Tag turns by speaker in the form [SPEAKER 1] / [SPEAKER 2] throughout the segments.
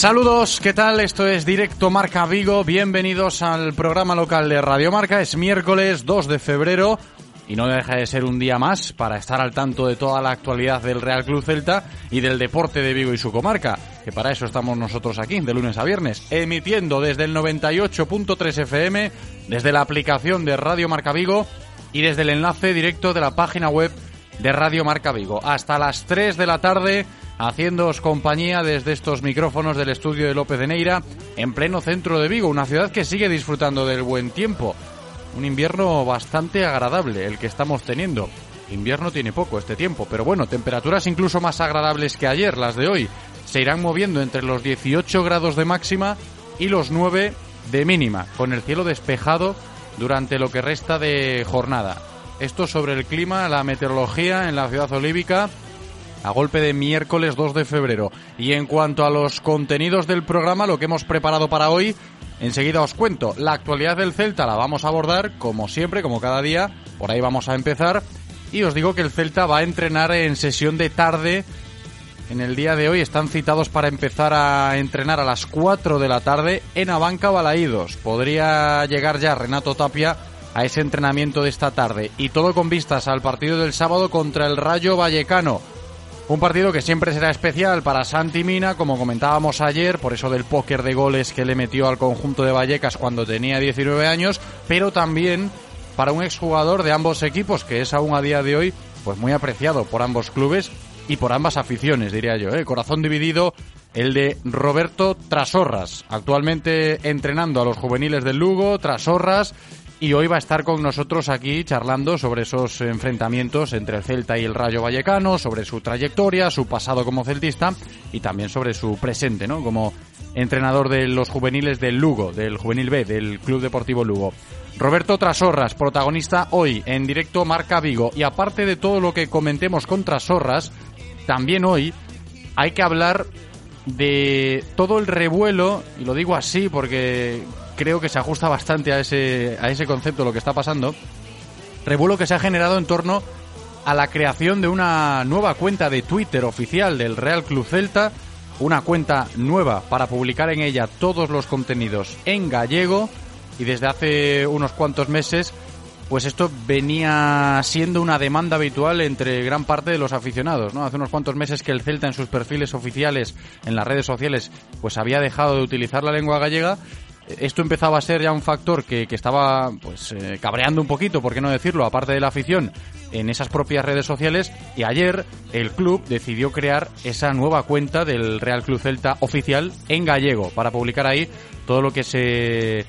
[SPEAKER 1] Saludos, ¿qué tal? Esto es Directo Marca Vigo. Bienvenidos al programa local de Radio Marca. Es miércoles 2 de febrero y no deja de ser un día más para estar al tanto de toda la actualidad del Real Club Celta y del deporte de Vigo y su comarca, que para eso estamos nosotros aquí, de lunes a viernes, emitiendo desde el 98.3 FM, desde la aplicación de Radio Marca Vigo y desde el enlace directo de la página web de Radio Marca Vigo. Hasta las 3 de la tarde haciéndoos compañía desde estos micrófonos del estudio de López de Neira, en pleno centro de Vigo, una ciudad que sigue disfrutando del buen tiempo. Un invierno bastante agradable el que estamos teniendo. Invierno tiene poco este tiempo, pero bueno, temperaturas incluso más agradables que ayer, las de hoy. Se irán moviendo entre los 18 grados de máxima y los 9 de mínima, con el cielo despejado durante lo que resta de jornada. Esto sobre el clima, la meteorología en la ciudad olívica a golpe de miércoles 2 de febrero. Y en cuanto a los contenidos del programa, lo que hemos preparado para hoy, enseguida os cuento. La actualidad del Celta la vamos a abordar, como siempre, como cada día. Por ahí vamos a empezar. Y os digo que el Celta va a entrenar en sesión de tarde. En el día de hoy están citados para empezar a entrenar a las 4 de la tarde en Abanca Balaídos. Podría llegar ya Renato Tapia a ese entrenamiento de esta tarde. Y todo con vistas al partido del sábado contra el Rayo Vallecano. Un partido que siempre será especial para Santi Mina, como comentábamos ayer, por eso del póker de goles que le metió al conjunto de Vallecas cuando tenía 19 años, pero también para un exjugador de ambos equipos, que es aún a día de hoy pues muy apreciado por ambos clubes y por ambas aficiones, diría yo. ¿eh? Corazón dividido, el de Roberto Trasorras, actualmente entrenando a los juveniles del Lugo, Trasorras y hoy va a estar con nosotros aquí charlando sobre esos enfrentamientos entre el Celta y el Rayo Vallecano, sobre su trayectoria, su pasado como celtista y también sobre su presente, ¿no? Como entrenador de los juveniles del Lugo, del Juvenil B, del Club Deportivo Lugo. Roberto Trasorras, protagonista hoy en directo Marca Vigo. Y aparte de todo lo que comentemos con Trasorras, también hoy hay que hablar de todo el revuelo, y lo digo así porque creo que se ajusta bastante a ese, a ese concepto lo que está pasando. Revuelo que se ha generado en torno a la creación de una nueva cuenta de Twitter oficial del Real Club Celta, una cuenta nueva para publicar en ella todos los contenidos en gallego y desde hace unos cuantos meses pues esto venía siendo una demanda habitual entre gran parte de los aficionados, ¿no? Hace unos cuantos meses que el Celta en sus perfiles oficiales en las redes sociales pues había dejado de utilizar la lengua gallega esto empezaba a ser ya un factor que, estaba pues eh, cabreando un poquito, por qué no decirlo, aparte de la afición, en esas propias redes sociales. Y ayer el club decidió crear esa nueva cuenta del Real Club Celta oficial en gallego para publicar ahí todo lo que se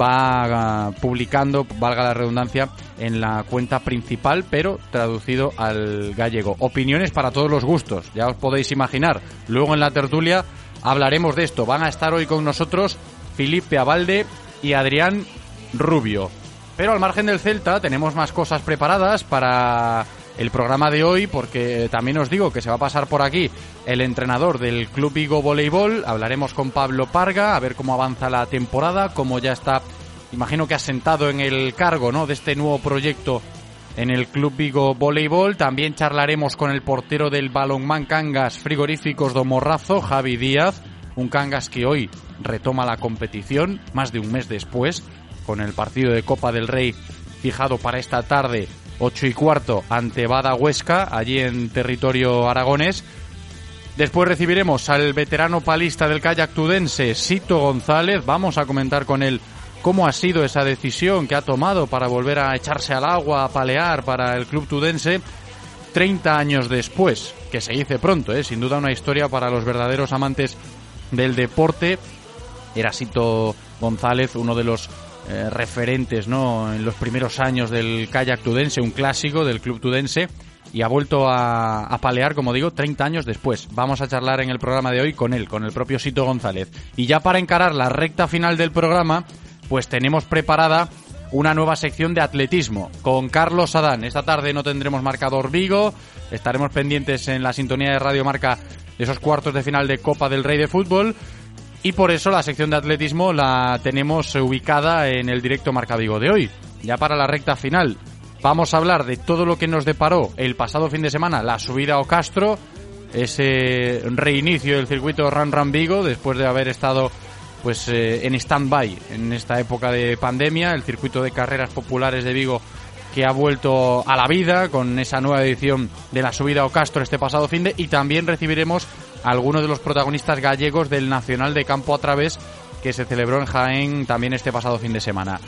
[SPEAKER 1] va publicando, valga la redundancia, en la cuenta principal, pero traducido al gallego. Opiniones para todos los gustos, ya os podéis imaginar. Luego en la tertulia hablaremos de esto. Van a estar hoy con nosotros Felipe Abalde y Adrián Rubio. Pero al margen del Celta tenemos más cosas preparadas para el programa de hoy porque también os digo que se va a pasar por aquí el entrenador del Club Vigo Voleibol. Hablaremos con Pablo Parga a ver cómo avanza la temporada, cómo ya está imagino que asentado en el cargo, ¿no? De este nuevo proyecto en el Club Vigo Voleibol. También charlaremos con el portero del Balonmán Cangas Frigoríficos do Morrazo, Javi Díaz. Un Cangas que hoy retoma la competición, más de un mes después, con el partido de Copa del Rey fijado para esta tarde, 8 y cuarto, ante Bada Huesca, allí en territorio aragonés. Después recibiremos al veterano palista del kayak tudense, Sito González. Vamos a comentar con él cómo ha sido esa decisión que ha tomado para volver a echarse al agua, a palear para el club tudense 30 años después, que se dice pronto, ¿eh? sin duda una historia para los verdaderos amantes del deporte. Era Sito González, uno de los eh, referentes ¿no? en los primeros años del kayak tudense, un clásico del club tudense y ha vuelto a, palear, como digo, 30 años después. Vamos a charlar en el programa de hoy con él, con el propio Sito González. Y ya para encarar la recta final del programa, pues tenemos preparada una nueva sección de atletismo con Carlos Adán. Esta tarde no tendremos marcador Vigo, estaremos pendientes en la sintonía de Radio Marca de esos cuartos de final de Copa del Rey de Fútbol. Y por eso la sección de atletismo la tenemos ubicada en el directo Marca Vigo de hoy. Ya para la recta final, Vamos a hablar de todo lo que nos deparó el pasado fin de semana, la subida a Castro, ese reinicio del circuito Run Run Vigo después de haber estado pues eh, en stand-by en esta época de pandemia, el circuito de carreras populares de Vigo que ha vuelto a la vida con esa nueva edición de la subida a Castro este pasado fin de y también recibiremos a algunos de los protagonistas gallegos del Nacional de Campo a través que se celebró en Jaén también este pasado fin de semana.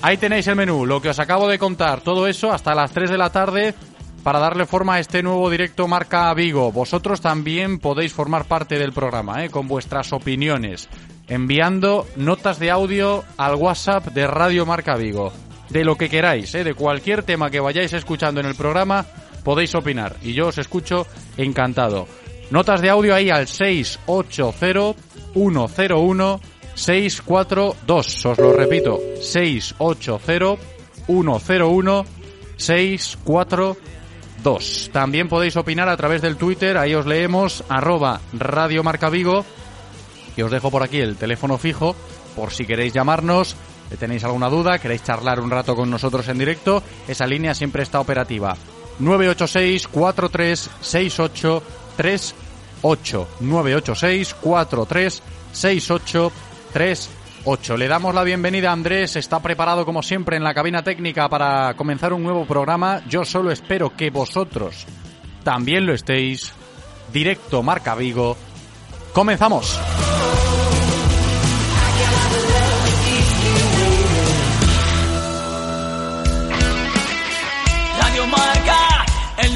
[SPEAKER 1] Ahí tenéis el menú, lo que os acabo de contar, todo eso hasta las 3 de la tarde para darle forma a este nuevo directo Marca Vigo. Vosotros también podéis formar parte del programa, ¿eh? con vuestras opiniones, enviando notas de audio al WhatsApp de Radio Marca Vigo. De lo que queráis, ¿eh? de cualquier tema que vayáis escuchando en el programa, podéis opinar y yo os escucho encantado. Notas de audio ahí al 680 101 642. Os lo repito, 680-101-642. También podéis opinar a través del Twitter, ahí os leemos, arroba Radio Marca Vigo, que os dejo por aquí el teléfono fijo, por si queréis llamarnos, tenéis alguna duda, queréis charlar un rato con nosotros en directo, esa línea siempre está operativa. 986 4368 38 986 4368 3-8. Le damos la bienvenida a Andrés, está preparado como siempre en la cabina técnica para comenzar un nuevo programa. Yo solo espero que vosotros también lo estéis. Directo Marca Vigo. Comenzamos.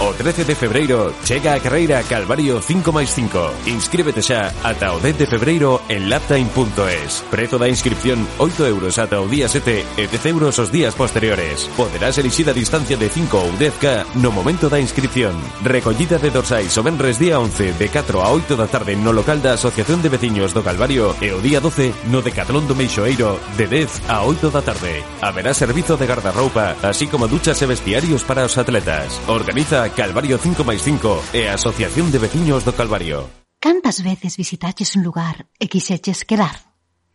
[SPEAKER 2] O 13 de febreiro chega a carreira Calvario 5 máis 5. Inscríbete xa ata o 10 de febreiro en laptime.es. Prezo da inscripción 8 euros ata o día 7 e 10 euros os días posteriores. Poderás elixir a distancia de 5 ou 10k no momento da inscripción. Recollida de dorsais o venres día 11 de 4 a 8 da tarde no local da Asociación de Veciños do Calvario e o día 12 no Decatlón do Meixoeiro de 10 a 8 da tarde. Haberá servizo de guardarroupa, así como duchas e vestiarios para os atletas. Organiza Calvario 5 máis 5 e a Asociación de Veciños do Calvario.
[SPEAKER 3] Cantas veces visitaches un lugar e quixeches quedar?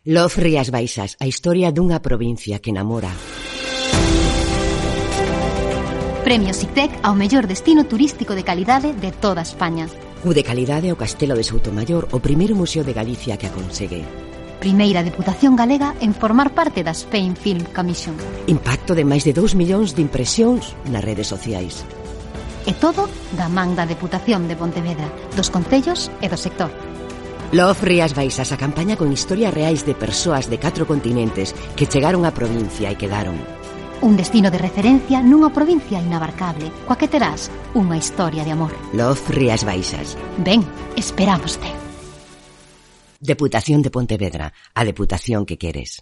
[SPEAKER 4] Loz Rías Baixas, a historia dunha provincia que enamora.
[SPEAKER 3] Premio SICTEC ao mellor destino turístico de calidade de toda España.
[SPEAKER 4] U de calidade ao Castelo de Soutomayor, o primeiro museo de Galicia que a consegue.
[SPEAKER 3] Primeira Deputación Galega en formar parte da Spain Film Commission.
[SPEAKER 4] Impacto de máis de 2 millóns de impresións nas redes sociais.
[SPEAKER 3] E todo da man da Deputación de Pontevedra, dos concellos e do sector.
[SPEAKER 4] Love Rías Baixas a campaña con historias reais de persoas de catro continentes que chegaron á provincia e quedaron.
[SPEAKER 3] Un destino de referencia nunha provincia inabarcable, coa que terás unha historia de amor.
[SPEAKER 4] Love Rías Baixas.
[SPEAKER 3] Ven, esperámoste.
[SPEAKER 4] Deputación de Pontevedra, a deputación que queres.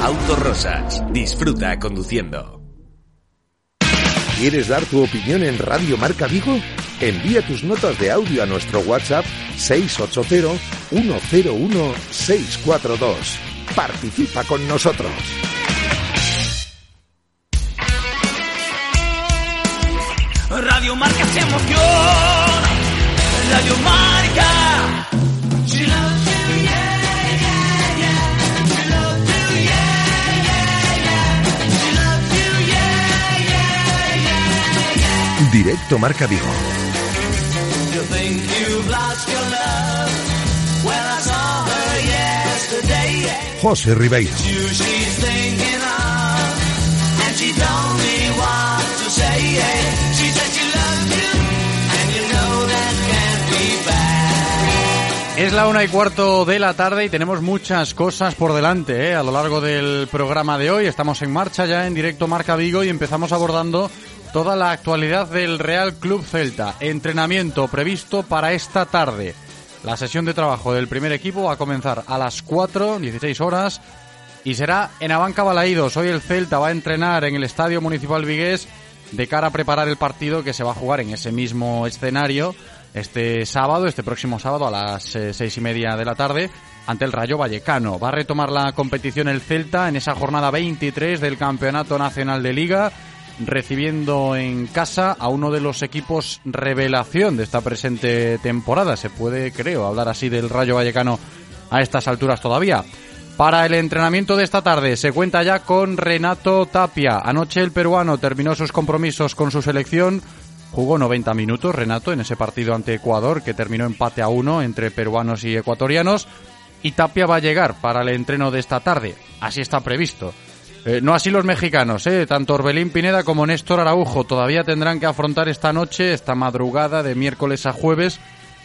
[SPEAKER 2] Autorosas. Disfruta conduciendo.
[SPEAKER 5] ¿Quieres dar tu opinión en Radio Marca Vigo? Envía tus notas de audio a nuestro WhatsApp 680-101-642. Participa con nosotros.
[SPEAKER 6] Radio Marca se emoción. Radio Marca. Know that can't be bad.
[SPEAKER 1] Es la una y cuarto de la tarde y tenemos muchas cosas por delante ¿eh? a lo largo del programa de hoy. Estamos en marcha ya en directo Marca Vigo y empezamos abordando toda la actualidad del Real Club Celta. Entrenamiento previsto para esta tarde. La sesión de trabajo del primer equipo va a comenzar a las 4, 16 horas, y será en Abanca Balaídos. Hoy el Celta va a entrenar en el Estadio Municipal Vigués de cara a preparar el partido que se va a jugar en ese mismo escenario este sábado, este próximo sábado a las eh, seis y media de la tarde ante el Rayo Vallecano. Va a retomar la competición el Celta en esa jornada 23 del Campeonato Nacional de Liga recibiendo en casa a uno de los equipos revelación de esta presente temporada. Se puede, creo, hablar así del Rayo Vallecano a estas alturas todavía. Para el entrenamiento de esta tarde se cuenta ya con Renato Tapia. Anoche el peruano terminó sus compromisos con su selección. Jugó 90 minutos Renato en ese partido ante Ecuador que terminó empate a uno entre peruanos y ecuatorianos. Y Tapia va a llegar para el entreno de esta tarde. Así está previsto. Eh, no así los mexicanos, ¿eh? tanto Orbelín Pineda como Néstor Araujo todavía tendrán que afrontar esta noche, esta madrugada de miércoles a jueves,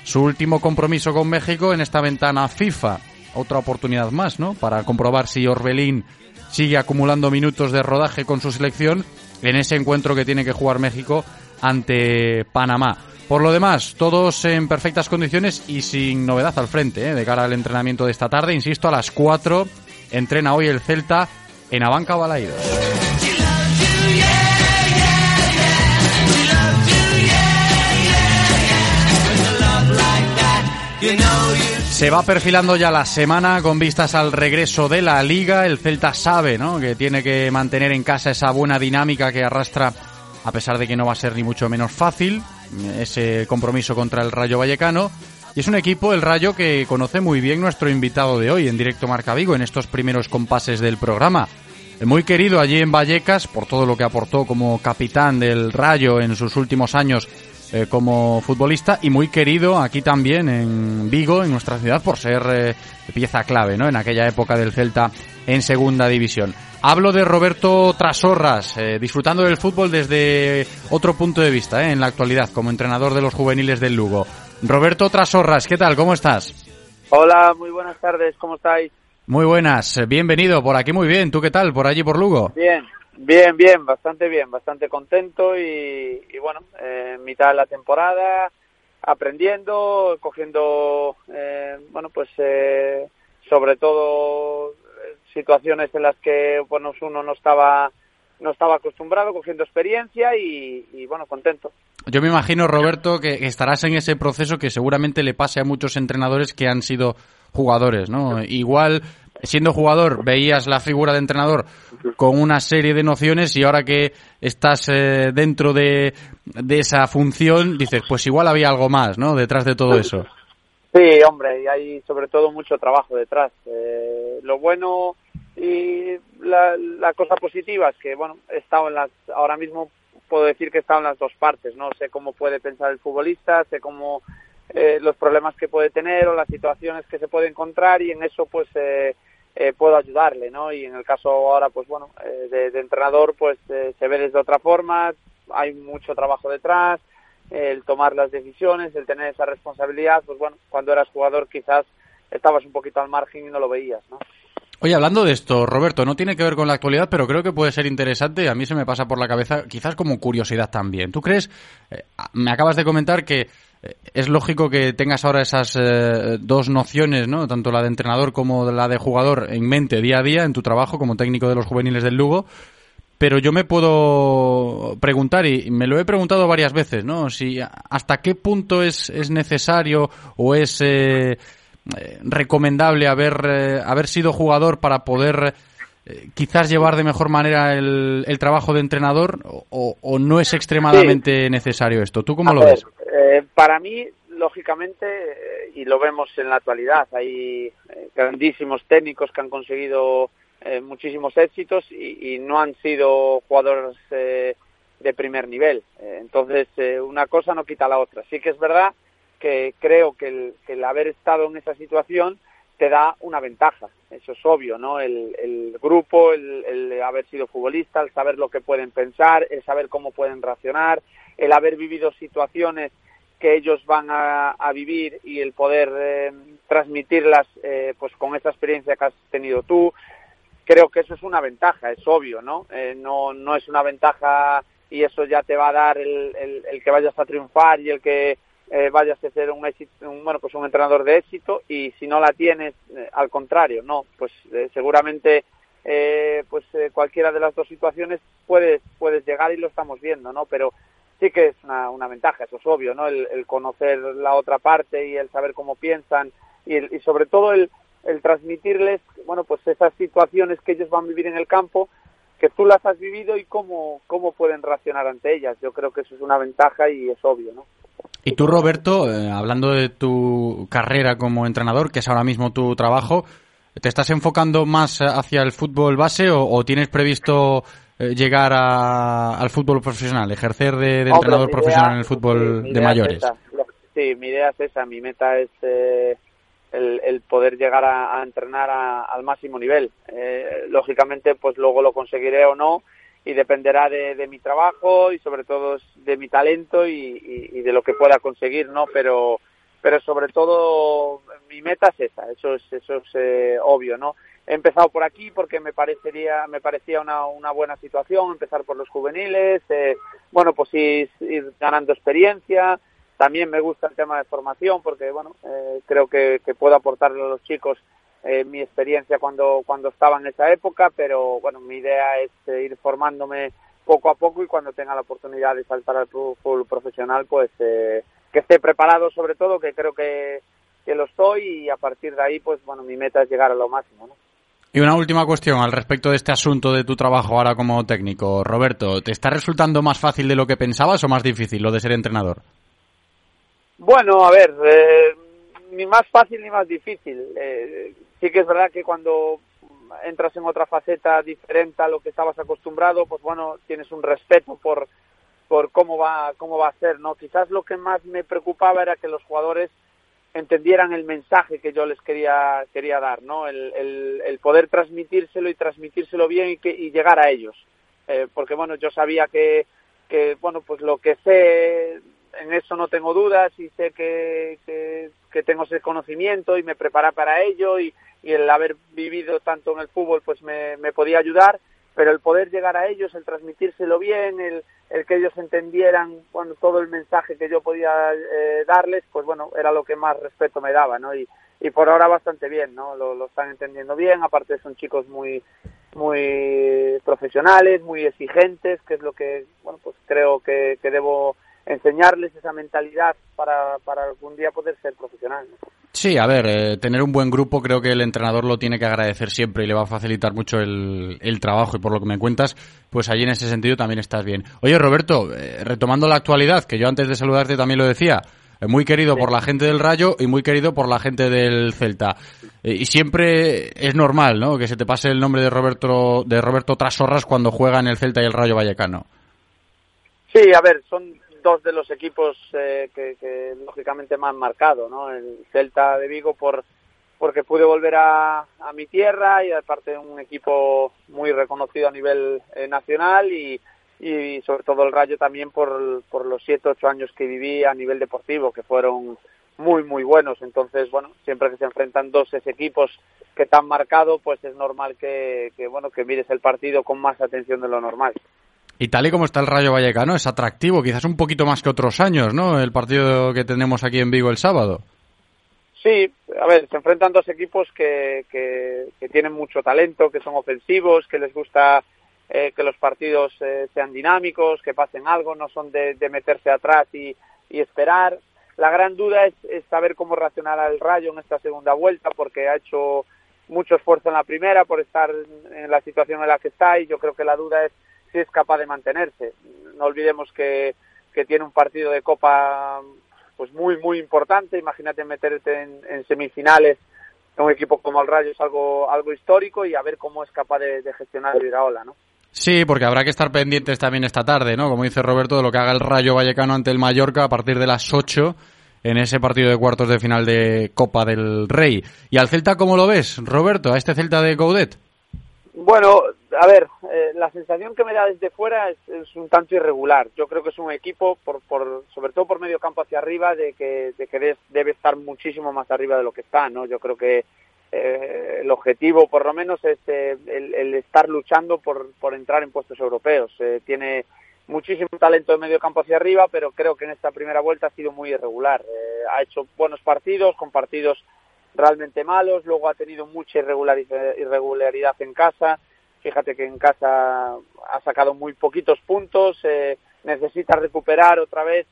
[SPEAKER 1] su último compromiso con México en esta ventana FIFA. Otra oportunidad más, ¿no? Para comprobar si Orbelín sigue acumulando minutos de rodaje con su selección en ese encuentro que tiene que jugar México ante Panamá. Por lo demás, todos en perfectas condiciones y sin novedad al frente, ¿eh? de cara al entrenamiento de esta tarde. Insisto, a las 4 entrena hoy el Celta en Abanca Balaídos. Se va perfilando ya la semana con vistas al regreso de la liga. El Celta sabe ¿no? que tiene que mantener en casa esa buena dinámica que arrastra, a pesar de que no va a ser ni mucho menos fácil, ese compromiso contra el Rayo Vallecano. Y es un equipo, el Rayo, que conoce muy bien nuestro invitado de hoy en directo Marca Vigo en estos primeros compases del programa. Muy querido allí en Vallecas por todo lo que aportó como capitán del Rayo en sus últimos años eh, como futbolista y muy querido aquí también en Vigo, en nuestra ciudad, por ser eh, pieza clave ¿no? en aquella época del Celta en segunda división. Hablo de Roberto Trasorras, eh, disfrutando del fútbol desde otro punto de vista, en la actualidad, como entrenador de los juveniles del Lugo. Roberto Trasorras, ¿qué tal? ¿Cómo estás?
[SPEAKER 7] Hola, muy buenas tardes, ¿cómo estáis?
[SPEAKER 1] Muy buenas, bienvenido por aquí, muy bien. ¿Tú qué tal? Por allí, por Lugo.
[SPEAKER 7] Bien, bien, bien, bastante bien, bastante contento y, y bueno, eh, en mitad de la temporada, aprendiendo, cogiendo, eh, bueno, pues eh, sobre todo eh, situaciones en las que bueno, uno no estaba no estaba acostumbrado, cogiendo experiencia y, y bueno, contento.
[SPEAKER 1] Yo me imagino, Roberto, que estarás en ese proceso que seguramente le pase a muchos entrenadores que han sido jugadores, ¿no? Igual, siendo jugador, veías la figura de entrenador con una serie de nociones y ahora que estás eh, dentro de, esa función, dices, pues igual había algo más, ¿no? Detrás de todo eso.
[SPEAKER 7] Sí, hombre, y hay sobre todo mucho trabajo detrás. Eh, lo bueno y la, la cosa positiva es que, bueno, he en las, ahora mismo puedo decir que he estado en las dos partes, ¿no? Sé cómo puede pensar el futbolista, sé cómo eh, los problemas que puede tener o las situaciones que se puede encontrar y en eso pues eh, eh, puedo ayudarle, ¿no? Y en el caso ahora, pues bueno, eh, de, de entrenador, pues eh, se ve desde otra forma, hay mucho trabajo detrás, el tomar las decisiones, el tener esa responsabilidad, pues bueno, cuando eras jugador quizás estabas un poquito al margen y no lo veías, ¿no?
[SPEAKER 1] Oye, hablando de esto, Roberto, no tiene que ver con la actualidad, pero creo que puede ser interesante. A mí se me pasa por la cabeza, quizás como curiosidad también. ¿Tú crees? me acabas de comentar que es lógico que tengas ahora esas eh, dos nociones, ¿no? Tanto la de entrenador como la de jugador en mente día a día en tu trabajo como técnico de los juveniles del Lugo. Pero yo me puedo preguntar, y me lo he preguntado varias veces, ¿no? Si hasta qué punto es, es necesario o es eh, eh, recomendable haber, eh, haber sido jugador para poder eh, quizás llevar de mejor manera el, el trabajo de entrenador o, o no es extremadamente necesario esto. ¿Tú cómo
[SPEAKER 7] A
[SPEAKER 1] lo
[SPEAKER 7] ver,
[SPEAKER 1] ves?
[SPEAKER 7] Eh, para mí, lógicamente, eh, y lo vemos en la actualidad, hay eh, grandísimos técnicos que han conseguido muchísimos éxitos y, y no han sido jugadores de primer nivel. Entonces, una cosa no quita la otra. Sí que es verdad que creo que el, que el haber estado en esa situación te da una ventaja, eso es obvio, ¿no? El, grupo, el, el haber sido futbolista, el saber lo que pueden pensar, el saber cómo pueden reaccionar, el haber vivido situaciones que ellos van a, a vivir y el poder eh, transmitirlas eh, pues con esa experiencia que has tenido tú, creo que eso es una ventaja, es obvio, ¿no? Eh, no, no es una ventaja y eso ya te va a dar el, el, el que vayas a triunfar y el que eh, vayas a ser un, éxito, bueno, pues un entrenador de éxito y si no la tienes, al contrario, no, pues seguramente pues cualquiera de las dos situaciones puedes, puedes llegar y lo estamos viendo, ¿no? Pero sí que es una, una ventaja, eso es obvio, ¿no? El, conocer la otra parte y el saber cómo piensan y, el- y sobre todo el, el transmitirles, bueno, pues esas situaciones que ellos van a vivir en el campo, que tú las has vivido y cómo, cómo pueden reaccionar ante ellas. Yo creo que eso es una ventaja y es obvio, ¿no?
[SPEAKER 1] Y tú, Roberto, eh, hablando de tu carrera como entrenador, que es ahora mismo tu trabajo, ¿te estás enfocando más hacia el fútbol base o, o tienes previsto llegar a- al fútbol profesional, ejercer de, entrenador profesional
[SPEAKER 7] idea-
[SPEAKER 1] en el fútbol de
[SPEAKER 7] es
[SPEAKER 1] mayores?
[SPEAKER 7] Lo- Sí, mi idea es esa. Mi meta es eh, el, el poder llegar a, a entrenar a- al máximo nivel. Eh, lógicamente, pues luego lo conseguiré o no y dependerá de, de mi trabajo y sobre todo de mi talento y, y- y de lo que pueda conseguir, ¿no? Pero pero sobre todo mi meta es esa, eso es eso es eh, obvio, ¿no? He empezado por aquí porque me parecería me parecía una, una buena situación empezar por los juveniles, eh, bueno pues ir, ganando experiencia. También me gusta el tema de formación porque bueno eh, creo que, que puedo aportarle a los chicos eh, mi experiencia cuando cuando estaba en esa época, pero bueno mi idea es eh, ir formándome poco a poco y cuando tenga la oportunidad de saltar al fútbol profesional pues eh, que esté preparado sobre todo que creo que que lo estoy y a partir de ahí pues bueno mi meta es llegar a lo máximo ¿no?
[SPEAKER 1] Y una última cuestión al respecto de este asunto de tu trabajo ahora como técnico. Roberto, ¿te está resultando más fácil de lo que pensabas o más difícil lo de ser entrenador?
[SPEAKER 7] Bueno, a ver, eh, ni más fácil ni más difícil. Eh, sí que es verdad que cuando entras en otra faceta diferente a lo que estabas acostumbrado, pues bueno, tienes un respeto por por cómo va cómo va a ser, ¿no? Quizás lo que más me preocupaba era que los jugadores entendieran el mensaje que yo les quería quería dar, ¿no? El, el, poder transmitírselo y transmitírselo bien y que y llegar a ellos, eh, porque bueno, yo sabía que que bueno, pues lo que sé en eso no tengo dudas y sé que, que, que tengo ese conocimiento y me prepara para ello y, y el haber vivido tanto en el fútbol pues me, me podía ayudar, pero el poder llegar a ellos, el transmitírselo bien, el, el que ellos entendieran bueno, todo el mensaje que yo podía eh, darles, pues bueno, era lo que más respeto me daba, ¿no? Y, y por ahora bastante bien, ¿no? Lo, lo están entendiendo bien, aparte son chicos muy muy profesionales, muy exigentes, que es lo que, bueno, pues creo que, que debo enseñarles esa mentalidad para, para algún día poder ser profesional. ¿no?
[SPEAKER 1] Sí, a ver, eh, tener un buen grupo creo que el entrenador lo tiene que agradecer siempre y le va a facilitar mucho el, el trabajo y por lo que me cuentas, pues allí en ese sentido también estás bien. Oye, Roberto, eh, retomando la actualidad, que yo antes de saludarte también lo decía, eh, muy querido por la gente del Rayo y muy querido por la gente del Celta. Eh, y siempre es normal, ¿no? Que se te pase el nombre de Roberto de Roberto Trasorras cuando juega en el Celta y el Rayo Vallecano.
[SPEAKER 7] Sí, a ver, son dos de los equipos eh, que, lógicamente me han marcado, ¿no? El Celta de Vigo por porque pude volver a, mi tierra y aparte un equipo muy reconocido a nivel eh, nacional y, sobre todo el Rayo también por, los siete ocho años que viví a nivel deportivo que fueron muy muy buenos entonces bueno siempre que se enfrentan dos equipos que te han marcado pues es normal que bueno que mires el partido con más atención de lo normal
[SPEAKER 1] Y tal y como está el Rayo Vallecano, es atractivo, quizás un poquito más que otros años, ¿no? El partido que tenemos aquí en Vigo el sábado.
[SPEAKER 7] Sí, a ver, se enfrentan dos equipos que, que, tienen mucho talento, que son ofensivos, que les gusta eh, que los partidos eh, sean dinámicos, que pasen algo, no son de, de meterse atrás y, y esperar. La gran duda es, es saber cómo reaccionará el Rayo en esta segunda vuelta, porque ha hecho mucho esfuerzo en la primera por estar en la situación en la que está y yo creo que la duda es si es capaz de mantenerse. No olvidemos que, que tiene un partido de Copa pues muy muy importante. Imagínate meterte en, en semifinales un equipo como el Rayo es algo algo histórico y a ver cómo es capaz de, gestionar el Iraola, ¿no?
[SPEAKER 1] Sí, porque habrá que estar pendientes también esta tarde, ¿no? Como dice Roberto, de lo que haga el Rayo Vallecano ante el Mallorca a partir de las 8 en ese partido de cuartos de final de Copa del Rey. ¿Y al Celta cómo lo ves, Roberto, a este Celta de Coudet?
[SPEAKER 7] Bueno, a ver, eh, la sensación que me da desde fuera es, un tanto irregular. Yo creo que es un equipo, por, por, sobre todo por medio campo hacia arriba, de que, de que debe, estar muchísimo más arriba de lo que está, ¿no? Yo creo que eh, el objetivo, por lo menos, es eh, el, el, estar luchando por, por entrar en puestos europeos. Eh, tiene muchísimo talento de medio campo hacia arriba, pero creo que en esta primera vuelta ha sido muy irregular. Eh, ha hecho buenos partidos, con partidos realmente malos, luego ha tenido mucha irregularidad en casa, fíjate que en casa ha sacado muy poquitos puntos, eh, necesita recuperar otra vez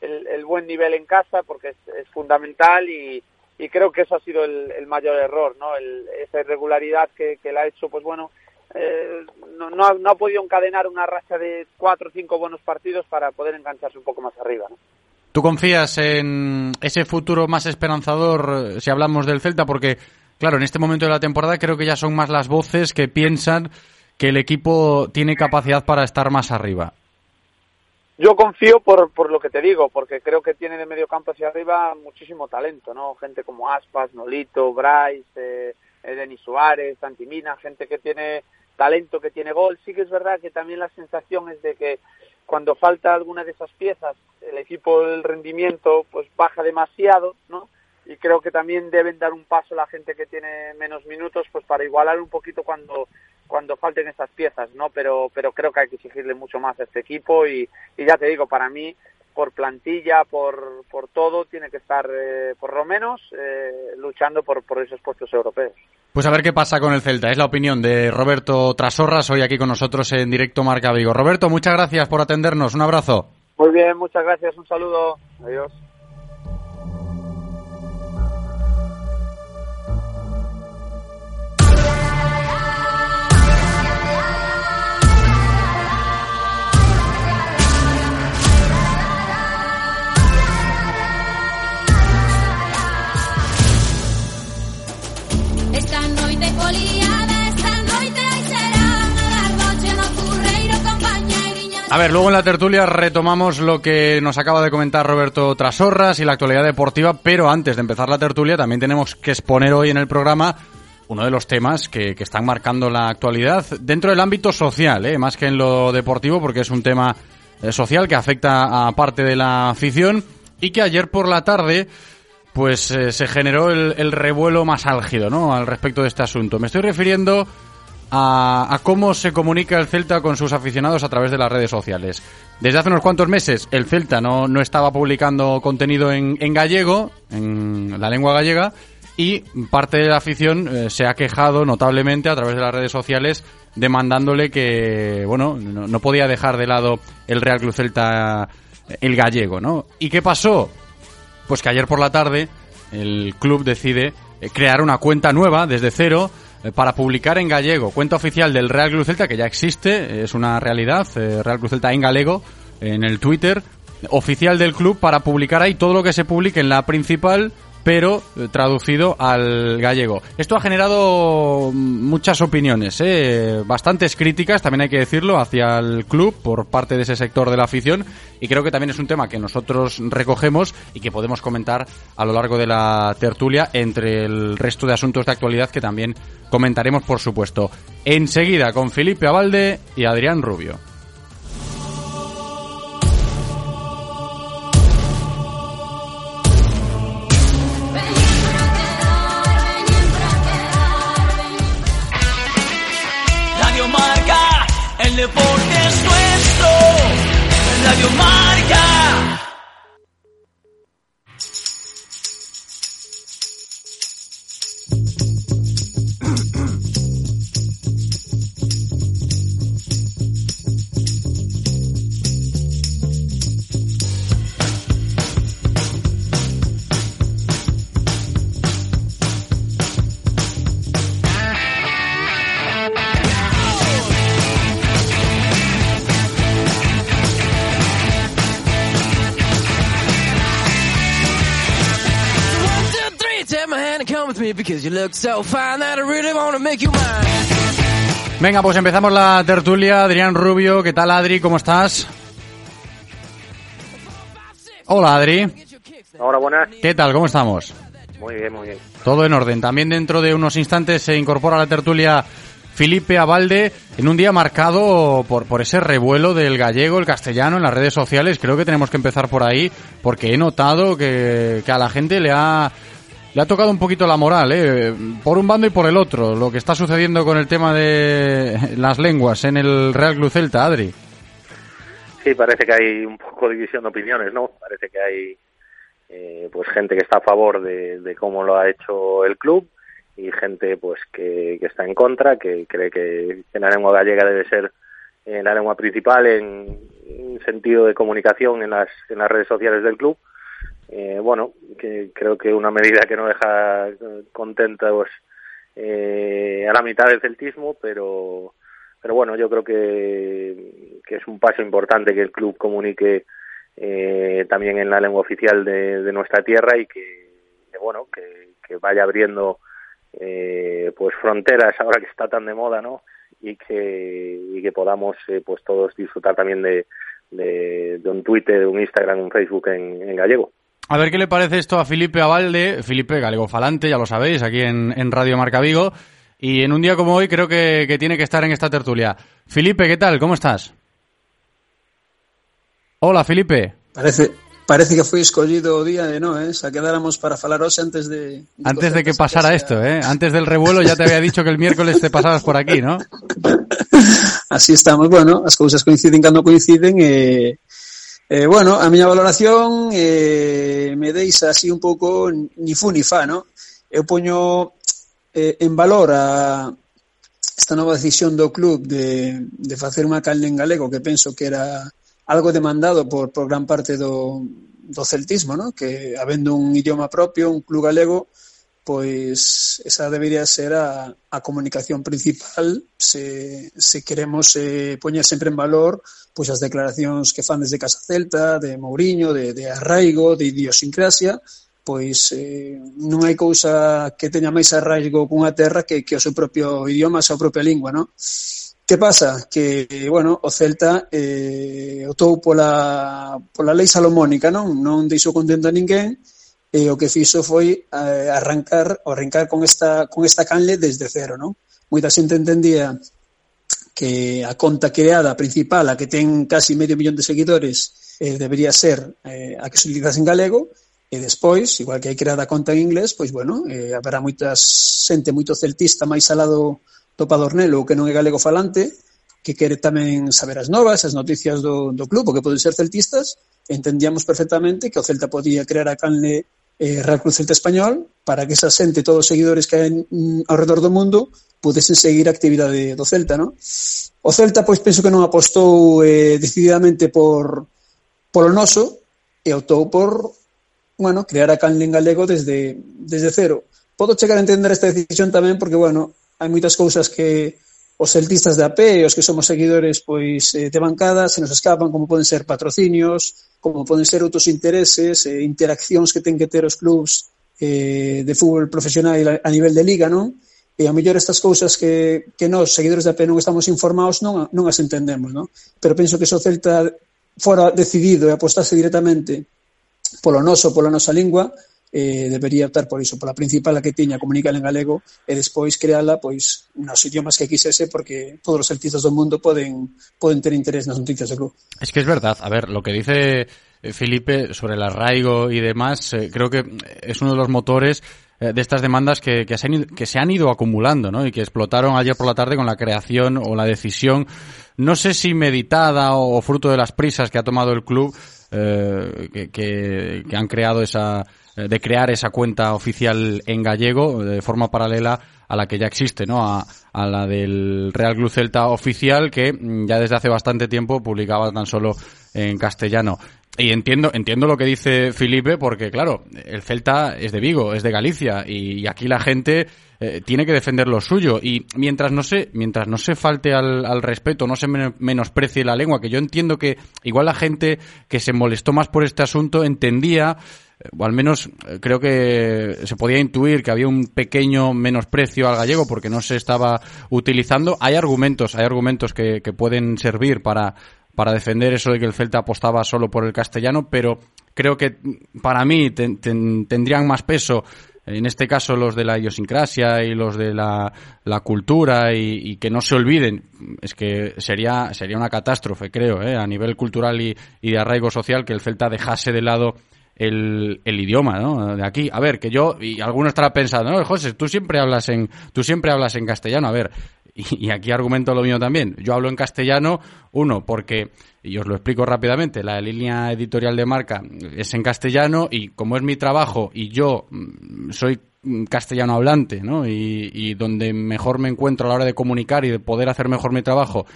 [SPEAKER 7] el, buen nivel en casa porque es, fundamental y, creo que eso ha sido el, mayor error, ¿no? El, esa irregularidad que, que le ha hecho, pues bueno, eh, no, no, ha, no, ha, podido encadenar una racha de cuatro o cinco buenos partidos para poder engancharse un poco más arriba, ¿no?
[SPEAKER 1] ¿Tú confías en ese futuro más esperanzador eh, si hablamos del Celta? Porque, claro, en este momento de la temporada creo que ya son más las voces que piensan que el equipo tiene capacidad para estar más arriba.
[SPEAKER 7] Yo confío por, por lo que te digo, porque creo que tiene de medio campo hacia arriba muchísimo talento, ¿no? Gente como Aspas, Nolito, Bryce, eh, Denis Suárez, Santimina, gente que tiene talento, que tiene gol. Sí que es verdad que también la sensación es de que cuando falta alguna de esas piezas, el equipo el rendimiento pues baja demasiado, ¿no? Y creo que también deben dar un paso la gente que tiene menos minutos pues para igualar un poquito cuando cuando falten esas piezas, ¿no? Pero pero creo que hay que exigirle mucho más a este equipo y, y ya te digo, para mí por plantilla, por, por todo, tiene que estar, eh, por lo menos, eh, luchando por, por esos puestos europeos.
[SPEAKER 1] Pues a ver qué pasa con el Celta. Es la opinión de Roberto Trasorras, hoy aquí con nosotros en directo Marca Vigo. Roberto, muchas gracias por atendernos. Un abrazo.
[SPEAKER 7] Muy bien, muchas gracias. Un saludo. Adiós.
[SPEAKER 1] A ver, luego en la tertulia retomamos lo que nos acaba de comentar Roberto Trasorras y la actualidad deportiva, pero antes de empezar la tertulia también tenemos que exponer hoy en el programa uno de los temas que, que están marcando la actualidad dentro del ámbito social, ¿eh? más que en lo deportivo, porque es un tema eh, social que afecta a parte de la afición y que ayer por la tarde pues eh, se generó el, el, revuelo más álgido, ¿no? Al respecto de este asunto. Me estoy refiriendo a, a, cómo se comunica el Celta con sus aficionados a través de las redes sociales. Desde hace unos cuantos meses el Celta no, no estaba publicando contenido en, en, gallego, en la lengua gallega, y parte de la afición eh, se ha quejado notablemente a través de las redes sociales demandándole que, bueno, no, no podía dejar de lado el Real Club Celta el gallego, ¿no? ¿Y qué pasó? Pues que ayer por la tarde el club decide eh, crear una cuenta nueva desde cero para publicar en gallego. Cuenta oficial del Real Club Celta que ya existe, es una realidad, eh, Real Club Celta en galego en el Twitter oficial del club para publicar ahí todo lo que se publique en la principal pero eh, traducido al gallego. Esto ha generado mm, muchas opiniones, ¿eh? bastantes críticas, también hay que decirlo, hacia el club por parte de ese sector de la afición y creo que también es un tema que nosotros recogemos y que podemos comentar a lo largo de la tertulia entre el resto de asuntos de actualidad que también comentaremos, por supuesto. Enseguida con Felipe Abalde y Adrián Rubio.
[SPEAKER 6] Deporte es nuestro. Radio Marca.
[SPEAKER 1] Venga, pues empezamos la tertulia. Adrián Rubio, ¿qué tal Adri? ¿Cómo estás? Hola Adri,
[SPEAKER 8] Ahora buenas.
[SPEAKER 1] ¿qué tal? ¿Cómo estamos?
[SPEAKER 8] Muy bien, muy bien.
[SPEAKER 1] Todo en orden. También dentro de unos instantes se incorpora a la tertulia Felipe Abalde en un día marcado por, por ese revuelo del gallego, el castellano en las redes sociales. Creo que tenemos que empezar por ahí porque he notado que, que a la gente le ha, le ha tocado un poquito la moral, ¿eh? por un bando y por el otro. Lo que está sucediendo con el tema de las lenguas en el Real Club Celta, Adri.
[SPEAKER 8] Sí, parece que hay un poco división de opiniones, ¿no? Parece que hay eh, pues gente que está a favor de, cómo lo ha hecho el club y gente pues que, que está en contra, que cree que, la lengua gallega debe ser eh, la lengua principal en, en sentido de comunicación en las redes sociales del club. Eh, bueno, que creo que una medida que no deja contenta pues, eh, a la mitad del celtismo, pero pero bueno, yo creo que, es un paso importante que el club comunique eh, también en la lengua oficial de, nuestra tierra y que, bueno, que, vaya abriendo eh, pues fronteras ahora que está tan de moda, ¿no? Y que, y que podamos eh, pues todos disfrutar también de, de, un Twitter, de un Instagram, un Facebook en gallego.
[SPEAKER 1] A ver qué le parece esto a Felipe Abalde, Felipe Galego Falante, ya lo sabéis, aquí en, en Radio Marca Vigo. Y en un día como hoy creo que, que tiene que estar en esta tertulia. Felipe, ¿qué tal? ¿Cómo estás? Hola, Felipe.
[SPEAKER 9] Parece, parece que foi escollido o día de no, eh? Xa quedáramos para falar hoxe antes de...
[SPEAKER 1] Antes de que pasara esto, ¿eh? Antes del revuelo ya te había dicho que el miércoles te pasabas por aquí, ¿no?
[SPEAKER 9] Así estamos, bueno, as cousas coinciden cando coinciden e... Eh, bueno, a miña valoración eh, me deixa así un pouco ni fu ni fa, no? Eu poño eh, en valor a esta nova decisión do club de, de facer unha calne en galego que penso que era algo demandado por, por gran parte do, do celtismo, no? que habendo un idioma propio, un club galego, pois esa debería ser a, a comunicación principal se, se queremos eh, poñer sempre en valor pois as declaracións que fan desde Casa Celta, de Mourinho, de, de arraigo, de idiosincrasia, pois eh, non hai cousa que teña máis arraigo cunha terra que, que o seu propio idioma, a súa propia lingua, non? Que pasa? Que, bueno, o Celta eh, optou pola, pola lei salomónica, non? Non deixou contento a ninguén, e o que fixo foi eh, arrancar arrancar con esta con esta canle desde cero, non? Moita xente entendía que a conta creada principal, a que ten casi medio millón de seguidores, eh, debería ser eh, a que se utilizase en galego, e despois, igual que hai creada a conta en inglés, pois bueno, eh, haberá moitas xente moito celtista máis alado do Padornelo que non é galego falante, que quere tamén saber as novas, as noticias do, do club, o que poden ser celtistas, entendíamos perfectamente que o Celta podía crear a canle eh, Real Cruz Celta Español para que esa xente, todos os seguidores que hai mm, ao redor do mundo, pudesen seguir a actividade do Celta, non? O Celta, pois, penso que non apostou eh, decididamente por polo noso e optou por, bueno, crear a canle en galego desde, desde cero. Podo chegar a entender esta decisión tamén porque, bueno, hai moitas cousas que os celtistas de AP e os que somos seguidores pois eh, de bancada se nos escapan como poden ser patrocinios, como poden ser outros intereses, eh, interaccións que ten que ter os clubs eh, de fútbol profesional a nivel de liga, non? E a mellor estas cousas que, que nós, seguidores da AP, non estamos informados, non, non as entendemos, non? Pero penso que se o Celta fora decidido e apostase directamente polo noso, pola nosa lingua, eh, debería optar por iso, pola principal a que tiña, comunicar en galego e despois creala pois nos idiomas que quisese porque todos os artistas do mundo poden poden ter interés nas noticias do club.
[SPEAKER 1] Es que es verdad, a ver, lo que dice eh, Felipe sobre el arraigo y demás, eh, creo que es uno de los motores eh, de estas demandas que, que, se han, ido, que se han ido acumulando ¿no? y que explotaron ayer por la tarde con la creación o la decisión, no sé si meditada o, o fruto de las prisas que ha tomado el club, eh, que, que, que han creado esa, de crear esa cuenta oficial en gallego de forma paralela a la que ya existe, ¿no? A, a la del Real Club Celta oficial que mm, ya desde hace bastante tiempo publicaba tan solo en castellano. Y entiendo, entiendo lo que dice Felipe, porque claro, el Celta es de Vigo, es de Galicia, y, aquí la gente eh, tiene que defender lo suyo. Y mientras no se, mientras no se falte al, al respeto, no se men- menosprecie la lengua, que yo entiendo que igual la gente que se molestó más por este asunto entendía eh, o al menos eh, creo que se podía intuir que había un pequeño menosprecio al gallego porque no se estaba utilizando. Hay argumentos, hay argumentos que, que pueden servir para, para defender eso de que el Celta apostaba solo por el castellano, pero creo que para mí ten- ten- tendrían más peso en este caso los de la idiosincrasia y los de la, cultura y, que no se olviden es que sería sería una catástrofe creo ¿eh? a nivel cultural y, de arraigo social que el Celta dejase de lado el, el idioma, ¿no? De aquí, a ver, que yo y alguno estará pensando, no, José, tú siempre hablas en tú siempre hablas en castellano, a ver, y, aquí argumento lo mío también. Yo hablo en castellano, uno, porque, y os lo explico rápidamente, la línea editorial de marca es en castellano y como es mi trabajo y yo mm, soy mm, castellano hablante, ¿no? Y, y donde mejor me encuentro a la hora de comunicar y de poder hacer mejor mi trabajo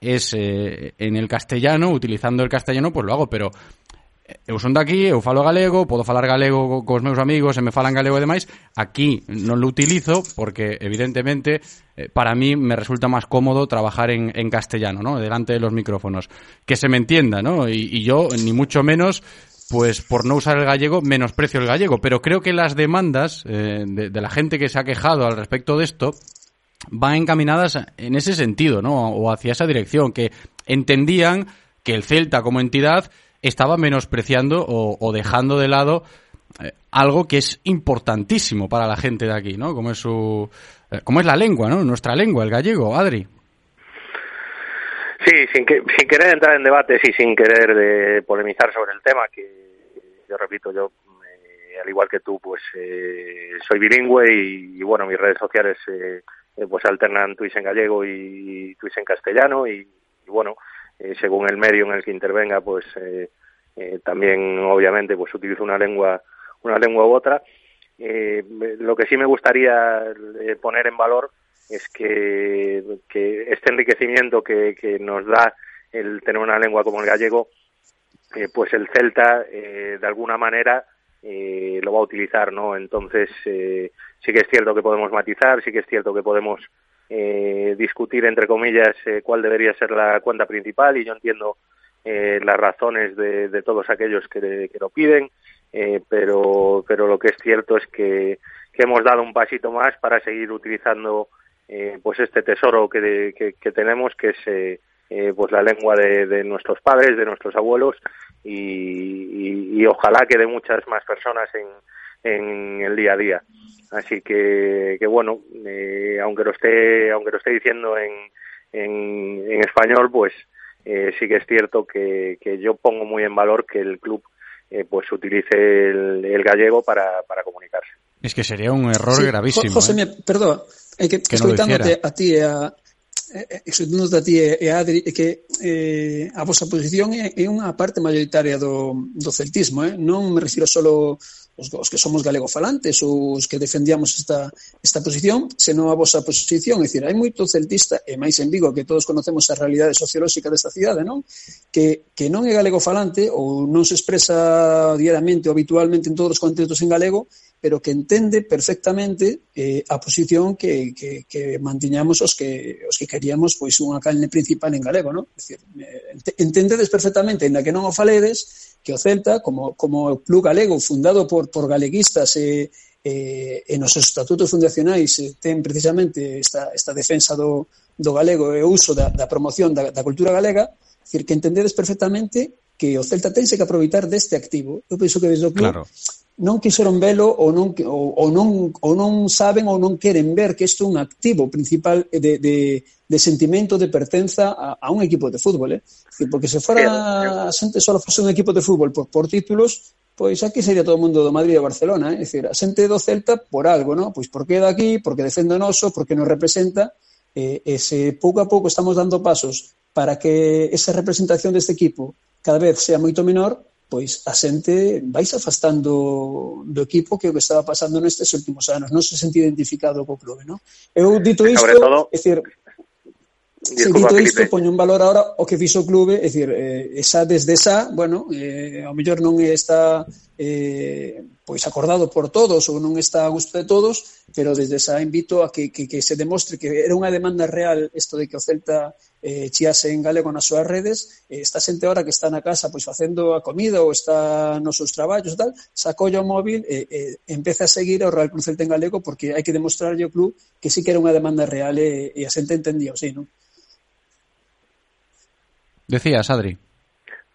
[SPEAKER 1] es eh, en el castellano, utilizando el castellano, pues lo hago, pero eu son daqui, eu falo galego, podo falar galego co- cos meus amigos e me falan galego e demais, aquí non lo utilizo porque evidentemente eh, para mí me resulta más cómodo trabajar en, en castellano, ¿no? Delante de los micrófonos. Que se me entienda, ¿no? Y, y yo, ni mucho menos, pues por no usar el gallego, menosprecio el gallego. Pero creo que las demandas eh, de, de la gente que se ha quejado al respecto de esto van encaminadas en ese sentido, ¿no? O hacia esa dirección, que entendían que el Celta como entidad estaba menospreciando o, o dejando de lado eh, algo que es importantísimo para la gente de aquí, ¿no? Como es su, eh, como es la lengua, ¿no? Nuestra lengua, el gallego, Adri.
[SPEAKER 8] Sí, sin, que, sin querer entrar en debates y sin querer de polemizar sobre el tema, que yo repito, yo eh, al igual que tú, pues eh, soy bilingüe y, bueno, mis redes sociales eh, eh, pues alternan tweets en gallego y, y en castellano y bueno, eh, según el medio en el que intervenga, pues eh, eh, también obviamente pues utilizo una lengua, una lengua u otra. Eh, lo que sí me gustaría eh, poner en valor es que, que este enriquecimiento que, que, nos da el tener una lengua como el gallego, pues el celta de alguna manera lo va a utilizar, ¿no? Entonces sí que es cierto que podemos matizar, sí que es cierto que podemos eh, discutir entre comillas eh, cuál debería ser la cuenta principal y yo entiendo eh, las razones de, de, todos aquellos que, lo piden, eh, pero pero lo que es cierto es que, que hemos dado un pasito más para seguir utilizando eh, pues este tesoro que, que, que tenemos que es eh, pues la lengua de, de, nuestros padres, de nuestros abuelos y, y, y, ojalá que de muchas más personas en, en el día a día. Así que, que bueno, eh, aunque lo esté, aunque lo esté diciendo en, en, en español, pues eh, sí que es cierto que, que, yo pongo muy en valor que el club eh, pues utilice el, el gallego para, para, comunicarse.
[SPEAKER 1] Es que sería un error sí, gravísimo.
[SPEAKER 9] José,
[SPEAKER 1] eh.
[SPEAKER 9] perdón, que, que escoitándote no a ti a, eh, eh, escoitándote a ti e a Adri, é que eh, a vosa posición é, é unha parte mayoritaria do, do celtismo, eh? non me refiro solo os, os que somos galegofalantes ou os que defendíamos esta, esta posición, senón a vosa posición. É dicir, hai moito celtista, e máis en Vigo, que todos conocemos a realidade sociolóxica desta cidade, non? Que, que non é galegofalante ou non se expresa diariamente ou habitualmente en todos os contextos en galego, pero que entende perfectamente eh, a posición que, que, que mantiñamos os que, os que queríamos pois unha canle principal en galego, non? É dicir, entendedes perfectamente, ainda que non o faledes, que o Celta, como, como club galego fundado por, por galeguistas e, eh, e nos estatutos fundacionais eh, ten precisamente esta, esta defensa do, do galego e o uso da, da promoción da, da cultura galega, decir, que entendedes perfectamente que o Celta tense que aproveitar deste activo. Eu penso que desde o club
[SPEAKER 1] claro
[SPEAKER 9] non quixeron velo ou non, ou, ou, non, ou non saben ou non queren ver que isto é un activo principal de, de, de sentimento de pertenza a, a un equipo de fútbol. Eh? Porque se fora a xente só fose un equipo de fútbol por, por títulos, pois aquí sería todo o mundo do Madrid e do Barcelona. Eh? É dicir, a xente do Celta por algo, ¿no? pois porque é daqui, aquí, porque defende o noso, porque nos representa. Eh, e se pouco a pouco estamos dando pasos para que esa representación deste equipo cada vez sea moito menor, pois a xente vais afastando do equipo que o que estaba pasando nestes últimos anos, non se sente identificado co clube, non? Eu eh, dito isto,
[SPEAKER 8] todo,
[SPEAKER 9] é dicir,
[SPEAKER 8] Disculpa,
[SPEAKER 9] dito isto, poño un valor ahora o que fixo o clube, é dicir, eh, esa desde esa, bueno, eh, ao mellor non está eh, pois acordado por todos ou non está a gusto de todos, pero desde esa invito a que, que, que se demostre que era unha demanda real isto de que o Celta eh, chiase en galego nas súas redes, eh, está xente ahora que está na casa pois facendo a comida ou está nos seus traballos e tal, sacolla o móvil e, e empeza a seguir ao Real Cruz Celta en galego porque hai que demostrarlle ao club que sí que era unha demanda real e, e a xente entendía, o sí, non?
[SPEAKER 1] Decías, Adri.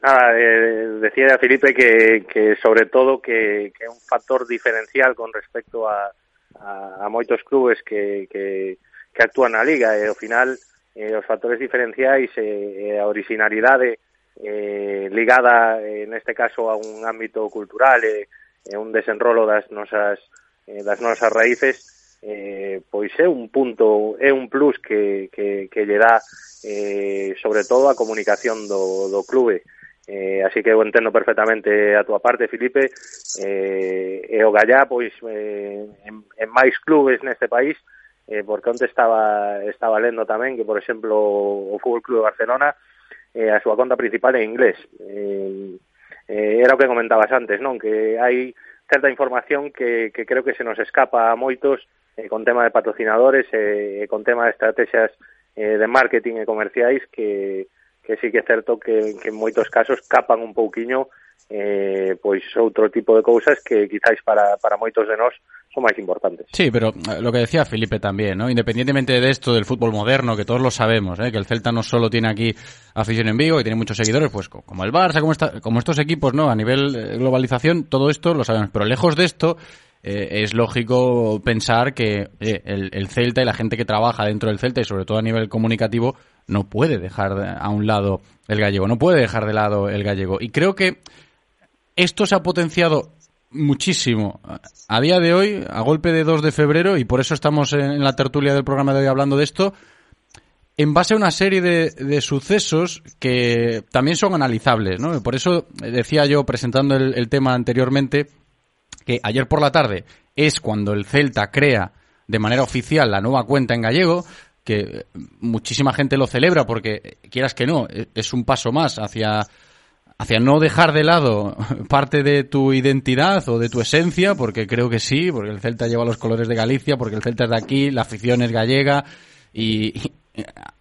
[SPEAKER 8] Nada, eh, decía Felipe que, que sobre todo que, que un factor diferencial con respecto a, a, a moitos clubes que, que, que actúan na liga e ao final eh, os factores diferenciais eh, eh a originalidade eh, ligada, eh, neste caso, a un ámbito cultural e eh, un desenrolo das nosas, eh, das nosas raíces, eh, pois é un punto, é un plus que, que, que lle dá eh, sobre todo a comunicación do, do clube. Eh, así que eu entendo perfectamente a túa parte, Filipe, eh, e o Gallá, pois, eh, en, en máis clubes neste país, eh, porque onte estaba estaba lendo tamén que, por exemplo, o Fútbol Club de Barcelona eh, a súa conta principal é inglés. Eh, eh, era o que comentabas antes, non? Que hai certa información que, que creo que se nos escapa a moitos eh, con tema de patrocinadores eh, e eh, con tema de estrategias eh, de marketing e comerciais que, que sí que é certo que, que en moitos casos capan un pouquiño eh, pois outro tipo de cousas que quizáis para, para moitos de nós son máis importantes.
[SPEAKER 1] Sí, pero eh, lo que decía Felipe también, ¿no? Independientemente de esto del fútbol moderno, que todos lo sabemos, ¿eh? que el Celta no solo tiene aquí afición en Vigo, que tiene muchos seguidores, pues co- como el Barça, como, estos equipos, ¿no? A nivel eh, globalización, todo esto lo sabemos. Pero lejos de esto, eh, es lógico pensar que eh, el, el Celta y la gente que trabaja dentro del Celta, y sobre todo a nivel comunicativo, no puede dejar de- a un lado el gallego, no puede dejar de lado el gallego. Y creo que esto se ha potenciado muchísimo a día de hoy, a golpe de 2 de febrero, y por eso estamos en, la tertulia del programa de hoy hablando de esto, en base a una serie de, de sucesos que también son analizables, ¿no? Por eso decía yo, presentando el, el tema anteriormente, que ayer por la tarde es cuando el Celta crea de manera oficial la nueva cuenta en gallego, que muchísima gente lo celebra porque, quieras que no, e- es un paso más hacia hacia no dejar de lado parte de tu identidad o de tu esencia, porque creo que sí, porque el Celta lleva los colores de Galicia, porque el Celta es de aquí, la afición es gallega y,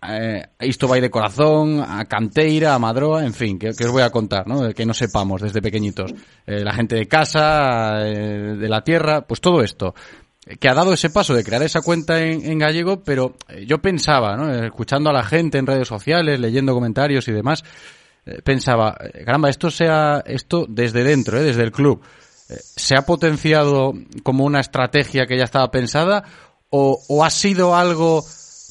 [SPEAKER 1] eh, isto vai de corazón, a Canteira, a Madroa, en fin, que, os voy a contar, ¿no? Que no sepamos desde pequeñitos. Eh, la gente de casa, eh, de la tierra, pues todo esto que ha dado ese paso de crear esa cuenta en, en gallego, pero eh, yo pensaba, ¿no? Eh, escuchando a la gente en redes sociales, leyendo comentarios y demás, eh, pensaba, eh, caramba, esto sea, esto desde dentro, ¿eh? desde el club, eh, ¿se ha potenciado como una estrategia que ya estaba pensada o, ha sido algo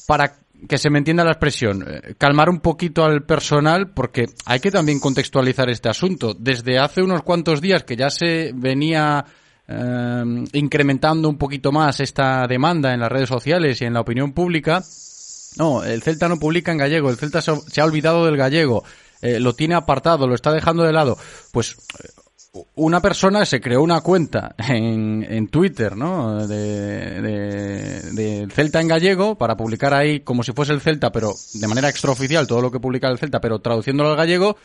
[SPEAKER 1] para que se me entienda la expresión, eh, calmar un poquito al personal porque hay que también contextualizar este asunto. Desde hace unos cuantos días que ya se venía eh, incrementando un poquito más esta demanda en las redes sociales y en la opinión pública. No, el Celta no publica en gallego, el Celta se ha olvidado del gallego, eh, lo tiene apartado, lo está dejando de lado. Pues eh, una persona se creó una cuenta en, en Twitter, ¿no? De, de, de Celta en gallego para publicar ahí como si fuese el Celta, pero de manera extraoficial todo lo que publica el Celta, pero traduciéndolo al gallego.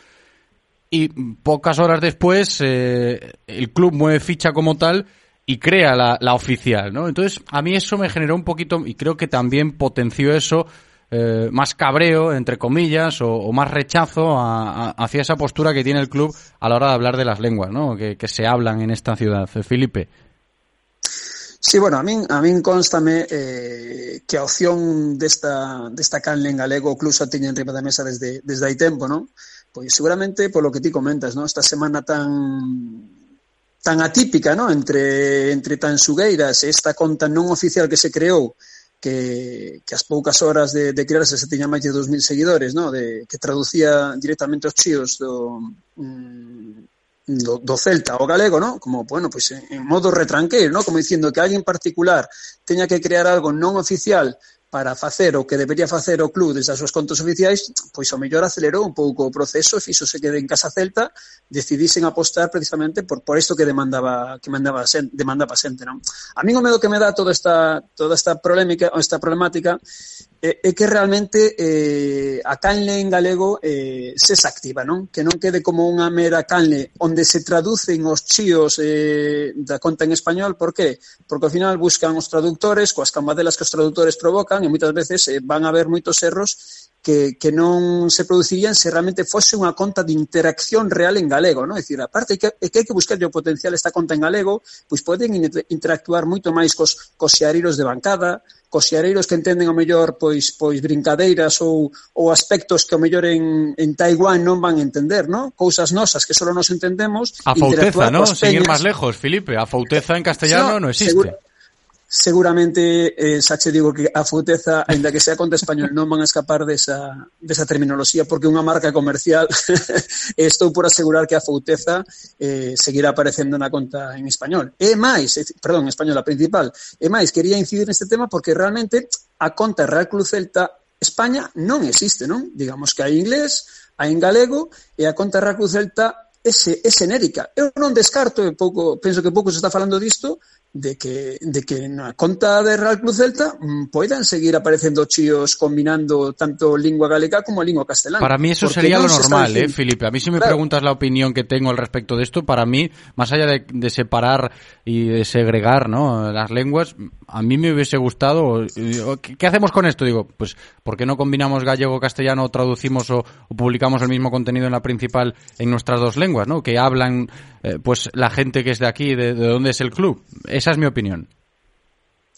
[SPEAKER 1] Y pocas horas después eh, el club mueve ficha como tal y crea la, la oficial, ¿no? Entonces a mí eso me generó un poquito y creo que también potenció eso eh, más cabreo, entre comillas, o, o más rechazo a, a, hacia esa postura que tiene el club a la hora de hablar de las lenguas ¿no? que, que se hablan en esta ciudad. Eh, Felipe.
[SPEAKER 9] Sí, bueno, a min, a min constame eh, que a opción desta, desta canle en galego o club xa tiña en riba da mesa desde, desde hai tempo, non? Pois seguramente polo que ti comentas, non? Esta semana tan tan atípica, non? Entre, entre tan sugueiras, esta conta non oficial que se creou que, que as poucas horas de, de crearse se tiña máis de 2.000 seguidores, no? de, que traducía directamente os chíos do, mm, do, do celta ao galego, no? como, bueno, pois pues, en, en modo retranqueiro, no? como dicindo que alguén particular teña que crear algo non oficial para facer o que debería facer o club desde as súas contas oficiais, pois ao mellor acelerou un pouco o proceso e fixose que en casa Celta decidisen apostar precisamente por por isto que demandaba que mandaba sen, demanda pasente. xente, non? A mí o medo que me dá toda esta toda esta polémica, esta problemática é, é que realmente eh, a canle en galego eh, se activa, non? Que non quede como unha mera canle onde se traducen os chíos eh, da conta en español, por qué? Porque ao final buscan os traductores, coas cambadelas que os traductores provocan e moitas veces eh, van a haber moitos erros que, que non se producirían se realmente fose unha conta de interacción real en galego, non? É dicir, aparte que, que hai que buscar o potencial esta conta en galego, pois poden interactuar moito máis cos, cos xeareiros de bancada, cos xeareiros que entenden o mellor pois pois brincadeiras ou, ou aspectos que o mellor en, en Taiwán non van a entender, non? Cousas nosas que só nos entendemos.
[SPEAKER 1] A fouteza,
[SPEAKER 9] non?
[SPEAKER 1] Seguir ir máis lejos, Filipe, a fouteza en castellano
[SPEAKER 9] non
[SPEAKER 1] no existe.
[SPEAKER 9] Seguro, seguramente eh, xa che digo que a futeza, aínda que sea conta español, non van a escapar desa, desa terminoloxía porque unha marca comercial estou por asegurar que a futeza eh, seguirá aparecendo na conta en español. E máis, eh, perdón, en español a principal, e máis, quería incidir neste tema porque realmente a conta Real Club Celta España non existe, non? Digamos que hai inglés, hai en galego e a conta Real Club Celta é, é xenérica. Eu non descarto, e pouco, penso que pouco se está falando disto, de que, de que na conta de Real Club Celta mm, poidan seguir aparecendo chíos combinando tanto lingua galega como lingua castelana.
[SPEAKER 1] Para mí eso sería lo normal, ¿eh, Felipe? A mí si me
[SPEAKER 9] Claro.
[SPEAKER 1] preguntas la opinión que tengo al respecto de esto, para mí, más allá de, de separar y de segregar ¿no? las lenguas, a mí me hubiese gustado... ¿Qué hacemos con esto? Digo, pues, ¿por qué no combinamos gallego-castellano, o traducimos o, o publicamos el mismo contenido en la principal en nuestras dos lenguas, ¿no? Que hablan, eh, pues, la gente que es de aquí, de, de dónde es el club. Esa es mi opinión.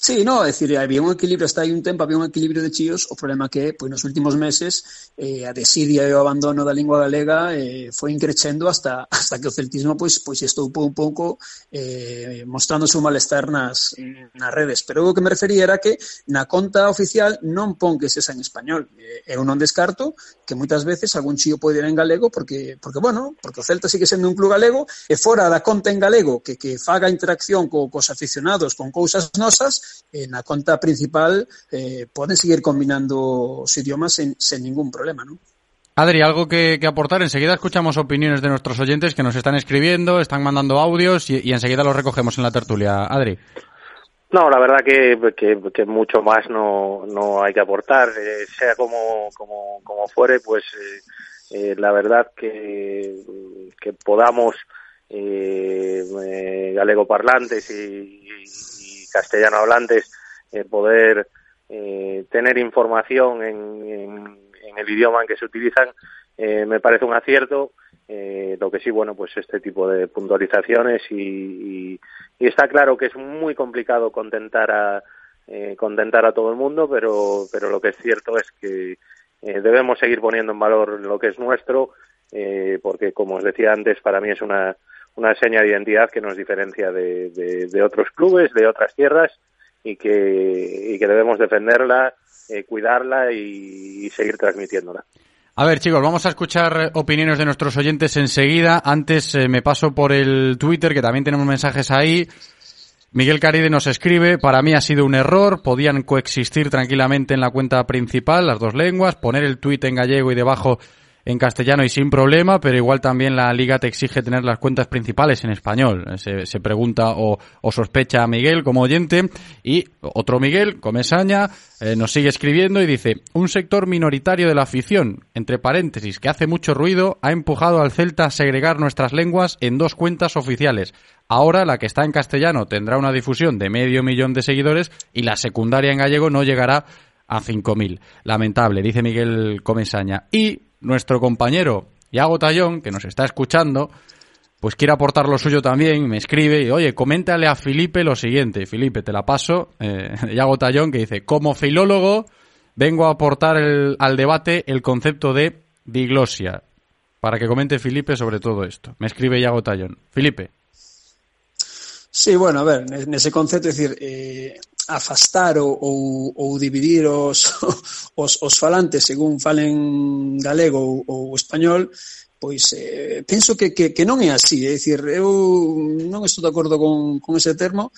[SPEAKER 9] Sí, no, é dicir, había un equilibrio, hasta hai un tempo había un equilibrio de chíos, o problema que pois, nos últimos meses eh, a desidia e o abandono da lingua galega eh, foi increchendo hasta, hasta que o celtismo pois, pois estou un pouco eh, mostrando o malestar nas, nas redes. Pero o que me refería era que na conta oficial non pon que sesa en español. Eh, eu non descarto que moitas veces algún chío pode ir en galego porque, porque bueno, porque o Celta sigue sendo un club galego e fora da conta en galego que, que faga interacción co, cos aficionados con cousas nosas, eh, na conta principal eh, poden seguir combinando os idiomas sen, sen ningún problema, ¿no?
[SPEAKER 1] Adri, algo que, que aportar. Enseguida escuchamos opiniones de nuestros oyentes que nos están escribiendo, están mandando audios y, y enseguida los recogemos en la tertulia. Adri.
[SPEAKER 8] No, la verdad que, que, que mucho más no, no hay que aportar, eh, sea como, como, como fuere, pues eh, eh, la verdad que, que podamos eh, eh, galego parlantes y, y- y castellano hablantes eh, poder eh, tener información en, en- el idioma en que se utilizan eh, me parece un acierto. Eh, lo que sí, bueno, pues este tipo de puntualizaciones y, y- y está claro que es muy complicado contentar a eh, contentar a todo el mundo, pero pero lo que es cierto es que eh, debemos seguir poniendo en valor lo que es nuestro, porque como os decía antes, para mí es una una seña de identidad que nos diferencia de, de- otros clubes, de otras tierras y que, y que debemos defenderla, eh, cuidarla y, seguir transmitiéndola.
[SPEAKER 1] A ver, chicos, vamos a escuchar opiniones de nuestros oyentes enseguida. Antes eh, me paso por el Twitter, que también tenemos mensajes ahí. Miguel Caride nos escribe, para mí ha sido un error, podían coexistir tranquilamente en la cuenta principal las dos lenguas, poner el tweet en gallego y debajo en castellano y sin problema, pero igual también la liga te exige tener las cuentas principales en español. Se, pregunta o, o sospecha a Miguel como oyente y otro Miguel, Comesaña, eh, nos sigue escribiendo y dice, un sector minoritario de la afición, entre paréntesis, que hace mucho ruido, ha empujado al Celta a segregar nuestras lenguas en dos cuentas oficiales. Ahora la que está en castellano tendrá una difusión de medio millón de seguidores y la secundaria en gallego no llegará a 5.000. Lamentable, dice Miguel Comesaña. Y nuestro compañero Iago Tallón, que nos está escuchando, pues quiere aportar lo suyo también, me escribe y, oye, coméntale a Felipe lo siguiente. Felipe, te la paso. Eh, Yago Tallón que dice, como filólogo, vengo a aportar al debate el concepto de diglosia. Para que comente Felipe sobre todo esto. Me escribe Yago Tallón. Felipe.
[SPEAKER 9] Sí, bueno, a ver, ne- nese concepto, é dicir, eh, afastar ou, ou, ou dividir os, os, os falantes según falen galego ou, ou español, pois eh, penso que, que, que non é así. É dicir, eu non estou de acordo con, con ese termo,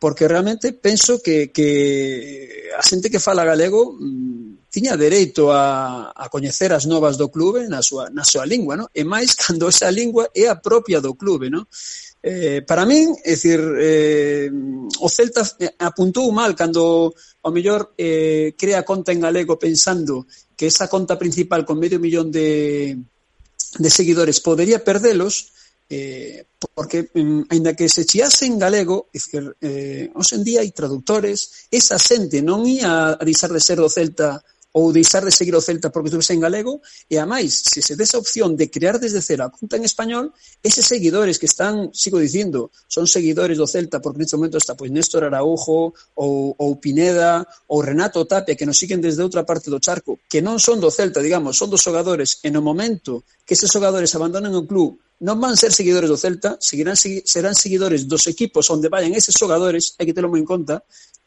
[SPEAKER 9] porque realmente penso que, que a xente que fala galego mm, tiña dereito a, a coñecer as novas do clube na súa, na súa lingua, no? e máis cando esa lingua é a propia do clube. No? Eh, para min, é dicir, eh, o Celta eh, apuntou mal cando ao mellor eh, crea conta en galego pensando que esa conta principal con medio millón de, de seguidores podería perdelos eh, porque, mm, ainda que se chiase en galego, dicir, eh, hoxe en día hai traductores, esa xente non ia a deixar de ser do Celta ou deixar de seguir o Celta porque estuvese en galego, e a máis, se se des a opción de crear desde cero a conta en español, eses seguidores que están, sigo dicindo, son seguidores do Celta porque neste momento está pois Néstor Araujo ou, ou Pineda ou Renato Tapia que nos siguen desde outra parte do charco, que non son do Celta, digamos, son dos xogadores, e no momento que eses xogadores abandonan o club non van ser seguidores do Celta, seguirán, serán seguidores dos equipos onde vayan eses xogadores, hai que telo moi en conta,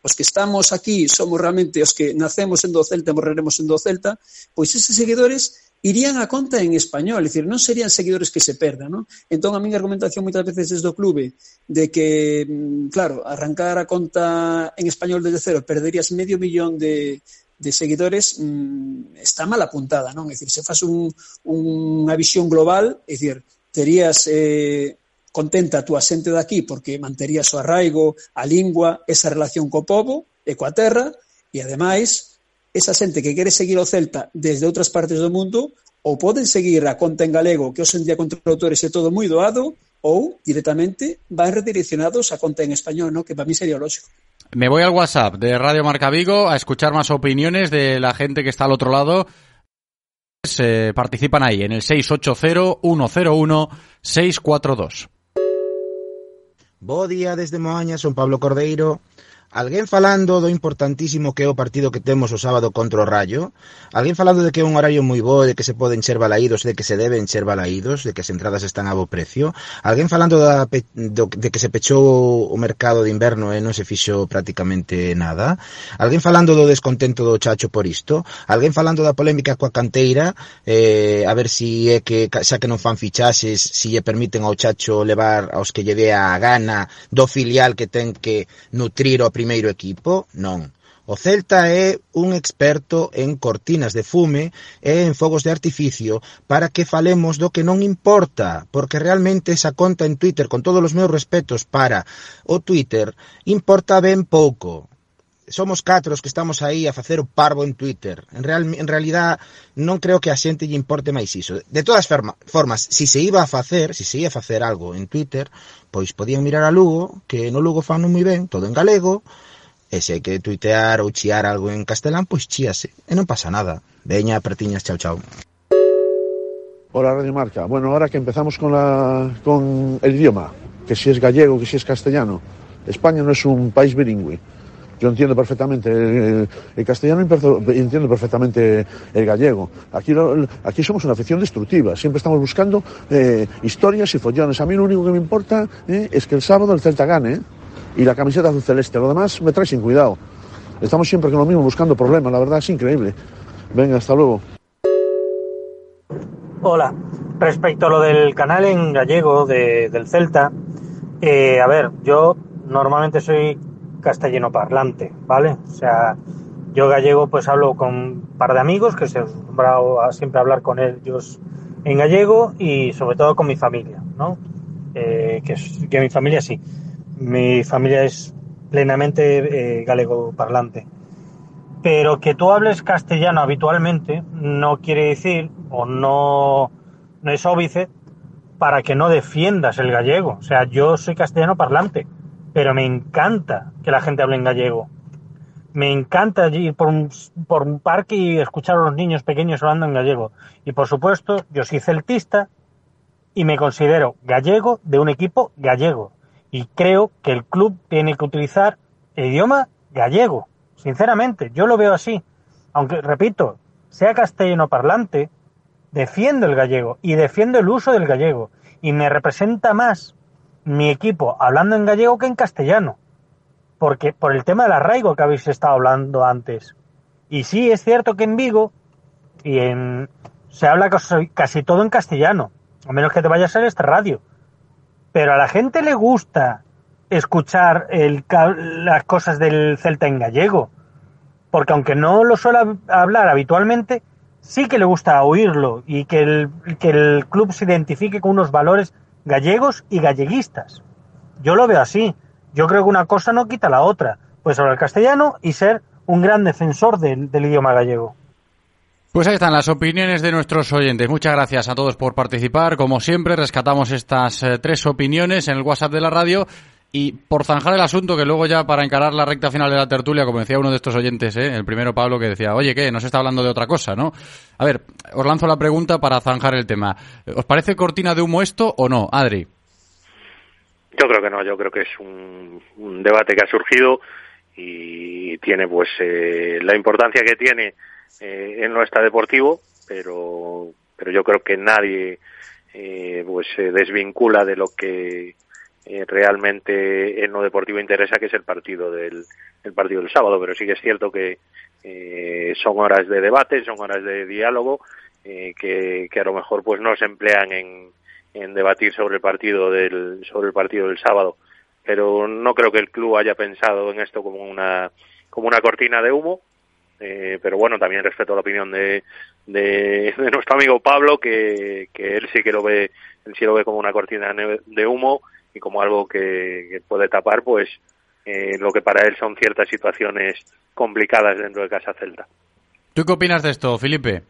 [SPEAKER 9] os que estamos aquí somos realmente os que nacemos en do Celta e morreremos en do Celta, pois eses seguidores irían a conta en español, é dicir, non serían seguidores que se perdan, non? Entón, a miña argumentación moitas veces desde o clube de que, mm, claro, arrancar a conta en español desde cero perderías medio millón de, de seguidores mmm, está mal apuntada, non? É dicir, se faz un, unha visión global, é dicir, terías eh, contenta a túa xente daqui porque manterías o arraigo, a lingua, esa relación co povo e coa terra, e ademais, esa xente que quere seguir o Celta desde outras partes do mundo, ou poden seguir a conta en galego, que hoxe en día con traductores é todo moi doado, ou directamente van redireccionados a conta en español, ¿no? que para mí sería lógico.
[SPEAKER 1] Me voy al WhatsApp de Radio Marca Vigo a escuchar más opiniones de la gente que está al otro lado Eh, participan ahí en el 680-101-642.
[SPEAKER 10] Bo día desde Moaña, son Pablo Cordeiro. Alguén falando do importantísimo que é o partido que temos o sábado contra o Rayo? Alguén falando de que é un horario moi bo, de que se poden ser balaídos, de que se deben ser balaídos, de que as entradas están a bo precio? Alguén falando da, do, de que se pechou o mercado de inverno e non se fixo prácticamente nada? Alguén falando do descontento do Chacho por isto? Alguén falando da polémica coa canteira, eh, a ver si é que xa que non fan fichaxes, si lle permiten ao Chacho levar aos que lle dé a gana do filial que ten que nutrir o primeiro equipo? Non. O Celta é un experto en cortinas de fume e en fogos de artificio para que falemos do que non importa, porque realmente esa conta en Twitter, con todos os meus respetos para o Twitter, importa ben pouco somos catros que estamos aí a facer o parvo en Twitter. En, real, en realidad non creo que a xente lle importe máis iso. De todas forma, formas, se si se iba a facer, se si se ia a facer algo en Twitter, pois podían mirar a Lugo, que no Lugo fan moi ben, todo en galego, e se hai que tuitear ou chiar algo en castelán, pois chíase, e non pasa nada. Veña, pertiñas, chao, chao.
[SPEAKER 11] Hola Radio Marca. Bueno, ahora que empezamos con, la, con el idioma, que si es gallego, que si es castellano, España no es un país bilingüe Yo entiendo perfectamente el, el castellano y entiendo perfectamente el gallego. Aquí, aquí somos una afición destructiva. Siempre estamos buscando eh, historias y follones. A mí lo único que me importa eh, es que el sábado el Celta gane eh, y la camiseta azul celeste. Lo demás me trae sin cuidado. Estamos siempre con lo mismo buscando problemas. La verdad es increíble. Venga, hasta luego.
[SPEAKER 12] Hola, respecto a lo del canal en gallego de- del Celta, a ver, yo normalmente soy castellano parlante, ¿vale? O sea, yo gallego pues hablo con un par de amigos que se he acostumbrado a siempre hablar con ellos en gallego y sobre todo con mi familia, ¿no? Eh, que, que mi familia sí, mi familia es plenamente eh, galego parlante. Pero que tú hables castellano habitualmente no quiere decir, o no, no es óbice, para que no defiendas el gallego. O sea, yo soy castellano parlante, pero me encanta que la gente hable en gallego. Me encanta ir por un, por un parque y escuchar a los niños pequeños hablando en gallego. Y por supuesto, yo soy celtista y me considero gallego de un equipo gallego. Y creo que el club tiene que utilizar el idioma gallego. Sinceramente, yo lo veo así. Aunque, repito, sea castellano parlante, defiendo el gallego y defiendo el uso del gallego. Y me representa más mi equipo hablando en gallego que en castellano. Porque por el tema del arraigo que habéis estado hablando antes. Y sí, es cierto que en Vigo y en, se habla casi, todo en castellano, a menos que te vayas a este radio. Pero a la gente le gusta escuchar el, las cosas del Celta en gallego. Porque aunque no lo suele hab- hablar habitualmente, sí que le gusta oírlo y que el, que el club se identifique con unos valores gallegos y galleguistas. Yo lo veo así. Yo creo que una cosa no quita la otra. Pues hablar castellano y ser un gran defensor del- idioma gallego.
[SPEAKER 1] Pues ahí están las opiniones de nuestros oyentes. Muchas gracias a todos por participar. Como siempre, rescatamos estas eh, tres opiniones en el WhatsApp de la radio. Y por zanjar el asunto, que luego ya para encarar la recta final de la tertulia, como decía uno de estos oyentes, ¿eh? el primero Pablo, que decía, oye, ¿qué? Nos está hablando de otra cosa, ¿no? A ver, os lanzo la pregunta para zanjar el tema. ¿Os parece cortina de humo esto o no, Adri?
[SPEAKER 8] Yo creo que no, yo creo que es un, un debate que ha surgido y tiene pues eh, la importancia que tiene eh, en lo deportivo, pero pero yo creo que nadie eh, pues se desvincula de lo que eh, realmente en lo deportivo interesa, que es el partido del el partido del sábado. Pero sí que es cierto que eh, son horas de debate, son horas de diálogo eh, que, a lo mejor pues no se emplean en, debatir sobre el partido del sobre el partido del sábado. Pero no creo que el club haya pensado en esto como una como una cortina de humo. Eh, pero bueno también respeto la opinión de, de, nuestro amigo Pablo que, que él sí que lo ve él sí lo ve como una cortina de humo y como algo que, que puede tapar pues eh, lo que para él son ciertas situaciones complicadas dentro de Casa Celta.
[SPEAKER 1] ¿Tú qué opinas de esto, Felipe?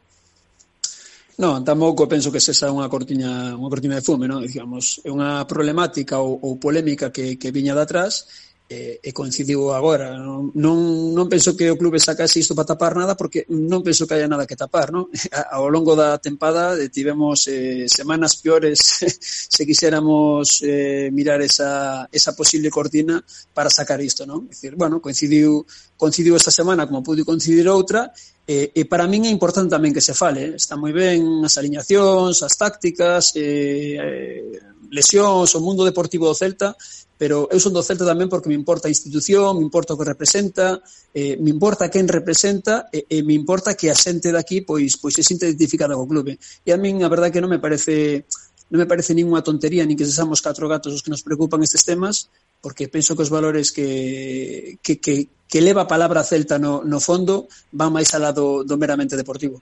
[SPEAKER 9] Non, tampouco penso que sexa unha cortiña, unha cortiña de fume, non? Digamos, é unha problemática ou, ou polémica que, que viña de atrás e, e coincidiu agora. Non, non, non penso que o clube sacase isto para tapar nada porque non penso que haya nada que tapar. Non? Ao longo da tempada eh, tivemos eh, semanas peores se quixéramos eh, mirar esa, esa posible cortina para sacar isto. Non? Dicir, bueno, coincidiu, coincidiu esta semana como pude coincidir outra E, e para min é importante tamén que se fale. Eh? Está moi ben as aliñacións, as tácticas, eh, lesións, o mundo deportivo do Celta, pero eu son do Celta tamén porque me importa a institución, me importa o que representa, eh, me importa quen representa e, e me importa que a xente daqui pois pois se sinta identificada co clube. E a min a verdade que non me parece non me parece ninguna tontería nin que sexamos catro gatos os que nos preocupan estes temas, porque penso que os valores que que que que leva a palabra celta no no fondo van máis alá do do meramente deportivo.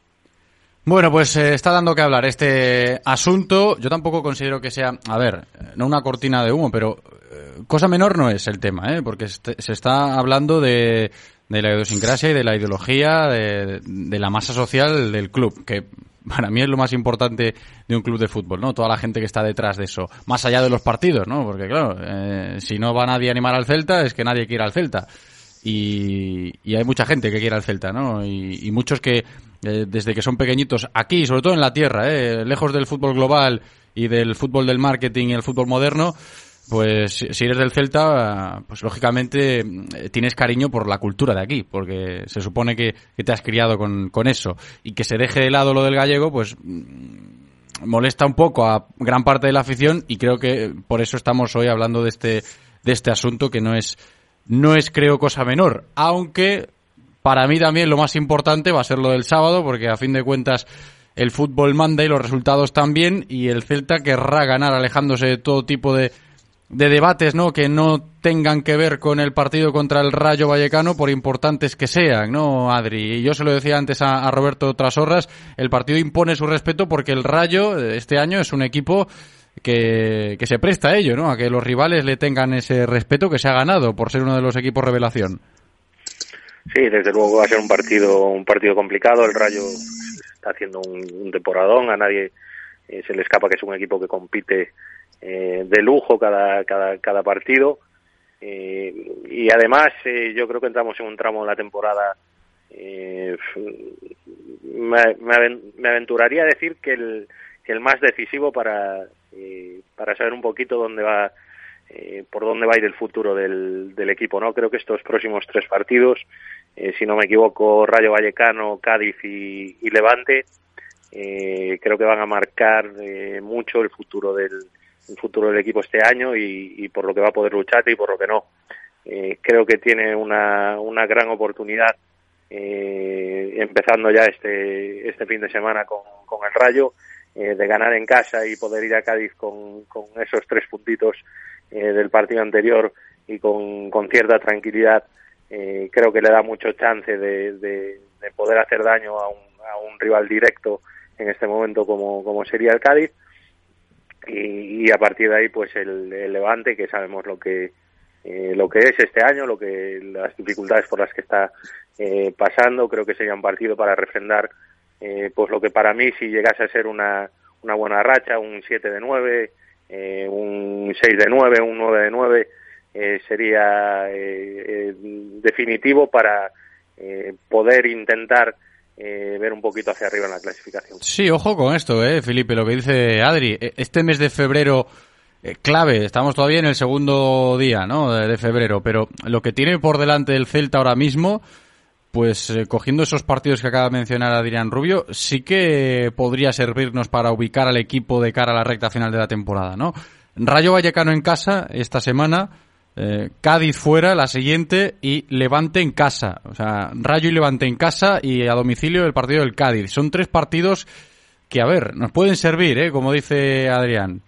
[SPEAKER 1] Bueno, pues eh, está dando que hablar este asunto. Yo tampoco considero que sea, a ver, eh, no una cortina de humo, pero eh, cosa menor no es el tema, ¿eh? porque se está hablando de, de la idiosincrasia y de la ideología de, de la masa social del club, que para mí es lo más importante de un club de fútbol, ¿no? Toda la gente que está detrás de eso, más allá de los partidos, ¿no? Porque claro, eh, si no va nadie a animar al Celta, es que nadie quiere al Celta y, y hay mucha gente que quiere al Celta, ¿no? Y muchos que eh, desde que son pequeñitos aquí, sobre todo en la tierra, ¿eh? lejos del fútbol global y del fútbol del marketing y el fútbol moderno, pues si eres del Celta, pues lógicamente eh, tienes cariño por la cultura de aquí, porque se supone que, que te has criado con, con eso y que se deje de lado lo del gallego, pues mm, molesta un poco a gran parte de la afición y creo que por eso estamos hoy hablando de este de este asunto que no es no es creo cosa menor, aunque para mí también lo más importante va a ser lo del sábado porque a fin de cuentas el fútbol manda y los resultados también y el Celta querrá ganar alejándose de todo tipo de de debates, ¿no? Que no tengan que ver con el partido contra el Rayo Vallecano, por importantes que sean, ¿no, Adri? Y yo se lo decía antes a, Roberto Trasorras, el partido impone su respeto porque el Rayo eh, este año es un equipo que se presta a ello, ¿no? A que los rivales le tengan ese respeto que se ha ganado por ser uno de los equipos revelación.
[SPEAKER 8] Sí, desde luego va a ser un partido un partido complicado. El Rayo está haciendo un, un temporadón. A nadie eh, se le escapa que es un equipo que compite eh, de lujo cada cada, cada partido. Eh, y además eh, yo creo que entramos en un tramo de la temporada. eh, me, me aven- me aventuraría a decir que el, que el más decisivo para para saber un poquito dónde va, eh, por dónde va a ir el futuro del, equipo, ¿no? Creo que estos próximos tres partidos, eh, si no me equivoco, Rayo Vallecano, Cádiz y, y Levante, eh, creo que van a marcar eh, mucho el futuro del el futuro del equipo este año y, y por lo que va a poder luchar y por lo que no. Creo que tiene una, una gran oportunidad empezando ya este, este fin de semana con, con el Rayo eh, de ganar en casa y poder ir a Cádiz con, con esos tres puntitos eh, del partido anterior y con, con cierta tranquilidad eh, creo que le da mucho chance de, de, de poder hacer daño a un, a un rival directo en este momento como, como sería el Cádiz. Y, a partir de ahí pues el, el Levante que sabemos lo que eh, lo que es este año, lo que las dificultades por las que está eh, pasando, creo que sería un partido para refrendar eh, pues lo que para mí si llegase a ser una, una buena racha, un 7 de 9, eh, un 6 de 9, un 9 de 9, eh, sería eh, eh, definitivo para poder intentar eh, ver un poquito hacia arriba en la clasificación.
[SPEAKER 1] Sí, ojo con esto, eh, Felipe, lo que dice Adri. E- Este mes de febrero clave, estamos todavía en el segundo día, ¿no? De febrero, pero lo que tiene por delante el Celta ahora mismo, pues eh, cogiendo esos partidos que acaba de mencionar Adrián Rubio, sí que podría servirnos para ubicar al equipo de cara a la recta final de la temporada, ¿no? Rayo Vallecano en casa esta semana, eh, Cádiz fuera la siguiente y Levante en casa. O sea, Rayo y Levante en casa y a domicilio el partido del Cádiz. Son tres partidos que, a ver, nos pueden servir, ¿eh? Como dice Adrián.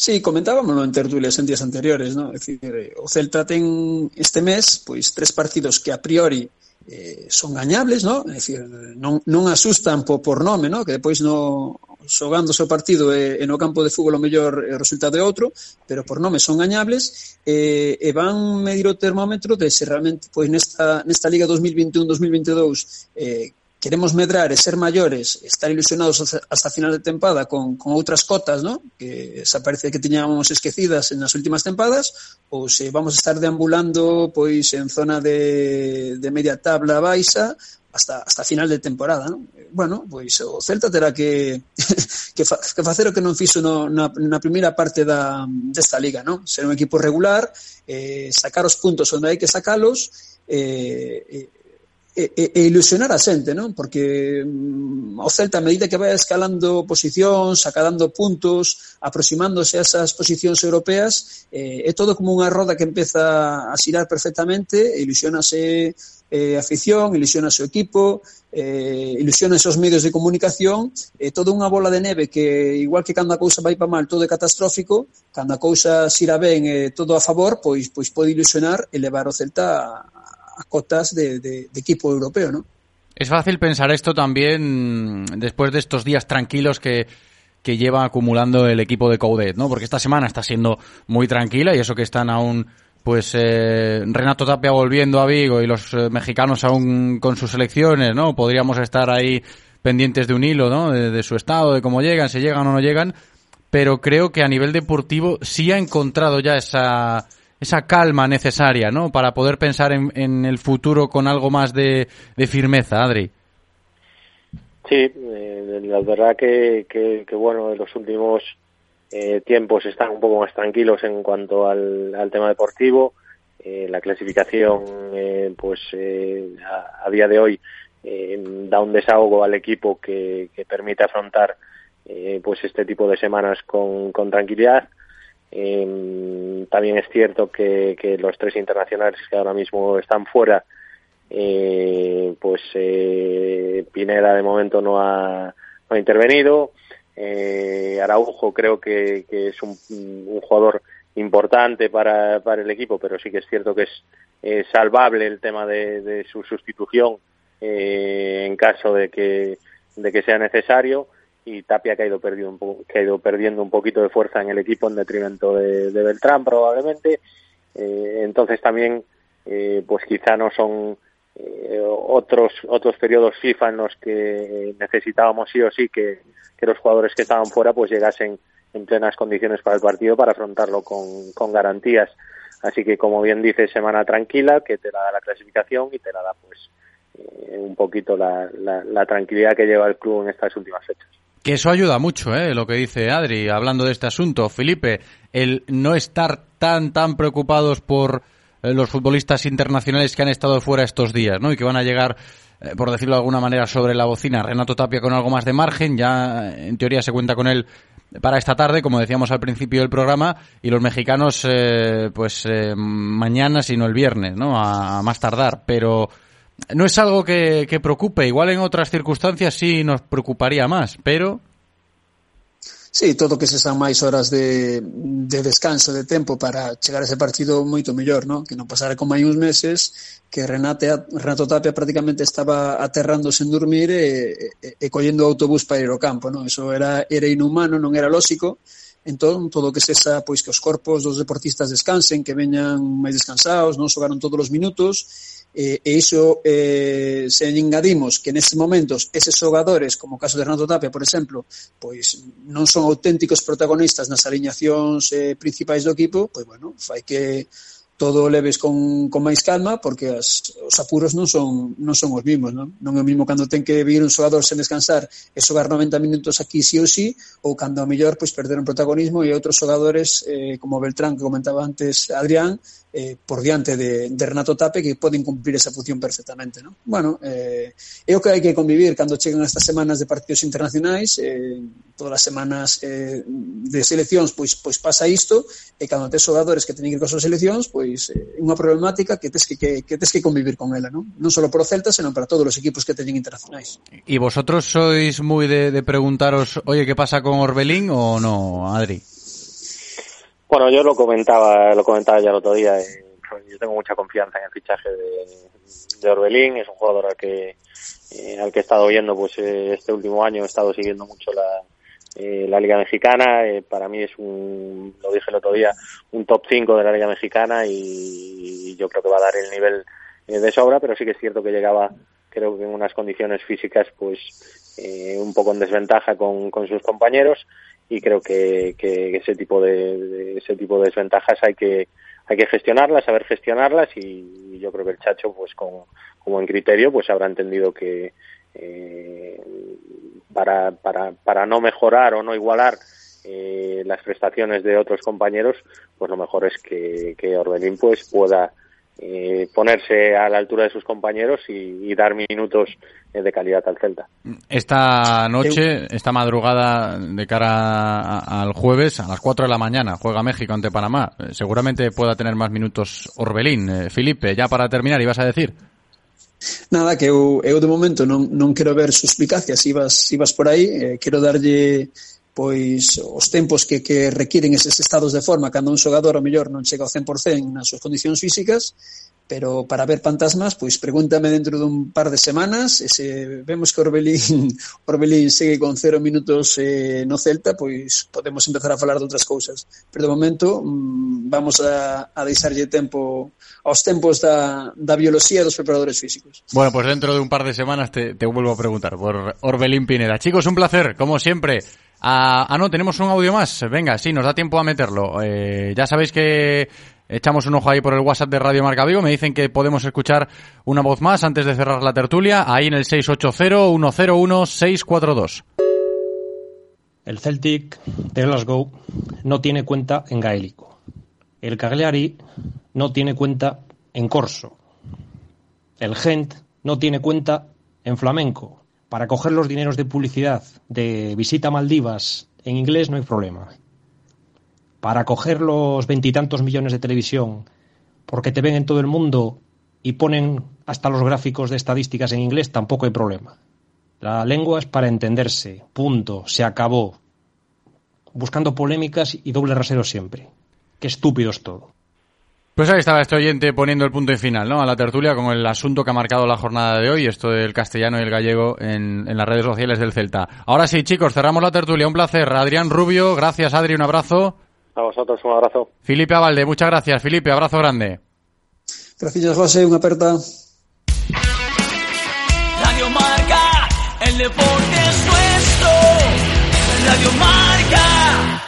[SPEAKER 9] Sí, comentábamoslo en tertulias en días anteriores, ¿no? Es decir, eh, o Celta ten este mes pois tres partidos que a priori eh, son gañables, ¿no? É dicir, non, non asustan po, por nome, ¿no? Que depois no xogando o seu partido e, eh, e no campo de fútbol o mellor eh, resultado é outro, pero por nome son gañables eh, e van medir o termómetro de se realmente pois nesta, nesta Liga 2021-2022 eh, queremos medrar e ser maiores, estar ilusionados hasta final de tempada con, con outras cotas, ¿no? que xa parece que tiñamos esquecidas nas últimas tempadas, ou se vamos a estar deambulando pois en zona de, de media tabla baixa hasta, hasta final de temporada, ¿no? Bueno, pois o Celta terá que, que, fa, que facer o que non fixo no, na, na primeira parte da, desta liga, ¿no? Ser un equipo regular, eh, sacar os puntos onde hai que sacalos, eh, eh, e, e ilusionar a xente, non? Porque mm, o Celta, a medida que vai escalando posicións, acadando puntos, aproximándose a esas posicións europeas, eh, é todo como unha roda que empeza a xirar perfectamente, ilusionase eh, afición, ilusionase o equipo, eh, ilusionase os medios de comunicación, eh, toda unha bola de neve que, igual que cando a cousa vai para mal, todo é catastrófico, cando a cousa xira ben eh, todo a favor, pois pois pode ilusionar e levar o Celta a, a de, equipo europeo, ¿no?
[SPEAKER 1] Es fácil pensar esto también después de estos días tranquilos que, que lleva acumulando el equipo de Coudet, ¿no? Porque esta semana está siendo muy tranquila y eso que están aún, pues, eh, Renato Tapia volviendo a Vigo y los eh, mexicanos aún con sus selecciones, ¿no? Podríamos estar ahí pendientes de un hilo, ¿no? De, de su estado, de cómo llegan, si llegan o no llegan, pero creo que a nivel deportivo sí ha encontrado ya esa esa calma necesaria, ¿no? Para poder pensar en, en el futuro con algo más de, firmeza, Adri.
[SPEAKER 8] Sí, eh, la verdad que, que, que, bueno, en los últimos eh, tiempos están un poco más tranquilos en cuanto al, al tema deportivo. Eh, la clasificación, eh, pues a, a, día de hoy da un desahogo al equipo que, que permite afrontar pues este tipo de semanas con, con tranquilidad. Eh, también es cierto que, que, los tres internacionales que ahora mismo están fuera, eh, pues eh, Pineda de momento no ha, no ha intervenido. Eh, Araujo creo que, es un, jugador importante para, para el equipo, pero sí que es cierto que es salvable el tema de, de su sustitución eh, en caso de que, de que sea necesario y Tapia que ha ido perdiendo un, po que ha ido perdiendo un poquito de fuerza en el equipo en detrimento de, Beltrán probablemente. Eh, entonces también eh, pues quizá no son eh, otros otros periodos FIFA en los que necesitábamos sí o sí que, los jugadores que estaban fuera pues llegasen en plenas condiciones para el partido para afrontarlo con, garantías. Así que como bien dice semana tranquila que te la da la clasificación y te la da pues un poquito la tranquilidad que lleva el club en estas últimas fechas
[SPEAKER 1] Que eso ayuda mucho, ¿eh? lo que dice Adri, hablando de este asunto. Felipe, el no estar tan, tan preocupados por eh, los futbolistas internacionales que han estado fuera estos días, ¿no? Y que van a llegar, eh, por decirlo de alguna manera, sobre la bocina. Renato Tapia con algo más de margen, ya en teoría se cuenta con él para esta tarde, como decíamos al principio del programa, y los mexicanos, eh, pues eh, mañana, sino el viernes, ¿no? A más tardar. Pero no es algo que, que, preocupe. Igual en otras circunstancias sí nos preocuparía más, pero...
[SPEAKER 9] Sí, todo que se san máis horas de, de descanso, de tempo para chegar a ese partido moito mellor, non? Que non pasara como hai uns meses que Renate, Renato Tapia prácticamente estaba aterrando sen dormir eh, eh, eh, e, e, e collendo o autobús para ir ao campo, non? Eso era, era inhumano, non era lóxico. entón todo o que sexa pois que os corpos dos deportistas descansen, que veñan máis descansados, non xogaron todos os minutos E, e iso, eh, se engadimos que nestes momentos eses xogadores, como o caso de Renato Tapia, por exemplo, pois non son auténticos protagonistas nas aliñacións eh, principais do equipo, pois bueno, fai que todo leves con, con máis calma porque as, os apuros non son non son os mismos, non? Non é o mismo cando ten que vir un xogador sen descansar e xogar 90 minutos aquí sí ou sí ou cando a mellor pois perder un protagonismo e outros xogadores eh, como Beltrán que comentaba antes Adrián eh, por diante de, de, Renato Tape que poden cumplir esa función perfectamente. Non? Bueno, eh, é o que hai que convivir cando chegan estas semanas de partidos internacionais, eh, todas as semanas eh, de seleccións, pois, pois pasa isto, e cando tes xogadores que teñen que ir con as seleccións, pois é eh, unha problemática que tes que, que, que tes que convivir con ela, non? Non só para o Celta, senón para todos os equipos que teñen internacionais.
[SPEAKER 1] E vosotros sois moi de, de preguntaros, oye, que pasa con Orbelín ou no, Adri?
[SPEAKER 8] Bueno, yo lo comentaba, lo comentaba ya el otro día. eh, yo tengo mucha confianza en el fichaje de, Orbelín. Es un jugador al que eh, al que he estado viendo, pues eh, este último año he estado siguiendo mucho la eh, la Liga Mexicana. Eh, para mí es un, lo dije el otro día, un top 5 de la Liga Mexicana y, y yo creo que va a dar el nivel de sobra, pero sí que es cierto que llegaba, creo que en unas condiciones físicas, pues eh, un poco en desventaja con, con sus compañeros y creo que, que ese tipo de, ese tipo de desventajas hay que hay que gestionarlas saber gestionarlas y, y yo creo que el Chacho pues con como en criterio pues habrá entendido que eh, para, para para no mejorar o no igualar eh, las prestaciones de otros compañeros pues lo mejor es que, que Orbelín pues pueda eh, ponerse a la altura de sus compañeros y, y dar minutos eh, de calidad al Celta.
[SPEAKER 1] Esta noche, esta madrugada de cara a- al jueves, a las 4 de la mañana, juega México ante Panamá. Eh, Seguramente pueda tener más minutos Orbelín. Eh, Felipe, ya para terminar, ibas a decir.
[SPEAKER 9] Nada, que eu, eu de momento non, non quero ver suspicacias, ibas, ibas por aí, eh, quero darlle pois os tempos que, que requiren eses estados de forma cando un xogador ao mellor non chega ao 100% nas súas condicións físicas pero para ver fantasmas pois pregúntame dentro dun par de semanas e se vemos que Orbelín Orbelín segue con cero minutos eh, no Celta pois podemos empezar a falar de outras cousas. Pero de momento mm, vamos a, a deixarlle tempo aos tempos da, da bioloxía dos preparadores físicos.
[SPEAKER 1] Bueno, pois pues dentro de un par de semanas te, te vuelvo a preguntar por Orbelín Pineda. Chicos, un placer, como siempre. Ah, ah, no, tenemos un audio más. Venga, sí, nos da tiempo a meterlo. Eh, ya sabéis que echamos un ojo ahí por el WhatsApp de Radio Marca Vigo. Me dicen que podemos escuchar una voz más antes de cerrar la tertulia. Ahí en el 680-101-642.
[SPEAKER 13] El Celtic de Glasgow no tiene cuenta en gaélico. El Cagliari no tiene cuenta en corso. El Gent no tiene cuenta en flamenco. Para coger los dineros de publicidad de visita a Maldivas en inglés no hay problema. Para coger los veintitantos millones de televisión porque te ven en todo el mundo y ponen hasta los gráficos de estadísticas en inglés tampoco hay problema. La lengua es para entenderse. Punto. Se acabó. Buscando polémicas y doble rasero siempre. Qué estúpido es todo.
[SPEAKER 1] Pues ahí estaba este oyente poniendo el punto y final ¿no? a la tertulia con el asunto que ha marcado la jornada de hoy, esto del castellano y el gallego en, en las redes sociales del Celta. Ahora sí, chicos, cerramos la tertulia. Un placer. Adrián Rubio, gracias Adri, un abrazo.
[SPEAKER 8] A vosotros un abrazo.
[SPEAKER 1] Felipe Avalde, muchas gracias. Felipe, abrazo grande.
[SPEAKER 9] Gracias, José, unha aperta.
[SPEAKER 6] Radio Marca, el deporte es nuestro. Radio Marca.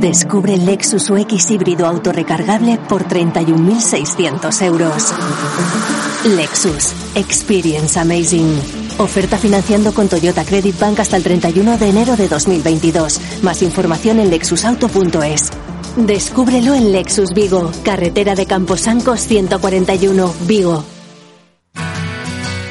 [SPEAKER 3] Descubre el Lexus UX híbrido autorrecargable por 31.600 euros. Lexus. Experience Amazing. Oferta financiando con Toyota Credit Bank hasta el 31 de enero de 2022. Más información en lexusauto.es. Descúbrelo en Lexus Vigo, carretera de Camposancos 141, Vigo.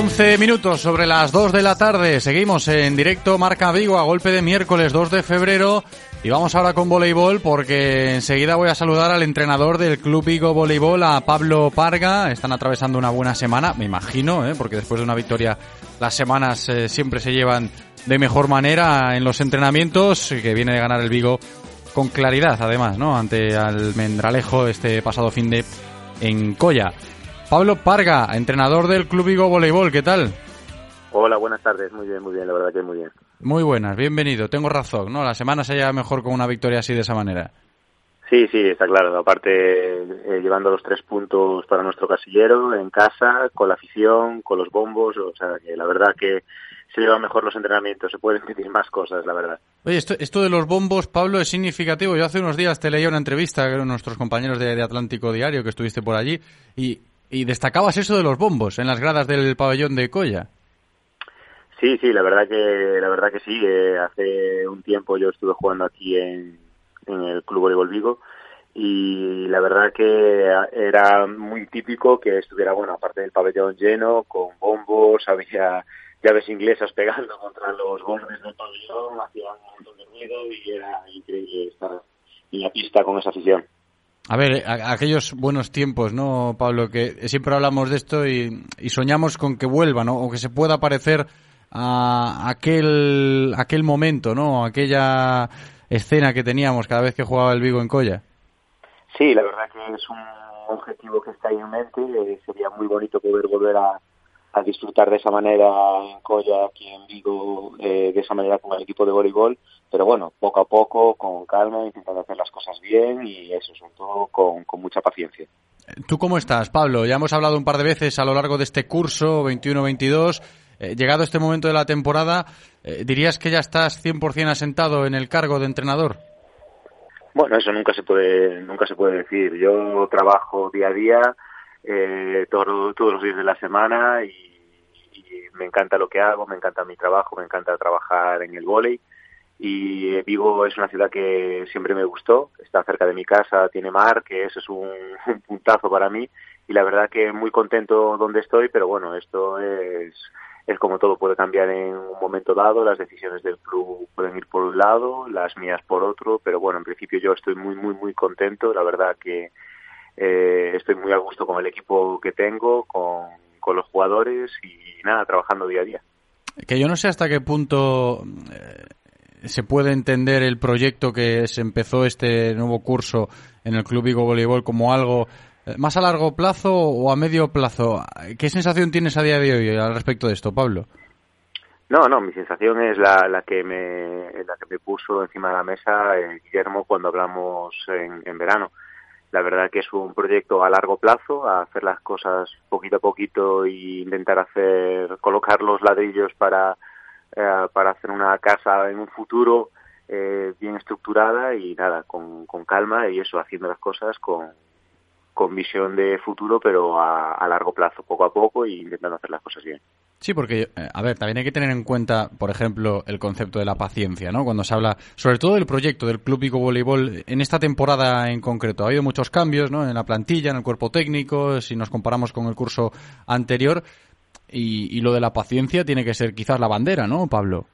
[SPEAKER 1] 11 minutos sobre las 2 de la tarde. Seguimos en directo Marca Vigo a golpe de miércoles 2 de febrero. Y vamos ahora con voleibol porque enseguida voy a saludar al entrenador del Club Vigo Voleibol, a Pablo Parga. Están atravesando una buena semana, me imagino, ¿eh? porque después de una victoria las semanas eh, siempre se llevan de mejor manera en los entrenamientos, que viene de ganar el Vigo con claridad además, ¿no? Ante Almendralejo este pasado fin de en Coya. Pablo Parga, entrenador del Club Vigo Voleibol, ¿qué tal?
[SPEAKER 14] Hola, buenas tardes. Muy bien, muy bien, la verdad que muy bien.
[SPEAKER 1] Muy buenas, bienvenido. Tengo razón, ¿no? La semana se lleva mejor con una victoria así de esa manera.
[SPEAKER 14] Sí, sí, está claro. Aparte, eh, llevando los tres puntos para nuestro casillero, en casa, con la afición, con los bombos, o sea, que la verdad que se llevan mejor los entrenamientos, se pueden pedir más cosas, la verdad.
[SPEAKER 1] Oye, esto, esto de los bombos, Pablo, es significativo. Yo hace unos días te leía una entrevista con nuestros compañeros de, de Atlántico Diario que estuviste por allí y, y destacabas eso de los bombos en las gradas del pabellón de Coya.
[SPEAKER 14] Sí, sí, la verdad que la verdad que sí. hace un tiempo yo estuve jugando aquí en, en el Club Voleibol Vigo y la verdad que era muy típico que estuviera, bueno, aparte del pabellón lleno, con bombos, había llaves inglesas pegando contra los bordes del pabellón, hacían un montón de ruido y era increíble estar en la pista con esa afición.
[SPEAKER 1] A ver, a- aquellos buenos tiempos, ¿no, Pablo? Que siempre hablamos de esto y, y soñamos con que vuelva, ¿no? O que se pueda parecer a aquel, aquel momento, ¿no? Aquella escena que teníamos cada vez que jugaba el Vigo en Coya.
[SPEAKER 14] Sí, la verdad que es un objetivo que está ahí en mente. eh, sería muy bonito poder volver a, a disfrutar de esa manera en Coya, aquí en Vigo, eh, de esa manera con el equipo de voleibol. Pero bueno, poco a poco, con calma, intentando hacer las cosas bien y eso, sobre todo con, con mucha paciencia.
[SPEAKER 1] ¿Tú cómo estás, Pablo? Ya hemos hablado un par de veces a lo largo de este curso 21-22. Eh, llegado este momento de la temporada, eh, ¿dirías que ya estás 100% asentado en el cargo de entrenador?
[SPEAKER 14] Bueno, eso nunca se puede, nunca se puede decir. Yo trabajo día a día, eh, todo- todos los días de la semana y, y me encanta lo que hago, me encanta mi trabajo, me encanta trabajar en el vóley. Y eh, Vigo es una ciudad que siempre me gustó, está cerca de mi casa, tiene mar, que eso es un, un puntazo para mí. Y la verdad que muy contento donde estoy, pero bueno, esto es es como todo puede cambiar en un momento dado, las decisiones del club pueden ir por un lado, las mías por otro, pero bueno, en principio yo estoy muy, muy, muy contento, la verdad que eh, estoy muy a gusto con el equipo que tengo, con, con los jugadores y nada, trabajando día a día.
[SPEAKER 1] Que yo no sé hasta qué punto eh, se puede entender el proyecto que se empezó este nuevo curso en el Club Vigo Voleibol como algo eh, más a largo plazo o a medio plazo. ¿Qué sensación tienes a día de hoy al respecto de esto, Pablo?
[SPEAKER 14] No, no, mi sensación es la, la que me la que me puso encima de la mesa eh, Guillermo cuando hablamos en, en verano. La verdad que es un proyecto a largo plazo, hacer las cosas poquito a poquito e intentar hacer colocar los ladrillos para eh, para hacer una casa en un futuro eh, bien estructurada y nada, con, con calma y eso, haciendo las cosas con, con visión de futuro, pero a, a largo plazo, poco a poco y intentando hacer las cosas bien.
[SPEAKER 1] Sí, porque, eh, a ver, también hay que tener en cuenta, por ejemplo, el concepto de la paciencia, ¿no? Cuando se habla, sobre todo del proyecto del Club Vigo Voleibol, en esta temporada en concreto, ha habido muchos cambios, ¿no? En la plantilla, en el cuerpo técnico, si nos comparamos con el curso anterior, y, lo de la paciencia tiene que ser quizás la bandera, ¿no, Pablo?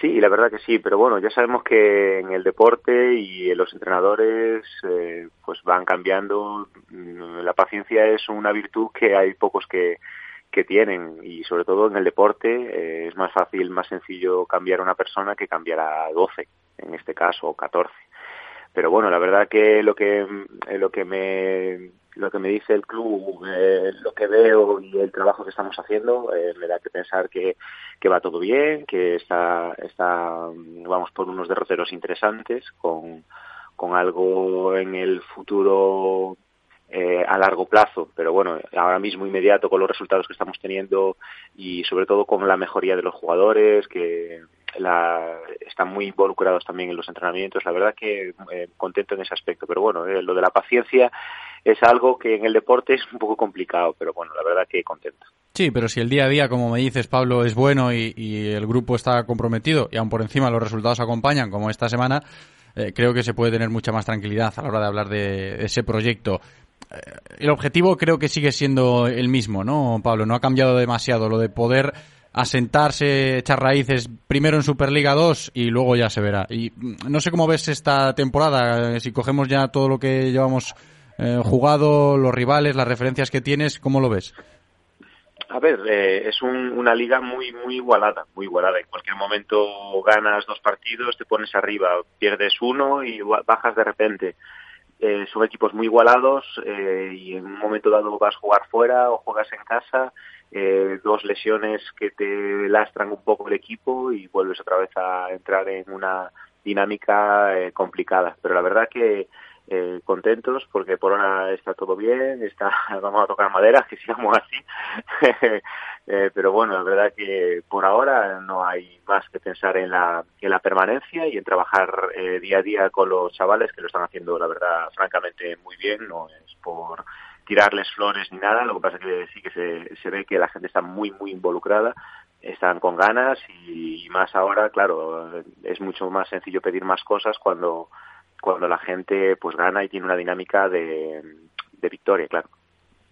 [SPEAKER 14] Sí, la verdad que sí, pero bueno, ya sabemos que en el deporte y en los entrenadores eh, pues van cambiando. Mm, La paciencia es una virtud que hay pocos que, que tienen y sobre todo en el deporte eh, es más fácil, más sencillo cambiar a una persona que cambiar a 12, en este caso, o 14. Pero bueno, la verdad que lo que eh, lo que me lo que me dice el club, eh, lo que veo y el trabajo que estamos haciendo, eh, me da que pensar que, que va todo bien, que está, está, vamos por unos derroteros interesantes, con, con algo en el futuro eh, a largo plazo, pero bueno, ahora mismo inmediato con los resultados que estamos teniendo y sobre todo con la mejoría de los jugadores, que la, están muy involucrados también en los entrenamientos, la verdad que eh, contento en ese aspecto, pero bueno, eh, lo de la paciencia es algo que en el deporte es un poco complicado, pero bueno, la verdad que contento.
[SPEAKER 1] Sí, pero si el día a día, como me dices, Pablo, es bueno y, el grupo está comprometido y aún por encima los resultados acompañan, como esta semana, eh, creo que se puede tener mucha más tranquilidad a la hora de hablar de ese proyecto. Eh, el objetivo creo que sigue siendo el mismo, ¿no, Pablo? No ha cambiado demasiado lo de poder asentarse, echar raíces primero en Superliga 2 y luego ya se verá. Y mm, no sé cómo ves esta temporada, eh, si cogemos ya todo lo que llevamos eh, jugado, los rivales, las referencias que tienes, ¿cómo lo ves?
[SPEAKER 14] A ver, eh, es un- una liga muy muy igualada, muy igualada. En cualquier momento ganas dos partidos, te pones arriba, pierdes uno y ba- bajas de repente. Eh, son equipos muy igualados eh, y en un momento dado vas a jugar fuera o juegas en casa, eh, dos lesiones que te lastran un poco el equipo y vuelves otra vez a entrar en una dinámica eh, complicada. Pero la verdad que eh, contentos porque por ahora está todo bien, está, vamos a tocar madera, que sigamos así. Eh, pero bueno, la verdad que por ahora no hay más que pensar en la, en la permanencia y en trabajar eh, día a día con los chavales que lo están haciendo, la verdad, francamente muy bien. No es por tirarles flores ni nada, lo que pasa es que sí que se, se ve que la gente está muy, muy involucrada, están con ganas y, y más ahora, claro, es mucho más sencillo pedir más cosas cuando cuando la gente pues gana y tiene una dinámica de, de victoria, claro.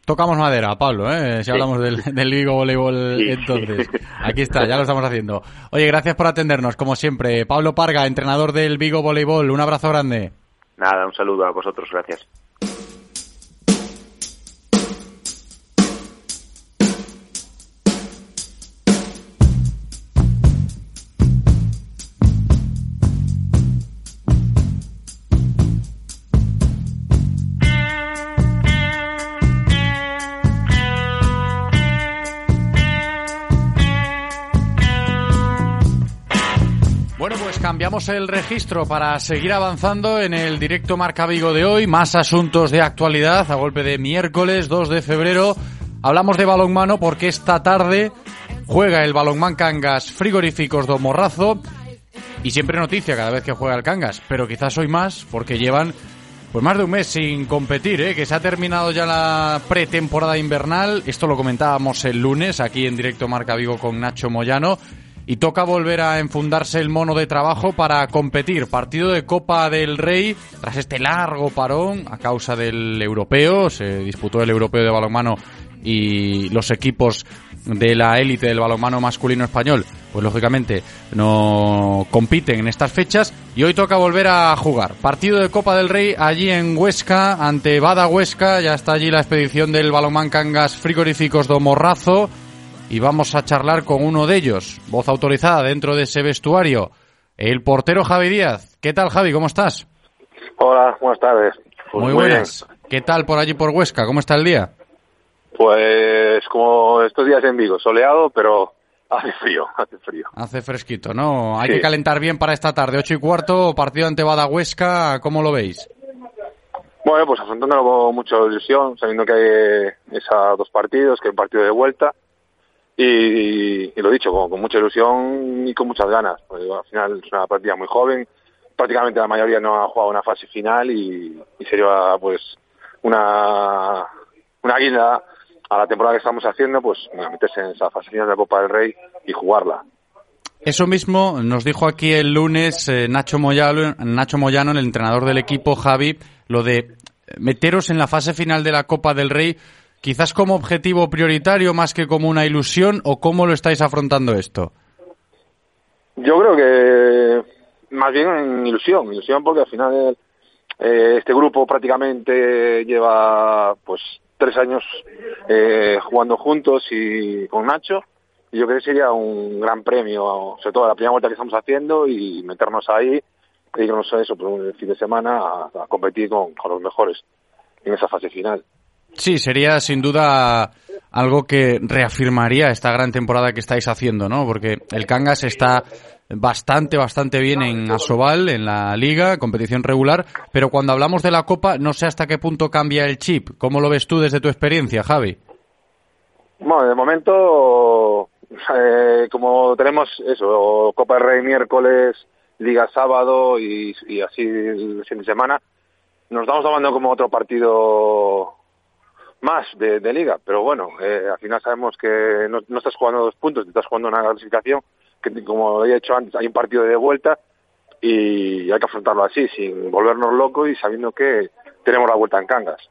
[SPEAKER 1] Tocamos madera, Pablo, ¿eh? si
[SPEAKER 14] Sí.
[SPEAKER 1] hablamos del, del Vigo Voleibol
[SPEAKER 14] Sí.
[SPEAKER 1] entonces. Aquí está, ya lo estamos haciendo. Oye, gracias por atendernos, como siempre. Pablo Parga, entrenador del Vigo Voleibol, un abrazo grande.
[SPEAKER 14] Nada, un saludo a vosotros, gracias.
[SPEAKER 1] El registro para seguir avanzando en el directo Marca Vigo de hoy. Más asuntos de actualidad a golpe de miércoles 2 de febrero. Hablamos de balonmano porque esta tarde juega el balonmán Cangas Frigoríficos do Morrazo. Y siempre noticia cada vez que juega el Cangas, pero quizás hoy más porque llevan pues más de un mes sin competir, ¿eh? que se ha terminado ya la pretemporada invernal. Esto lo comentábamos el lunes aquí en directo Marca Vigo con Nacho Moyano. Y toca volver a enfundarse el mono de trabajo para competir. Partido de Copa del Rey tras este largo parón a causa del europeo. Se disputó el europeo de balonmano y los equipos de la élite del balonmano masculino español, pues lógicamente no compiten en estas fechas y hoy toca volver a jugar. Partido de Copa del Rey allí en Huesca, ante Bada Huesca, ya está allí la expedición del balonmán Cangas Frigoríficos do Morrazo y vamos a charlar con uno de ellos, voz autorizada dentro de ese vestuario, el portero Javi Díaz. ¿Qué tal Javi? ¿Cómo estás?
[SPEAKER 15] Hola, buenas tardes. Pues
[SPEAKER 1] muy buenas. ¿Qué tal por allí por Huesca? ¿Cómo está el día?
[SPEAKER 15] Pues como estos días en Vigo, soleado, pero hace frío, hace frío.
[SPEAKER 1] Hace fresquito, ¿no? Hay
[SPEAKER 15] Sí.
[SPEAKER 1] que calentar bien para esta tarde. Ocho y cuarto, partido ante Bada Huesca. ¿Cómo lo veis?
[SPEAKER 15] Bueno, pues afrontándolo con mucha ilusión, sabiendo que hay esos dos partidos, que hay un partido de vuelta. Y, y lo dicho, con, mucha ilusión y con muchas ganas. Al final es una partida muy joven, prácticamente la mayoría no ha jugado una fase final y, y sería pues una, una guinda a la temporada que estamos haciendo, pues meterse en esa fase final de la Copa del Rey y jugarla.
[SPEAKER 1] Eso mismo nos dijo aquí el lunes eh, Nacho, Moyano, Nacho Moyano, el entrenador del equipo, Javi, lo de meteros en la fase final de la Copa del Rey, quizás como objetivo prioritario más que como una ilusión, o cómo lo estáis afrontando esto.
[SPEAKER 15] Yo creo que más bien en ilusión, ilusión porque al final eh, este grupo prácticamente lleva pues tres años eh, jugando juntos y con Nacho y yo creo que sería un gran premio, sobre todo la primera vuelta que estamos haciendo y meternos ahí, dedicarnos a eso por un fin de semana a, competir con los mejores en esa fase final.
[SPEAKER 1] Sí, sería sin duda algo que reafirmaría esta gran temporada que estáis haciendo, ¿no? Porque el Cangas está bastante, bastante bien en Asobal, en la liga, competición regular, pero cuando hablamos de la Copa, no sé hasta qué punto cambia el chip. ¿Cómo lo ves tú desde tu experiencia, Javi?
[SPEAKER 15] Bueno, de momento, eh, como tenemos eso, Copa del Rey miércoles, Liga sábado y, y así el fin de semana, nos estamos tomando como otro partido más de, de Liga, pero bueno, eh, al final sabemos que no, no estás jugando dos puntos, estás jugando una clasificación, que como he dicho antes, hay un partido de vuelta y hay que afrontarlo así, sin volvernos locos y sabiendo que tenemos la vuelta en Cangas.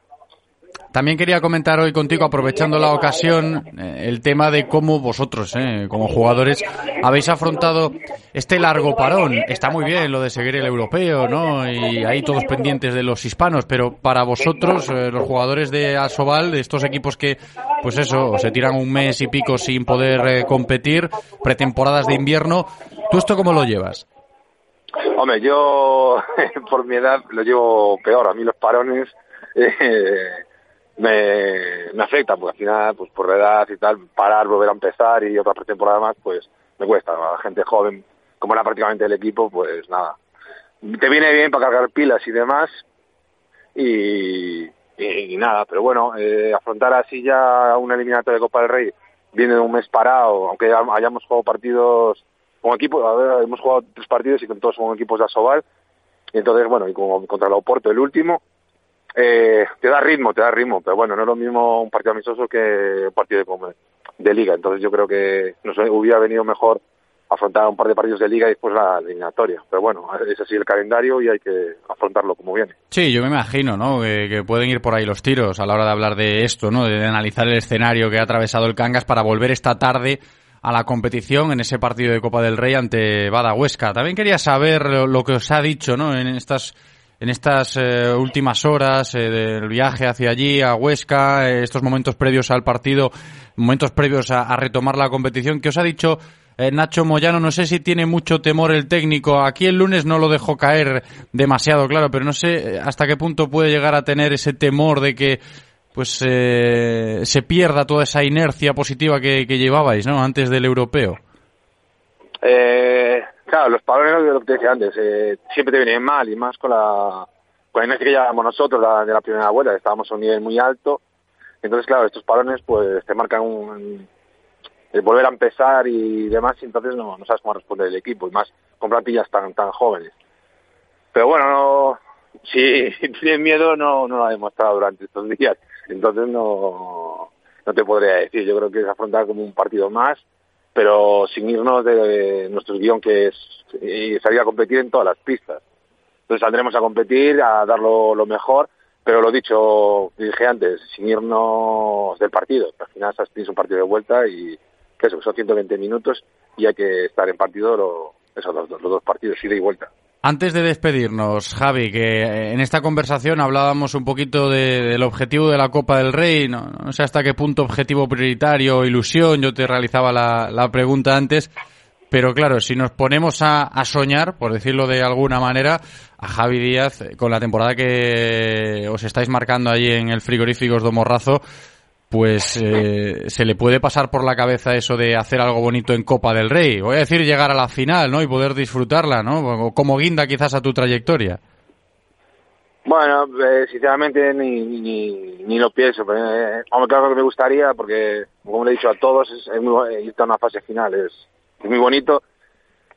[SPEAKER 1] También quería comentar hoy contigo, aprovechando la ocasión, eh, el tema de cómo vosotros, eh, como jugadores, habéis afrontado este largo parón. Está muy bien lo de seguir el europeo, ¿no? Y ahí todos pendientes de los hispanos, pero para vosotros, eh, los jugadores de Asobal, de estos equipos que, pues eso, se tiran un mes y pico sin poder eh, competir, pretemporadas de invierno, ¿tú esto cómo lo llevas?
[SPEAKER 15] Hombre, yo por mi edad lo llevo peor. A mí los parones eh, me, me afectan, porque al final, pues por la edad y tal, parar, volver a empezar y otra pretemporada más, pues me cuesta. La gente joven, como era prácticamente el equipo, pues nada. Te viene bien para cargar pilas y demás. Y, y, nada, pero bueno, eh, afrontar así ya una eliminatoria de Copa del Rey, viene de un mes parado, aunque ya hayamos jugado partidos con equipos, hemos jugado tres partidos y con todos son equipos de Asobal. Y entonces, bueno, y como contra el Oporto, el último, eh, te da ritmo, te da ritmo, pero bueno, no es lo mismo un partido amistoso que un partido de, de liga. Entonces yo creo que nos hubiera venido mejor afrontar un par de partidos de liga y después la eliminatoria. Pero bueno, es así el calendario y hay que afrontarlo como viene.
[SPEAKER 1] Sí, yo me imagino, ¿no? Que, que pueden ir por ahí los tiros a la hora de hablar de esto, ¿no? De analizar el escenario que ha atravesado el Cangas para volver esta tarde a la competición en ese partido de Copa del Rey ante Bada Huesca. También quería saber lo que os ha dicho, ¿no? En estas en estas eh, últimas horas eh, del viaje hacia allí a Huesca, eh, estos momentos previos al partido, momentos previos a, retomar la competición, ¿qué os ha dicho eh, Nacho Moyano? No sé si tiene mucho temor el técnico. Aquí el lunes no lo dejó caer demasiado, claro, pero no sé hasta qué punto puede llegar a tener ese temor de que pues se pierda toda esa inercia positiva que, que llevabais, ¿no? Antes del europeo.
[SPEAKER 15] Eh, claro, los parones, lo que te decía antes, eh, siempre te vienen mal y más con la, con la que llevamos nosotros la, de la primera vuelta, estábamos a un nivel muy alto. Entonces, claro, estos parones pues te marcan un, el volver a empezar y demás, y entonces no, no sabes cómo responder el equipo, y más con plantillas tan, tan jóvenes. Pero bueno, no, si tienes miedo no, no lo ha demostrado durante estos días, entonces no, no te podría decir. Yo creo que es afrontar como un partido más pero sin irnos de nuestro guion que es y salir a competir en todas las pistas. Entonces saldremos a competir, a dar lo, mejor, pero lo dicho, dije antes, sin irnos del partido. Al final tienes un partido de vuelta y que eso, son 120 minutos y hay que estar en partido lo- esos dos, los dos partidos, ida y vuelta.
[SPEAKER 1] Antes de despedirnos, Javi, que eh, en esta conversación hablábamos un poquito de- del objetivo de la Copa del Rey, no, sé hasta qué punto objetivo prioritario, ilusión, yo te realizaba la, la pregunta antes, pero claro, si nos ponemos a, a soñar, por decirlo de alguna manera, a Javi Díaz, eh, con la temporada que os estáis marcando allí en el frigoríficos de Morrazo, pues eh, se le puede pasar por la cabeza eso de hacer algo bonito en Copa del Rey. Voy a decir llegar a la final, ¿no? Y poder disfrutarla, ¿no? Como guinda quizás a tu trayectoria.
[SPEAKER 15] Bueno, eh, sinceramente ni, ni, ni lo pienso. Pero, eh, hombre, claro que me gustaría, porque como le he dicho a todos, es, es muy, eh, irte a una fase final es, es muy bonito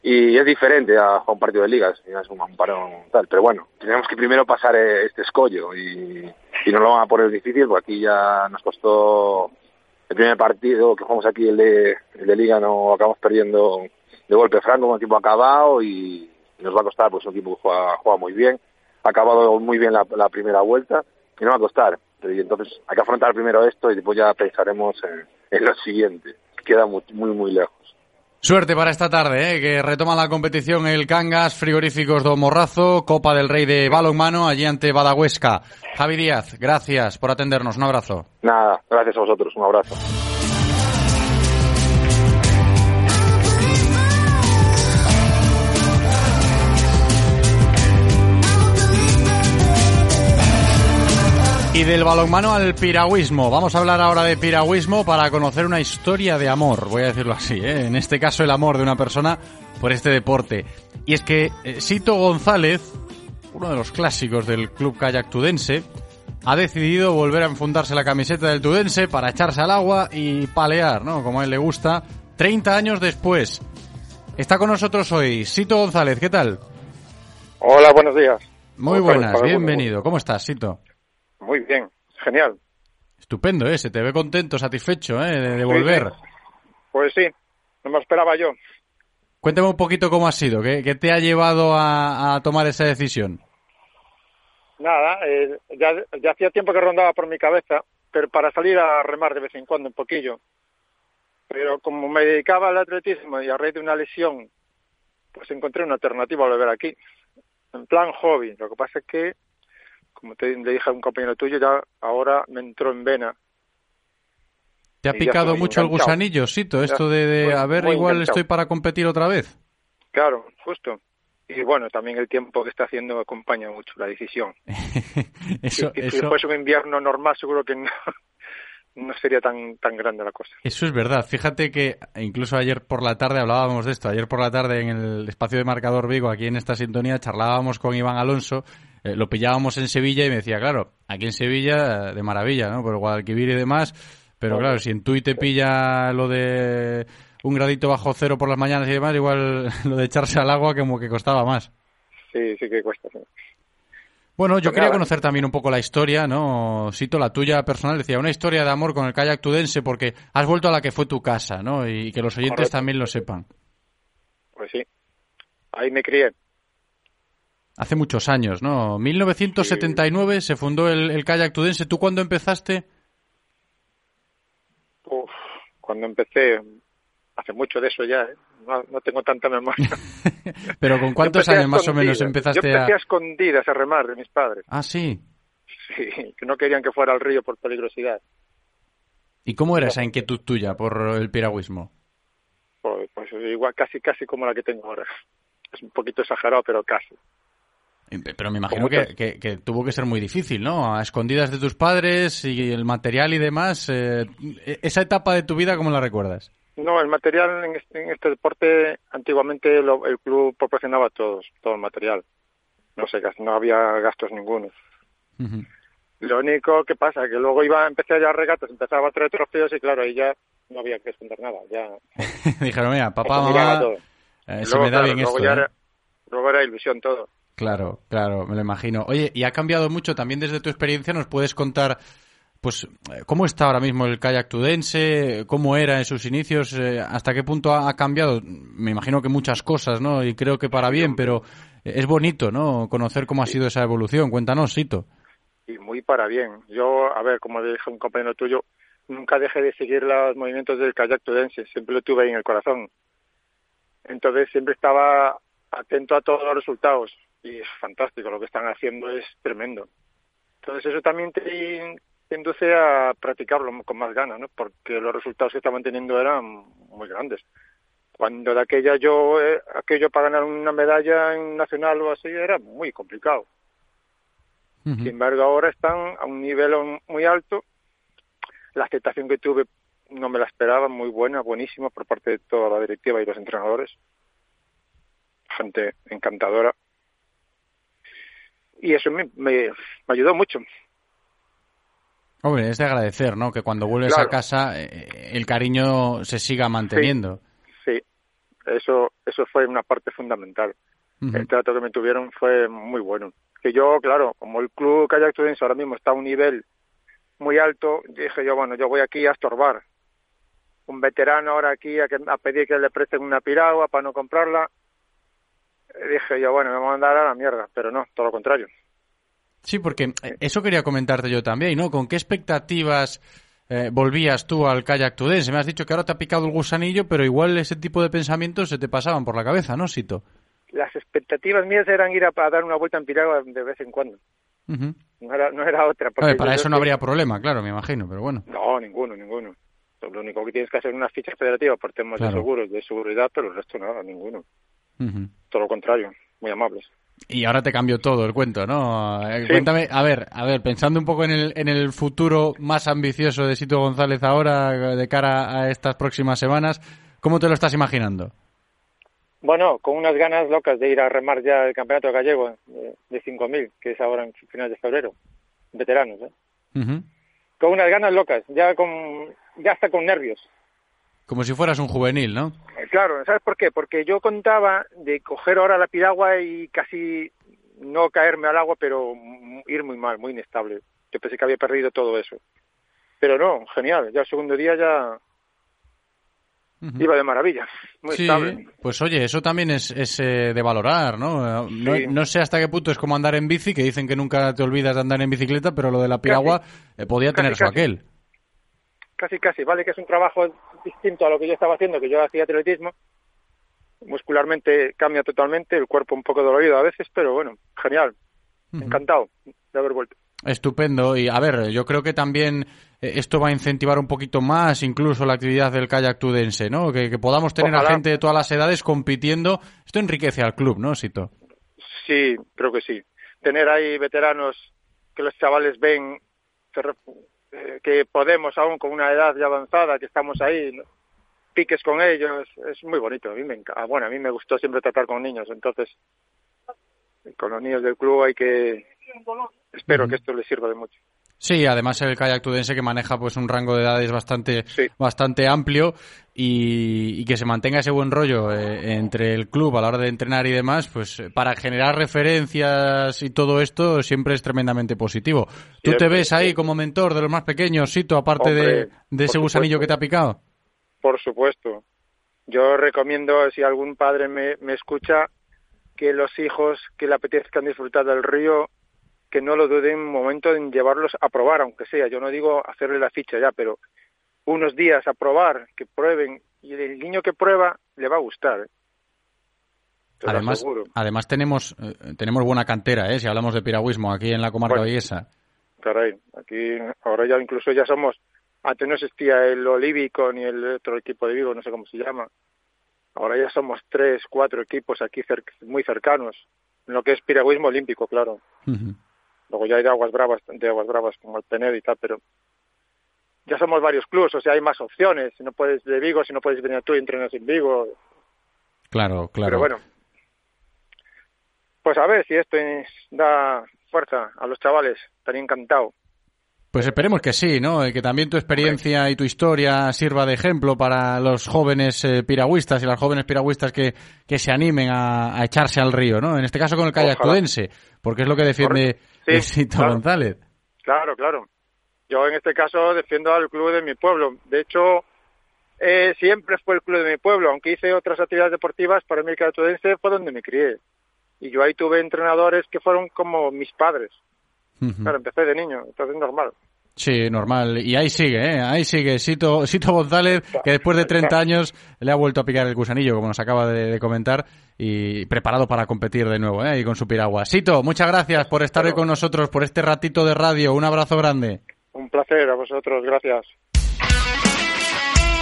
[SPEAKER 15] y es diferente a, un partido de ligas, es un, un parón tal. Pero bueno, tenemos que primero pasar eh, este escollo y, y nos lo van a poner difícil, porque aquí ya nos costó el primer partido que jugamos aquí, el de, el de liga, no acabamos perdiendo de golpe franco, un equipo acabado y nos va a costar, pues un equipo que juega, juega muy bien ha acabado muy bien la, la primera vuelta y no va a costar. Y entonces hay que afrontar primero esto y después ya pensaremos en, en lo siguiente. Queda muy, muy, muy lejos.
[SPEAKER 1] Suerte para esta tarde, ¿eh? que retoma la competición el Cangas, Frigoríficos do Morrazo, Copa del Rey de Balonmano, allí ante Badahuesca. Javi Díaz, gracias por atendernos, un abrazo.
[SPEAKER 15] Nada, gracias a vosotros. Un abrazo.
[SPEAKER 1] Y del balonmano al piragüismo. Vamos a hablar ahora de piragüismo para conocer una historia de amor, voy a decirlo así, ¿eh? en este caso el amor de una persona por este deporte. Y es que eh, Sito González, uno de los clásicos del club kayak tudense, ha decidido volver a enfundarse la camiseta del tudense para echarse al agua y palear, ¿no? Como a él le gusta, 30 años después. Está con nosotros hoy Sito González, ¿qué tal?
[SPEAKER 16] Hola, buenos días.
[SPEAKER 1] Muy
[SPEAKER 16] Buenas
[SPEAKER 1] bienvenido. ¿Cómo estás, Sito?
[SPEAKER 16] Muy bien, genial.
[SPEAKER 1] Estupendo, ¿eh? Se te ve contento, satisfecho, ¿eh? De, volver.
[SPEAKER 16] sí. Pues sí, no me esperaba yo.
[SPEAKER 1] Cuéntame un poquito cómo ha sido, ¿qué, qué te ha llevado a, a tomar esa decisión?
[SPEAKER 16] Nada, eh, ya, ya hacía tiempo que rondaba por mi cabeza, pero para salir a remar de vez en cuando un poquillo. Pero como me dedicaba al atletismo y a raíz de una lesión, pues encontré una alternativa a volver aquí. En plan hobby. Lo que pasa es que, como te le dije a un compañero tuyo, ya ahora me entró en vena.
[SPEAKER 1] ¿Te ha picado mucho el gusanillo, Sito? Esto de, de,
[SPEAKER 16] muy-
[SPEAKER 1] a ver, igual
[SPEAKER 16] enganchado.
[SPEAKER 1] estoy para competir otra vez.
[SPEAKER 16] Claro, justo. Y bueno, también el tiempo que está haciendo acompaña mucho la decisión.
[SPEAKER 1] Eso,
[SPEAKER 16] que si
[SPEAKER 1] eso,
[SPEAKER 16] fuese un invierno normal seguro que no, no sería tan tan grande la cosa.
[SPEAKER 1] eso es verdad. Fíjate que incluso ayer por la tarde hablábamos de esto. Ayer por la tarde en el espacio de Marcador Vigo, aquí en esta sintonía, charlábamos con Iván Alonso. eh, lo pillábamos en Sevilla y me decía, claro, aquí en Sevilla, eh, de maravilla, ¿no? Por Guadalquivir y demás. Pero
[SPEAKER 16] Claro.
[SPEAKER 1] claro, si en Tui te pilla lo de un gradito bajo cero por las mañanas y demás, igual lo de echarse al agua como que costaba más.
[SPEAKER 16] Sí, sí que cuesta. sí.
[SPEAKER 1] Bueno, yo quería conocer también un poco la historia, ¿no? Cito la tuya personal, decía, una historia de amor con el kayak tudense porque has vuelto a la que fue tu casa, ¿no? Y que los oyentes
[SPEAKER 16] Correcto.
[SPEAKER 1] también lo sepan.
[SPEAKER 16] Pues sí. Ahí me crié.
[SPEAKER 1] Hace muchos años, ¿no? 1979 se fundó el, el kayak tudense. ¿Tú cuándo empezaste?
[SPEAKER 16] Uf, cuando empecé, hace mucho de eso ya, ¿eh? no, no tengo tanta memoria.
[SPEAKER 1] Pero ¿con cuántos
[SPEAKER 16] a
[SPEAKER 1] años más o menos empezaste
[SPEAKER 16] Yo empecé a
[SPEAKER 1] a...?
[SPEAKER 16] escondidas a remar de mis padres.
[SPEAKER 1] Ah, sí.
[SPEAKER 16] Sí, que no querían que fuera al río por peligrosidad.
[SPEAKER 1] ¿Y cómo era esa inquietud tuya por el piragüismo?
[SPEAKER 16] Pues, pues igual, casi, casi como la que tengo ahora. Es un poquito exagerado, pero casi.
[SPEAKER 1] Pero me imagino que, que- que tuvo que ser muy difícil, ¿no? A escondidas de tus padres y el material y demás. eh, esa etapa de tu vida, ¿cómo la recuerdas?
[SPEAKER 16] No, el material en este, en este deporte antiguamente lo- el club proporcionaba todos, todo el material. No sé, no había gastos ninguno. Lo único que pasa que luego iba, empecé a regatas, empezaba a traer trofeos y claro, ahí ya no había que esconder nada. Ya
[SPEAKER 1] Dijeron, mira, papá, mamá, eh, se
[SPEAKER 16] luego,
[SPEAKER 1] me da
[SPEAKER 16] claro,
[SPEAKER 1] bien
[SPEAKER 16] luego
[SPEAKER 1] esto.
[SPEAKER 16] ya
[SPEAKER 1] ¿eh?
[SPEAKER 16] era, luego era ilusión todo.
[SPEAKER 1] Claro, claro, me lo imagino. Oye, y ha cambiado mucho también desde tu experiencia, ¿nos puedes contar pues, eh, ¿cómo está ahora mismo el kayak tudense? ¿Cómo era en sus inicios? Eh, ¿Hasta qué punto ha, cambiado? Me imagino que muchas cosas, ¿no? Y creo que para bien, pero es bonito, ¿no? Conocer cómo ha sido esa evolución. Cuéntanos, Sito.
[SPEAKER 16] y muy para bien. Yo, a ver, como dije un compañero tuyo, nunca dejé de seguir los movimientos del kayak tudense, siempre lo tuve ahí en el corazón. Entonces siempre estaba atento a todos los resultados y es fantástico, lo que están haciendo es tremendo. Entonces eso también te, induce a practicarlo con más ganas, ¿no? Porque los resultados que estaban teniendo eran muy grandes. Cuando de aquella yo, eh, aquello para ganar una medalla en nacional o así era muy complicado. Sin embargo, ahora están a un nivel muy alto. La aceptación que tuve no me la esperaba, muy buena, buenísima por parte de toda la directiva y los entrenadores. Gente encantadora. Y eso me, me, me ayudó mucho.
[SPEAKER 1] Hombre, es de agradecer, ¿no? Que cuando vuelves
[SPEAKER 16] Claro.
[SPEAKER 1] a casa eh, el cariño se siga manteniendo.
[SPEAKER 16] Sí, eso, eso fue una parte fundamental. El trato que me tuvieron fue muy bueno. Que yo, claro, como el club Kayak Tudense ahora mismo está a un nivel muy alto, dije yo, bueno, yo voy aquí a estorbar. Un veterano ahora aquí a, que, a pedir que le presten una piragua para no comprarla. Eh, Dije yo, bueno, me voy a mandar a la mierda, pero no, todo lo contrario.
[SPEAKER 1] Sí, porque eh, eso quería comentarte yo también, ¿no? ¿Con qué expectativas eh, volvías tú al kayak tudense? Me has dicho que ahora te ha picado el gusanillo, pero igual ese tipo de pensamientos se te pasaban por la cabeza, ¿no, Sito?
[SPEAKER 16] Las expectativas mías eran ir a, a dar una vuelta en piragua de vez en cuando. No era, no era otra.
[SPEAKER 1] A
[SPEAKER 16] porque
[SPEAKER 1] ver, para eso
[SPEAKER 16] es
[SPEAKER 1] no
[SPEAKER 16] que-
[SPEAKER 1] habría problema, claro, me imagino, pero bueno.
[SPEAKER 16] No, ninguno, ninguno. Lo único que tienes que hacer es una ficha federativa por temas
[SPEAKER 1] Claro.
[SPEAKER 16] de seguros, de seguridad, pero el resto nada, ninguno. Todo lo contrario, muy amables.
[SPEAKER 1] Y ahora te cambió todo el cuento, ¿no? Eh,
[SPEAKER 16] Sí.
[SPEAKER 1] Cuéntame, a ver, a ver, pensando un poco en el, en el futuro más ambicioso de Sito González ahora, eh, de cara a estas próximas semanas, ¿cómo te lo estás imaginando?
[SPEAKER 16] Bueno, con unas ganas locas de ir a remar ya el campeonato gallego de, de 5.000, que es ahora en finales de febrero. Veteranos, ¿eh?
[SPEAKER 1] Ujú.
[SPEAKER 16] Con unas ganas locas, ya con ya hasta con nervios.
[SPEAKER 1] Como si fueras un juvenil, ¿no?
[SPEAKER 16] Eh, Claro, ¿sabes por qué? Porque yo contaba de coger ahora la piragua y casi no caerme al agua, pero m- ir muy mal, muy inestable. Yo pensé que había perdido todo eso. Pero no, genial. Ya el segundo día ya iba de maravilla, muy
[SPEAKER 1] sí,
[SPEAKER 16] estable.
[SPEAKER 1] pues oye, eso también es, es, eh, de valorar, ¿no? Eh, ¿no? Sé hasta qué punto es como andar en bici, que dicen que nunca te olvidas de andar en bicicleta, pero lo de la piragua eh, podía
[SPEAKER 16] Casi,
[SPEAKER 1] tener su aquel.
[SPEAKER 16] Casi, casi. Vale que es un trabajo distinto a lo que yo estaba haciendo, que yo hacía atletismo. Muscularmente cambia totalmente, el cuerpo un poco dolorido a veces, pero bueno, genial. Encantado de haber vuelto.
[SPEAKER 1] Estupendo. Y a ver, yo creo que también eh, esto va a incentivar un poquito más incluso la actividad del kayak tudense, ¿no? Que, que podamos tener a gente de todas las edades compitiendo. Esto enriquece al club, ¿no, Sito?
[SPEAKER 16] Sí, creo que sí. Tener ahí veteranos que los chavales ven eh, que podemos aún con una edad ya avanzada, que estamos ahí, piques con ellos, es muy bonito. A mí me enca- ah, bueno, a mí me gustó siempre tratar con niños, entonces con los niños del club hay que espero que esto les sirva de mucho.
[SPEAKER 1] Sí, además el kayak tudense que maneja pues un rango de edades bastante bastante amplio y, y que se mantenga ese buen rollo eh, entre el club a la hora de entrenar y demás, pues eh, para generar referencias y todo esto siempre es tremendamente positivo. ¿Tú te ves ahí como mentor de los más pequeños, Sito, aparte de,
[SPEAKER 16] Hombre,
[SPEAKER 1] de ese gusanillo
[SPEAKER 16] supuesto.
[SPEAKER 1] que te ha picado?
[SPEAKER 16] Por supuesto. Yo recomiendo, si algún padre me, me escucha, que los hijos que le apetezcan disfrutar del río, que no lo duden un momento en llevarlos a probar, aunque sea. Yo no digo hacerle la ficha ya, pero unos días a probar, que prueben, y el niño que prueba le va a gustar. ¿eh? Te
[SPEAKER 1] Además, tenemos eh, tenemos buena cantera, ¿eh? si hablamos de piragüismo aquí en la comarca
[SPEAKER 16] Bueno.
[SPEAKER 1] vallesa.
[SPEAKER 16] Caray, aquí ahora ya incluso ya somos, antes no existía el Olívico ni el otro equipo de Vigo, no sé cómo se llama. Ahora ya somos tres, cuatro equipos aquí cer- muy cercanos, en lo que es piragüismo olímpico, claro. Luego ya hay de aguas bravas, de aguas bravas como el Penedo y tal, pero ya somos varios clubes, o sea, hay más opciones. Si no puedes de Vigo, si no puedes venir tú y entrenas en Vigo.
[SPEAKER 1] Claro, claro.
[SPEAKER 16] Pero bueno, pues a ver si esto es- da fuerza a los chavales, estaría encantado.
[SPEAKER 1] Pues esperemos que sí, ¿no? Y que también tu experiencia y tu historia sirva de ejemplo para los jóvenes eh, piragüistas y las jóvenes piragüistas que, que se animen a, a echarse al río, ¿no? En este caso con el tudense, porque es lo que defiende.
[SPEAKER 16] Sí, claro.
[SPEAKER 1] González.
[SPEAKER 16] Claro, claro. Yo en este caso defiendo al club de mi pueblo. De hecho, eh, siempre fue el club de mi pueblo, aunque hice otras actividades deportivas, para mí el Catudense fue donde me crié. Y yo ahí tuve entrenadores que fueron como mis padres. Claro, empecé de niño, entonces es normal.
[SPEAKER 1] Sí, normal. Y ahí sigue, ¿eh? Ahí sigue. Sito, Sito González, que después de 30 años le ha vuelto a picar el gusanillo, como nos acaba de, de comentar, y preparado para competir de nuevo, ¿eh? Y con su piragua. Sito, muchas gracias por estar hoy con nosotros, por este ratito de radio. Un abrazo grande.
[SPEAKER 16] Un placer a vosotros, gracias.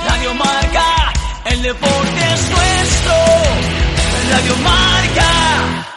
[SPEAKER 6] Radio Marca, el deporte es nuestro. Radio Marca.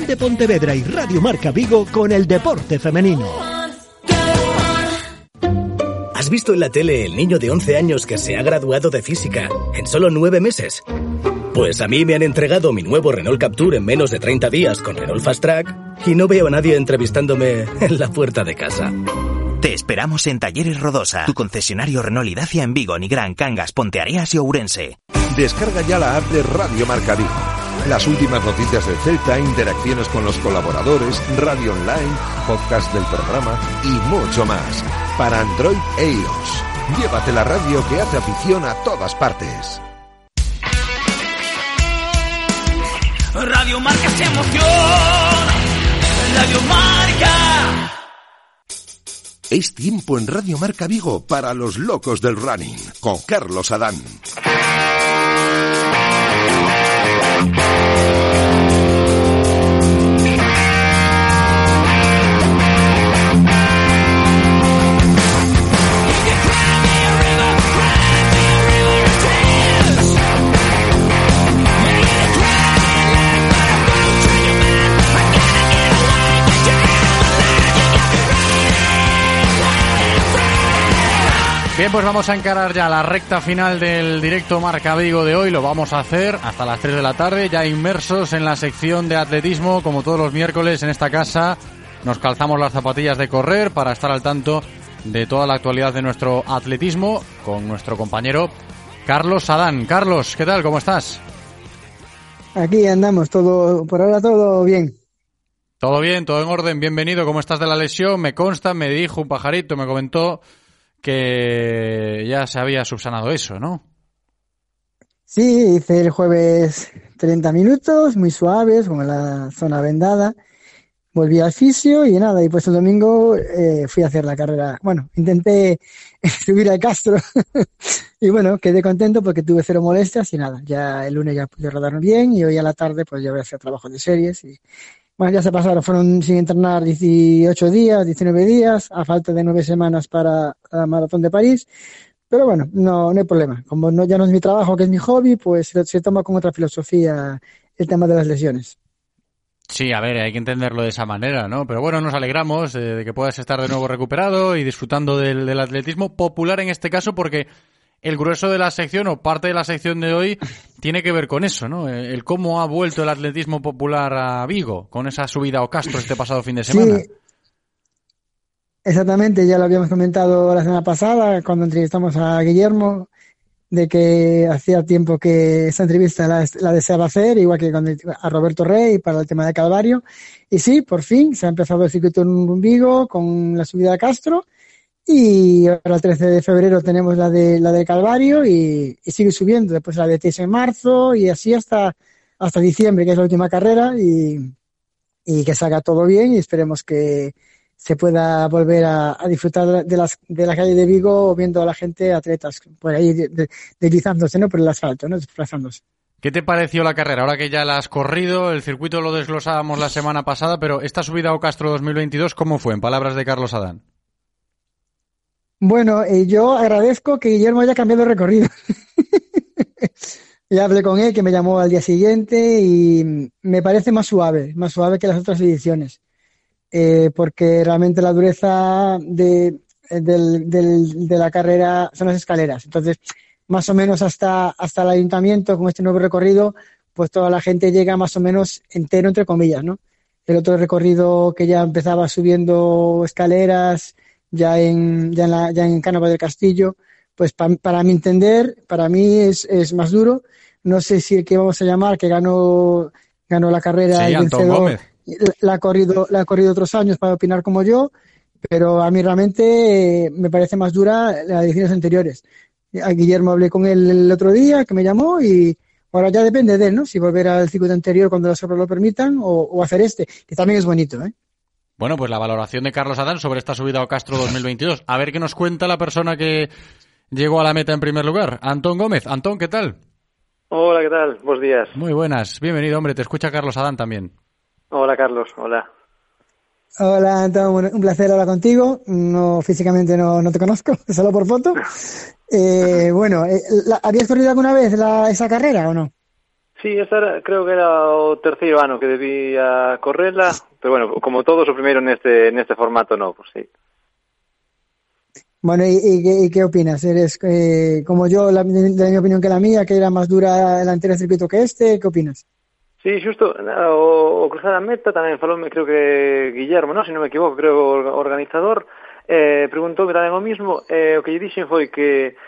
[SPEAKER 17] de Pontevedra y Radio Marca Vigo con el deporte femenino.
[SPEAKER 18] ¿Has visto en la tele el niño de 11 años que se ha graduado de física en solo nueve meses? Pues a mí me han entregado mi nuevo Renault Capture en menos de 30 días con Renault Fast Track y no veo a nadie entrevistándome en la puerta de casa.
[SPEAKER 19] Te esperamos en Talleres Rodosa, tu concesionario Renault y Dacia en Vigo, Nigrán, Cangas, Ponteareas y Ourense.
[SPEAKER 5] Descarga ya la app de Radio Marca Vigo. Las últimas noticias del Celta, interacciones con los colaboradores, radio online, podcast del programa y mucho más. Para Android e iOS. Llévate la radio que hace afición a todas partes.
[SPEAKER 6] Radio Marca es emoción. Radio Marca.
[SPEAKER 5] Es tiempo en Radio Marca Vigo para los locos del running, con Carlos Adán.
[SPEAKER 1] Música Bien, pues vamos a encarar ya la recta final del directo Marca Vigo de hoy. Lo vamos a hacer hasta las 3 de la tarde, ya inmersos en la sección de atletismo, como todos los miércoles en esta casa. Nos calzamos las zapatillas de correr para estar al tanto de toda la actualidad de nuestro atletismo con nuestro compañero Carlos Adán. Carlos, ¿qué tal? ¿Cómo estás?
[SPEAKER 20] Aquí andamos, todo, por ahora todo bien.
[SPEAKER 1] Todo bien, todo en orden, bienvenido. ¿Cómo estás de la lesión? Me consta, me dijo un pajarito, me comentó que ya se había subsanado eso, ¿no?
[SPEAKER 20] Sí, hice el jueves 30 minutos, muy suaves, con la zona vendada. Volví al fisio y nada, y pues el domingo eh, fui a hacer la carrera. Bueno, intenté subir al Castro y bueno, quedé contento porque tuve cero molestias y nada, ya el lunes ya pude rodar bien y hoy a la tarde pues ya voy a hacer trabajo de series y bueno, ya se pasaron, fueron sin entrenar 18 días, 19 días, a falta de nueve semanas para la maratón de París. Pero bueno, no, no hay problema. Como no, ya no es mi trabajo, que es mi hobby, pues se, se toma con otra filosofía el tema de las lesiones.
[SPEAKER 1] Sí, a ver, hay que entenderlo de esa manera, ¿no? Pero bueno, nos alegramos eh, de que puedas estar de nuevo recuperado y disfrutando del, del atletismo popular en este caso porque el grueso de la sección o parte de la sección de hoy tiene que ver con eso, ¿no? El, cómo ha vuelto el atletismo popular a Vigo con esa subida a Castro este pasado fin de semana.
[SPEAKER 20] Sí, exactamente, ya lo habíamos comentado la semana pasada cuando entrevistamos a Guillermo, de que hacía tiempo que esta entrevista la, la deseaba hacer, igual que con el- a Roberto Rey para el tema de Calvario. Y sí, por fin se ha empezado el circuito en Vigo con la subida a Castro. Y ahora el 13 de febrero tenemos la de la de Calvario y, sigue subiendo. Después la de Tis en marzo y así hasta, hasta diciembre, que es la última carrera. Y, y que salga todo bien y esperemos que se pueda volver a, disfrutar de las de la calle de Vigo viendo a la gente atletas por ahí de- de- deslizándose no por el asfalto no desplazándose
[SPEAKER 1] ¿Qué te pareció la carrera? Ahora que ya la has corrido, el circuito lo desglosábamos la semana pasada, pero esta subida a Castro 2022, ¿cómo fue? En palabras de Carlos Adán.
[SPEAKER 20] Bueno eh, yo agradezco que Guillermo haya cambiado el recorrido ya hablé con él que me llamó al día siguiente y me parece más suave más suave que las otras ediciones eh, porque realmente la dureza de, eh, de la carrera son las escaleras. Entonces, más o menos hasta, hasta el ayuntamiento con este nuevo recorrido, pues toda la gente llega más o menos entero, entre comillas, ¿no? El otro recorrido que ya empezaba subiendo escaleras, ya en, ya en, la, ya en Cánova del Castillo, pues pa- para mi entender, para mí es, es más duro. No sé si el que vamos a llamar, que ganó, ganó la carrera,
[SPEAKER 1] Sí,
[SPEAKER 20] el vencedor, la, la ha corrido, la ha corrido otros años para opinar como yo, pero a mí realmente eh, me parece más dura las ediciones anteriores. A Guillermo hablé con él el otro día, que me llamó, y ahora ya depende de él, ¿no? Si volver al circuito anterior cuando los obras lo permitan o, o hacer este, que también es bonito, ¿eh?
[SPEAKER 1] Bueno, pues la valoración de Carlos Adán sobre esta subida a Castro 2022. A ver qué nos cuenta la persona que llegó a la meta en primer lugar. Antón Gómez. Antón, ¿qué tal?
[SPEAKER 21] Hola, ¿qué tal? Buenos días.
[SPEAKER 1] Muy buenas. Bienvenido, hombre. Te escucha Carlos Adán también.
[SPEAKER 21] Hola, Carlos. Hola.
[SPEAKER 20] Hola, Antón, un un placer hablar contigo. No, físicamente no, no te conozco, solo por foto. Eh, bueno, eh, ¿habías corrido alguna vez la- esa carrera o no?
[SPEAKER 21] Sí, esta era, creo que era o terceiro ano que debía correrla, pero bueno, como todos o primeiro neste, neste formato novo, pues, sí.
[SPEAKER 20] Bueno, ¿y, y, y qué opinas? ¿Eres eh, como yo, la, la mi opinión que la mía, que era más dura el anterior circuito que este? ¿Qué opinas?
[SPEAKER 21] Sí, xusto, o, o cruzar a meta tamén falou, creo que Guillermo, non? Se non me equivoco, creo o organizador, eh, preguntou tamén o mismo, eh, o que lle dixen foi que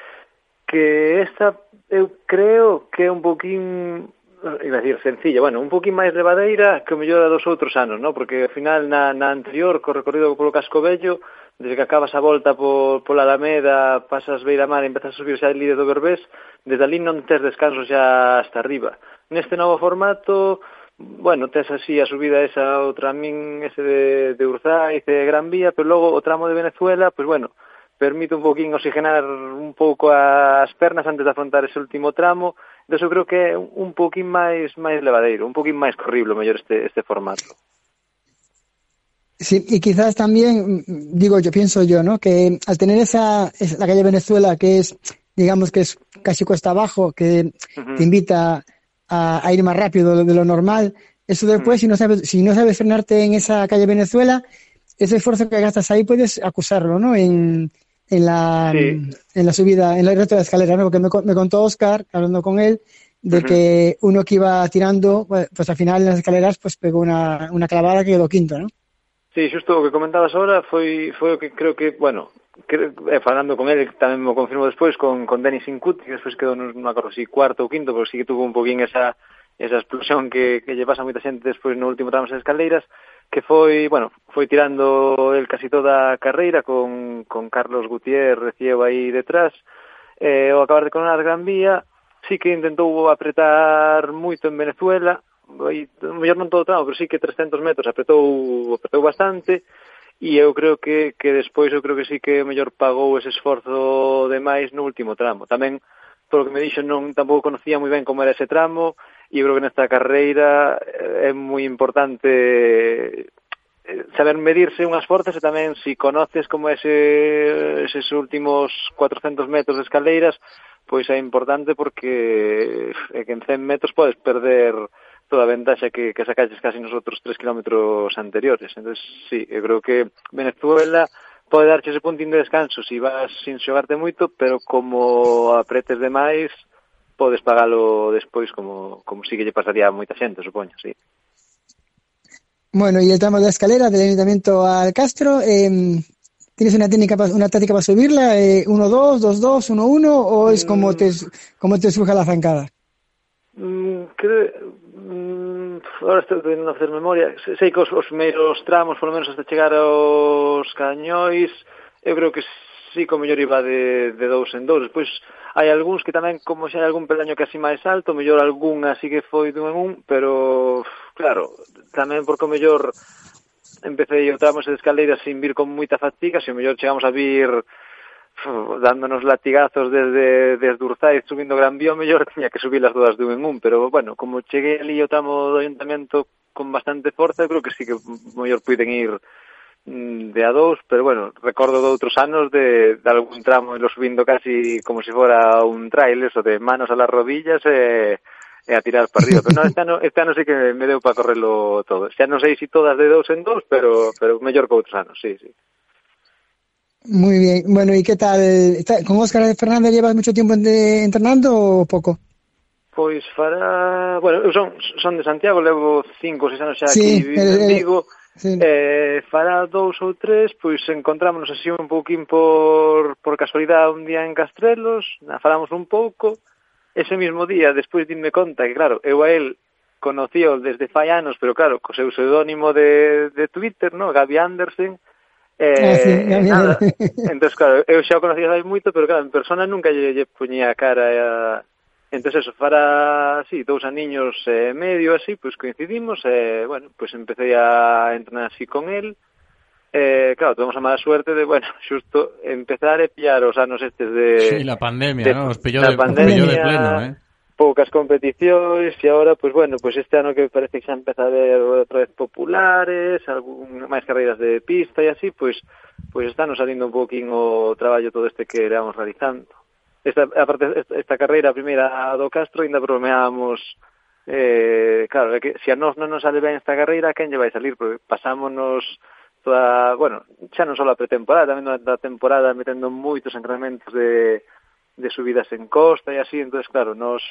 [SPEAKER 21] que esta eu creo que é un poquín Eh, iba a decir sencilla, bueno, un poquín máis levadeira que o mellor a dos outros anos, no? porque ao final na, na anterior, co recorrido polo Casco Bello, desde que acabas a volta por, pola Alameda, pasas Beira Mar e empezas a subir xa líder do Berbés, desde ali non tes descanso xa hasta arriba. Neste novo formato, bueno, tes así a subida esa o tramín ese de, de Urzaiz, de Gran Vía, pero logo o tramo de Venezuela, pues bueno, permite un poquín oxigenar un pouco as pernas antes de afrontar ese último tramo Entón, eu creo que é un poquín máis máis levadeiro, un poquín máis corrible, mellor este este formato.
[SPEAKER 20] Sí, y quizás también, digo yo, pienso yo, ¿no? Que al tener esa, es la calle Venezuela, que es, digamos que es casi cuesta abajo, que te invita a, a ir más rápido de lo, normal, eso después, si no sabes, si no sabes frenarte en esa calle Venezuela, ese esfuerzo que gastas ahí puedes acusarlo, ¿no? En, en la,
[SPEAKER 21] Sí.
[SPEAKER 20] en la subida, en el resto de la escalera, ¿no? Porque me, me contó Oscar, hablando con él, de que uno que iba tirando, pues pues al final en las escaleras, pues pegó una, una clavada que quedó quinto, ¿no?
[SPEAKER 21] Sí, xusto o que comentabas ahora foi foi o que creo que, bueno, que, eh, falando con ele, tamén me confirmo despois con, con Denis Incut, que despois quedou, non me acordo si cuarto ou quinto, pero sí que tuvo un poquín esa, esa explosión que, que lle pasa a moita xente despois no último tramo das escaleiras, que foi, bueno, foi tirando el casi toda a carreira con, con Carlos Gutiérrez e aí detrás, eh, ao acabar de coronar Gran Vía, sí que intentou apretar moito en Venezuela, aí, mellor non todo o tramo, pero sí que 300 metros apretou, apretou bastante, e eu creo que, que despois eu creo que sí que mellor pagou ese esforzo de máis no último tramo. Tamén, polo que me dixo, non tampouco conocía moi ben como era ese tramo, e eu creo que nesta carreira eh, é moi importante eh, saber medirse unhas forzas e tamén se si conoces como ese, eses últimos 400 metros de escaleiras, pois é importante porque é que en 100 metros podes perder toda a ventaxa que, que sacaches casi nos outros 3 kilómetros anteriores. entonces sí, eu creo que Venezuela pode darche ese puntín de descanso se si vas sin xogarte moito, pero como apretes demais, podes pagalo despois como, como sí que lle pasaría a moita xente, supoño, sí.
[SPEAKER 20] Bueno, e el tramo da escalera del ayuntamiento al Castro, eh, ¿tienes una técnica, una táctica para subirla? Eh, ¿1-2, 2-2, 1-1 o es como mm. te, como te surja la zancada?
[SPEAKER 21] Mm, creo, mm, ahora estou tendo a hacer memoria sei que os, os primeiros tramos polo menos hasta chegar aos cañois eu creo que sí, como mellor iba de, de dous en dous despois hai algúns que tamén, como xa hai algún peldaño casi máis alto, mellor algún así que foi dun en un, pero, claro, tamén porque o mellor empecé e tramos de escaleiras sin vir con moita fatiga, se o mellor chegamos a vir dándonos latigazos desde, desde Urzaiz subindo Gran Vía, o mellor tiña que subir las dudas dun en un, pero bueno, como cheguei ali o tramo do ayuntamento con bastante forza, creo que sí que o mellor puiden ir Mm, de a dous, pero bueno, recordo de outros anos de, de algún tramo e lo subindo casi como se si fora un trail, eso de manos a las rodillas e, e a tirar para arriba. Pero no, este ano, este ano sí que me deu para correrlo todo. Xa non sei se si todas de dous en dous, pero, pero mellor que outros anos, sí, sí.
[SPEAKER 20] Muy bien. Bueno, ¿y qué tal? ¿Con Óscar Fernández llevas mucho tiempo entrenando o poco?
[SPEAKER 21] Pois fará... Bueno, eu son, son de Santiago, levo cinco ou seis anos xa
[SPEAKER 20] sí,
[SPEAKER 21] aquí vivindo en Vigo.
[SPEAKER 20] Sí.
[SPEAKER 21] Eh, fará dous ou tres, pois encontrámonos así un pouquín por, por casualidade un día en Castrelos, falamos un pouco, ese mismo día, despois dime conta que, claro, eu a él conocío desde fai anos, pero claro, co seu pseudónimo de, de Twitter, no? Gaby Andersen, Eh,
[SPEAKER 20] ah, sí,
[SPEAKER 21] nada. Entonces, claro, eu xa o conocía hai moito, pero claro, en persona nunca lle, lle puñía cara a, Entón, eso, para, sí, dous aniños e eh, medio, así, pois pues, coincidimos, e, eh, bueno, pois pues, empecé a entrenar así con él, Eh, claro, tuvimos a mala suerte de, bueno, xusto empezar e pillar os anos estes de...
[SPEAKER 1] Sí, la pandemia,
[SPEAKER 21] de,
[SPEAKER 1] ¿no? Os pilló de, pandemia, os pilló de pleno, eh?
[SPEAKER 21] poucas competicións e agora, pois, pues, bueno, pois pues este ano que parece que xa empeza a ver outra vez populares, algún, máis carreiras de pista e así, pois, pues, pois está nos salindo un pouquinho o traballo todo este que éramos realizando esta, parte, esta, esta carreira a primeira do Castro ainda bromeábamos eh, claro, é que se a nós non nos sale ben esta carreira, quen lle vai salir? Porque pasámonos toda, bueno, xa non só a pretemporada, tamén da temporada metendo moitos entrenamentos de, de subidas en costa e así, entonces claro, nos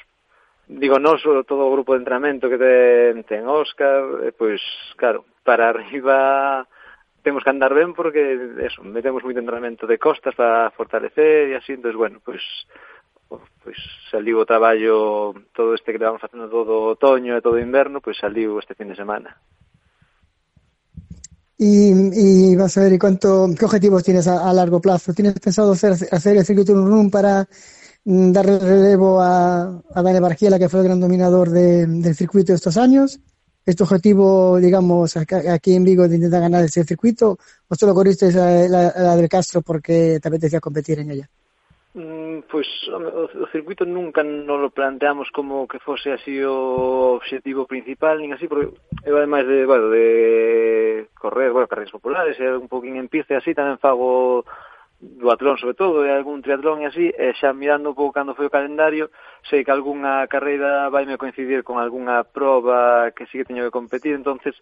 [SPEAKER 21] digo, nos todo o grupo de entrenamento que ten, ten Óscar, eh, pois claro, para arriba temos que andar ben porque eso, metemos moito entrenamento de costas para fortalecer e así, entonces bueno, pois pues, pois saliu o traballo todo este que levamos facendo todo o otoño e todo o inverno, pois saliu este fin de semana.
[SPEAKER 20] Y, y vas a ver, ¿y cuánto, qué objetivos tienes a, a largo plazo? ¿Tienes pensado hacer, hacer el circuito run para mm, darle relevo a, a Dani Bargiela, que fue el gran dominador de, del circuito estos años? este objetivo, digamos, aquí en Vigo de intentar ganar ese circuito? ¿O solo corriste la, la, la del Castro porque te apetecía competir en ella?
[SPEAKER 21] Pois o, o circuito nunca non lo planteamos como que fose así o objetivo principal, nin así, porque eu ademais de, bueno, de correr, bueno, carreras populares, e un poquín en piste así, tamén fago do atlón sobre todo, e algún triatlón e así, e xa mirando un pouco cando foi o calendario, sei que algunha carreira vaime coincidir con algunha proba que sí que teño que competir, entonces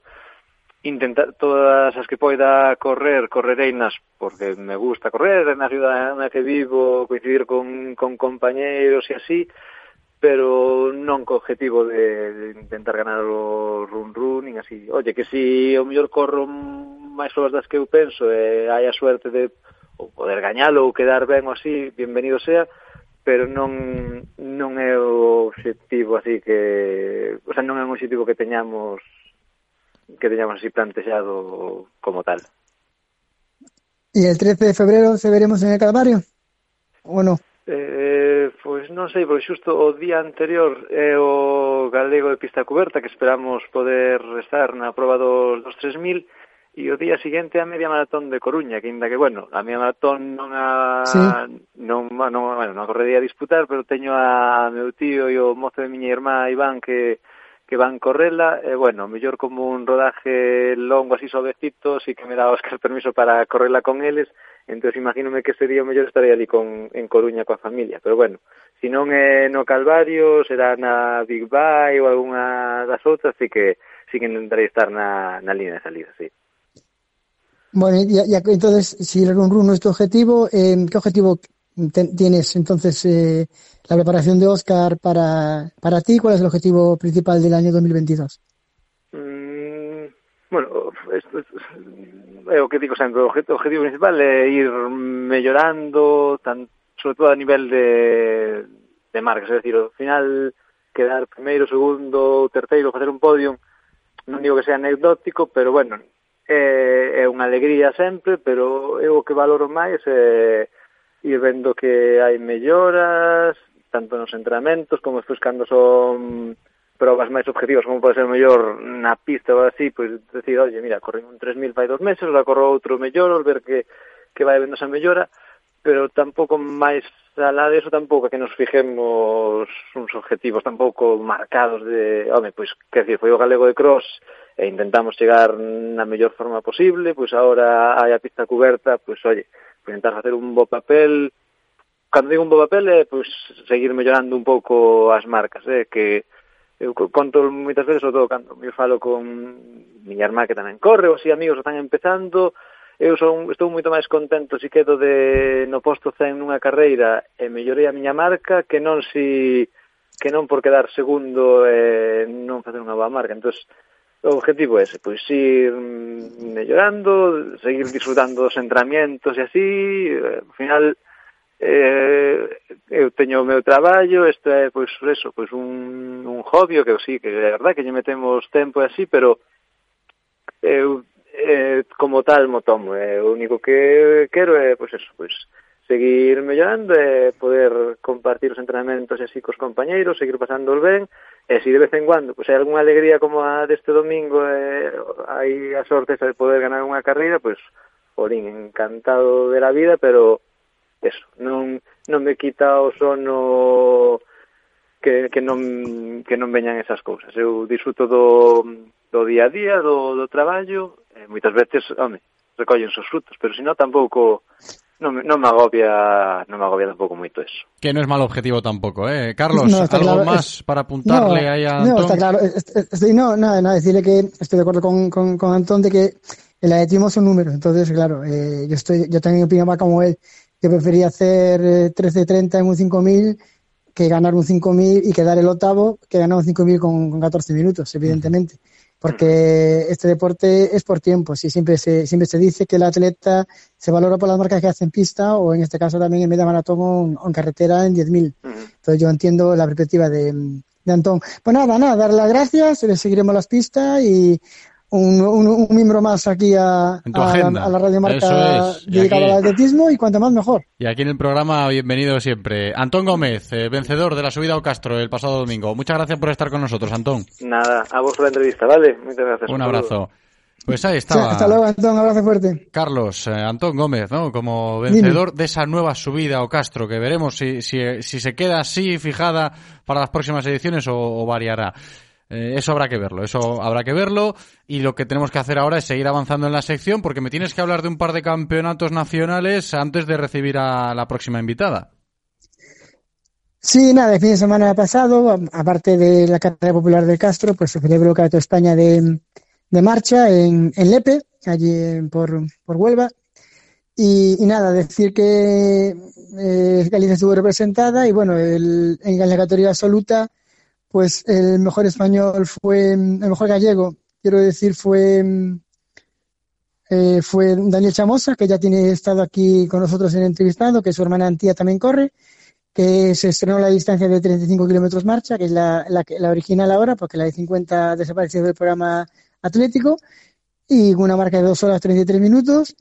[SPEAKER 21] intentar todas as que poida correr, correrei nas porque me gusta correr, na ciudad na que vivo, coincidir con, con compañeiros e así, pero non co objetivo de, de intentar ganar o run run, nin así. Oye, que si o mellor corro máis horas das que eu penso e hai a suerte de ou poder gañalo ou quedar ben ou así, bienvenido sea, pero non non é o obxectivo así que, o sea, non é un obxectivo que teñamos que teñamos así plantexado como tal.
[SPEAKER 20] E el 13 de febrero se veremos en el Calvario? Ou non?
[SPEAKER 21] Eh, pois non sei, porque xusto o día anterior é o galego de pista cuberta que esperamos poder estar na prova dos, dos 3000 e o día seguinte a media maratón de Coruña, que inda que, bueno, a media maratón non a...
[SPEAKER 20] Sí.
[SPEAKER 21] Non, non, bueno, non correría a disputar, pero teño a meu tío e o mozo de miña irmá Iván que que van correla, e bueno, mellor como un rodaje longo así suavecito, sí que me daba Óscar permiso para correrla con eles, entonces imagínome que sería o mellor estaría ali con, en Coruña coa familia, pero bueno, se non é no Calvario, será na Big Bay ou algunha das outras, así que sí que intentaré estar na, na línea de salida, sí.
[SPEAKER 20] Bueno, ya, ya- entonces, si el run run no es tu objetivo, eh, ¿qué objetivo tienes entonces eh, la preparación de Oscar para, para ti? ¿Cuál es el objetivo principal del año 2022?
[SPEAKER 21] Mm, bueno, esto es, digo o objeto- o objetivo principal é ir mellorando, tan, sobre todo a nivel de, de marcas, é dicir, ao final quedar primeiro, segundo, terceiro, facer un podium, non digo que sea anecdótico, pero bueno, é, é unha alegría sempre, pero eu o que valoro máis é ir vendo que hai melloras, tanto nos entrenamentos como despois cando son probas máis objetivas, como pode ser mellor na pista ou así, pois decir, oye, mira, corri un 3.000 fai dos meses, la corro outro mellor, ver que, que vai vendo esa mellora, pero tampouco máis alá de eso tampouco que nos fijemos uns objetivos tampouco marcados de, home, pois, que decir, foi o galego de cross e intentamos chegar na mellor forma posible, pois agora hai a pista cuberta, pois, oye, intentar facer un bo papel, cando digo un bo papel eh, é, pois, seguir mellorando un pouco as marcas, eh, que eu conto moitas veces, sobre todo cando me falo con miña irmá que tamén corre, ou si amigos que están empezando, eu son, estou moito máis contento se quedo de, no posto 100 nunha carreira e mellorei a miña marca que non si que non por quedar segundo e eh, non facer unha boa marca. Entón, o objetivo é ese, pois ir mellorando, seguir disfrutando dos entrenamientos e así, eh, ao final eh, eu teño o meu traballo, isto é pois eso, pois un, un hobby que sí, que é verdad que lle metemos tempo e así, pero eu eh, como tal mo tomo, eh, o único que quero é, pois eso, pois seguir mellorando e eh, poder compartir os entrenamentos así cos compañeiros, seguir pasando o ben, e eh, si de vez en cuando pois, hai algunha alegría como a deste domingo e eh, hai a sorte de poder ganar unha carreira, pois, olín, encantado de la vida, pero eso, non, non me quita o sono que, que, non, que non veñan esas cousas. Eu disfruto do, do día a día, do, do traballo, e moitas veces, home, recollen os frutos, pero senón tampouco non, non me agobia non me agobia tampouco moito eso.
[SPEAKER 1] Que non é mal objetivo tampouco, eh. Carlos,
[SPEAKER 20] no,
[SPEAKER 1] algo
[SPEAKER 20] claro, máis
[SPEAKER 1] para apuntarle
[SPEAKER 20] no,
[SPEAKER 1] aí a Antón?
[SPEAKER 20] No, está claro. Estoy, no, nada, nada, decirle que estoy de acuerdo con, con, con Antón de que el atletismo es un número, entonces, claro, eh, yo estoy yo también opinaba como él, que prefería hacer eh, 13.30 en un 5000 que ganar un 5.000 y quedar el octavo que ganar un 5.000 con, con 14 minutos, evidentemente. Porque este deporte es por tiempo. Sí, siempre se, siempre se dice que el atleta se valora por las marcas que hace en pista o en este caso también en media maratón o en, o en carretera en 10.000. Entonces yo entiendo la perspectiva de, de Antón. Pues nada, nada, dar las gracias, le seguiremos las pistas y un, un, un miembro más aquí a,
[SPEAKER 1] En tu
[SPEAKER 20] a,
[SPEAKER 1] agenda.
[SPEAKER 20] a la radio marca
[SPEAKER 1] Eso es. Y
[SPEAKER 20] dedicado
[SPEAKER 1] aquí-
[SPEAKER 20] al atletismo y cuanto más mejor.
[SPEAKER 1] Y aquí en el programa, bienvenido siempre. Antón Gómez, eh, vencedor de la subida ao Castro el pasado domingo. Muchas gracias por estar con nosotros, Antón.
[SPEAKER 21] Nada, a vos por la entrevista, ¿vale? Muchas gracias.
[SPEAKER 1] Un abrazo. Pues ahí
[SPEAKER 20] Sí,
[SPEAKER 1] estaba.
[SPEAKER 20] hasta luego, Antón, un abrazo fuerte.
[SPEAKER 1] Carlos, eh, Antón Gómez, ¿no? Como vencedor de esa nueva subida ao Castro, que veremos si, si, si se queda así fijada para las próximas ediciones o, o variará. Eh, eso habrá que verlo, eso habrá que verlo. Y lo que tenemos que hacer ahora es seguir avanzando en la sección, porque me tienes que hablar de un par de campeonatos nacionales antes de recibir a la próxima invitada.
[SPEAKER 20] Sí, nada, el fin de semana pasado, aparte de la carrera popular de Castro, pues se celebró el de España de, de marcha en, en Lepe, allí por, por Huelva. Y, y nada, decir que eh, Galicia estuvo representada y bueno, el- en la categoría absoluta, pues el mejor español fue, el mejor gallego, quiero decir, fue, eh, fue Daniel Chamosa, que ya tiene estado aquí con nosotros en entrevistado, que su hermana Antía también corre que se estrenó la distancia de 35 kilómetros marcha, que es la, la, la original ahora, porque la de 50 ha desaparecido del programa atlético, y una marca de 2 horas 33 minutos.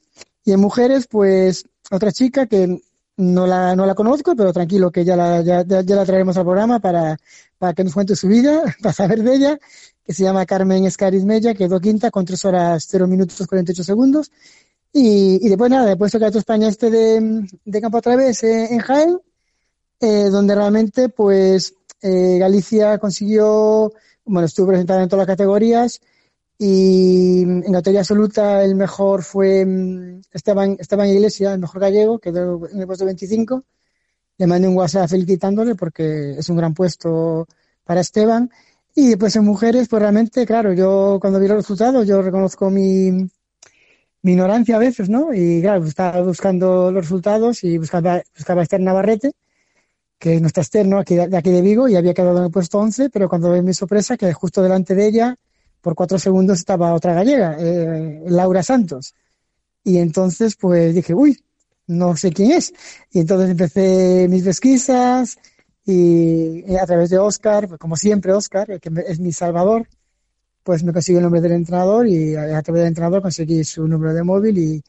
[SPEAKER 20] Y en mujeres, pues otra chica que no la, no la conozco, pero tranquilo, que ya la, ya, ya- la traeremos al programa para, para que nos cuente su vida, para saber de ella, que se llama Carmen Escariz Mella, quedó quinta con 3 horas 0 minutos 48 segundos. Y, y después nada, después toca España este de, de campo a través eh, en Jaén, eh, donde realmente pues eh, Galicia consiguió, bueno, estuvo presentada en todas las categorías y en categoría absoluta el mejor fue mm, Esteban, Esteban Iglesias, el mejor gallego, quedó en el puesto 25. Le mandé un WhatsApp felicitándole porque es un gran puesto para Esteban. Y después en mujeres, pues realmente, claro, yo cuando vi los resultados, yo reconozco mi, mi ignorancia a veces, ¿no? Y claro, estaba buscando los resultados y buscaba, buscaba a Esther Navarrete, que es nuestra externo aquí de, de aquí de Vigo y había quedado en el puesto 11, pero cuando vi mi sorpresa que justo delante de ella, por cuatro segundos estaba otra gallega, eh, Laura Santos. Y entonces pues dije, uy, no sé quién es. Y entonces empecé mis pesquisas y eh, a través de Oscar, pues, como siempre Oscar, que es mi salvador, pues me consiguió el nombre del entrenador y a, través del entrenador conseguí su número de móvil y,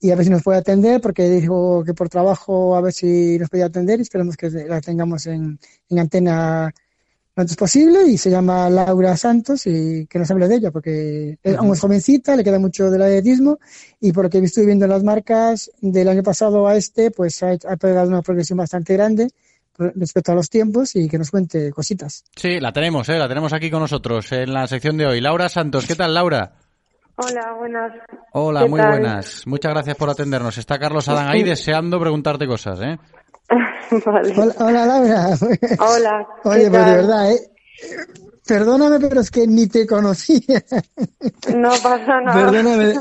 [SPEAKER 20] y a ver si nos puede atender, porque dijo que por trabajo a ver si nos podía atender y esperemos que la tengamos en, en antena lo antes posible y se llama Laura Santos y que nos hable de ella porque es, aún es jovencita, le queda mucho del atletismo y por lo que estuve viendo en las marcas del año pasado a este, pues ha, ha pegado una progresión bastante grande respecto a los tiempos y que nos cuente cositas.
[SPEAKER 1] Sí, la tenemos, ¿eh? La tenemos aquí con nosotros en la sección de hoy. Laura Santos, ¿qué tal, Laura?
[SPEAKER 22] Hola, buenas.
[SPEAKER 1] Hola,
[SPEAKER 22] ¿Qué
[SPEAKER 1] muy
[SPEAKER 22] tal?
[SPEAKER 1] buenas. Muchas gracias por atendernos. Está Carlos Adán ahí deseando preguntarte cosas, ¿eh?
[SPEAKER 22] Vale.
[SPEAKER 20] Hola, hola, Laura.
[SPEAKER 22] Hola. ¿qué
[SPEAKER 20] Oye, pues de verdad, ¿eh? perdóname, pero es que ni te conocía.
[SPEAKER 22] No pasa nada.
[SPEAKER 20] Perdóname.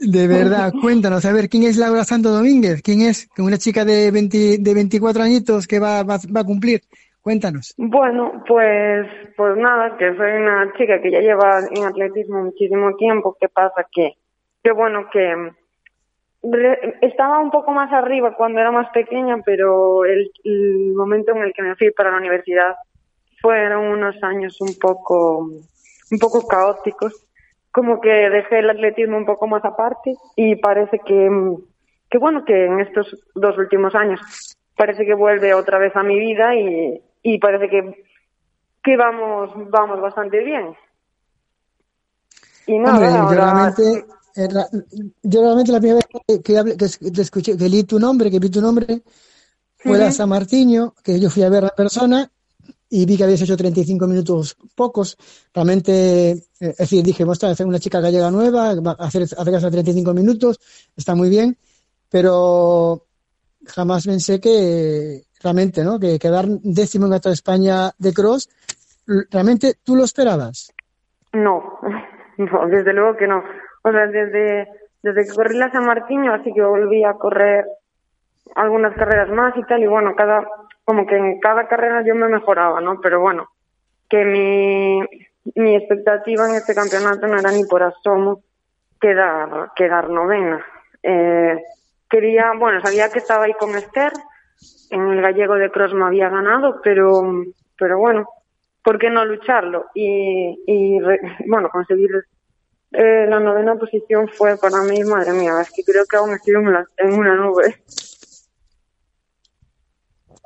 [SPEAKER 20] De verdad, cuéntanos, a ver, ¿quién es Laura Santo Domínguez? ¿Quién es? Una chica de, 20, de 24 añitos que va, va, va a cumplir. Cuéntanos.
[SPEAKER 22] Bueno, pues, pues nada, que soy una chica que ya lleva en atletismo muchísimo tiempo. ¿Qué pasa? Que, que bueno, que estaba un poco más arriba cuando era más pequeña, pero el, el momento en el que me fui para la universidad fueron unos años un poco, un poco caóticos. Como que dejé el atletismo un poco más aparte y parece que, que bueno, que en estos dos últimos años parece que vuelve otra vez a mi vida y, y parece que, que vamos, vamos bastante bien. Y nada,
[SPEAKER 20] Hombre,
[SPEAKER 22] ahora-
[SPEAKER 20] eh, yo realmente la primera vez que, que, que escuché, que leí tu nombre, que vi tu nombre, fue la
[SPEAKER 22] Ujú.
[SPEAKER 20] San Martiño, que yo fui a ver la persona y vi que habías hecho 35 minutos pocos. Realmente, eh, es decir, dije, muestra, hacer una chica gallega nueva, va a hacer, hacer hasta 35 minutos, está muy bien, pero jamás pensé que realmente, ¿no? Que quedar décimo en Gato de España de cross, realmente tú lo esperabas.
[SPEAKER 22] No, no, desde luego que no. O sea, desde, desde que corrí la San Martín, así que volví a correr algunas carreras más y tal, y bueno, cada, como que en cada carrera yo me mejoraba, ¿no? Pero bueno, que mi, mi expectativa en este campeonato no era ni por asomo quedar, quedar novena. Eh, quería, bueno, sabía que estaba ahí con Esther, en el gallego de cross me había ganado, pero, pero bueno, ¿por qué no lucharlo? Y, y re- bueno, conseguir eh, la novena posición fue para mí, madre mía, es que creo que aún estoy en, la- en una nube.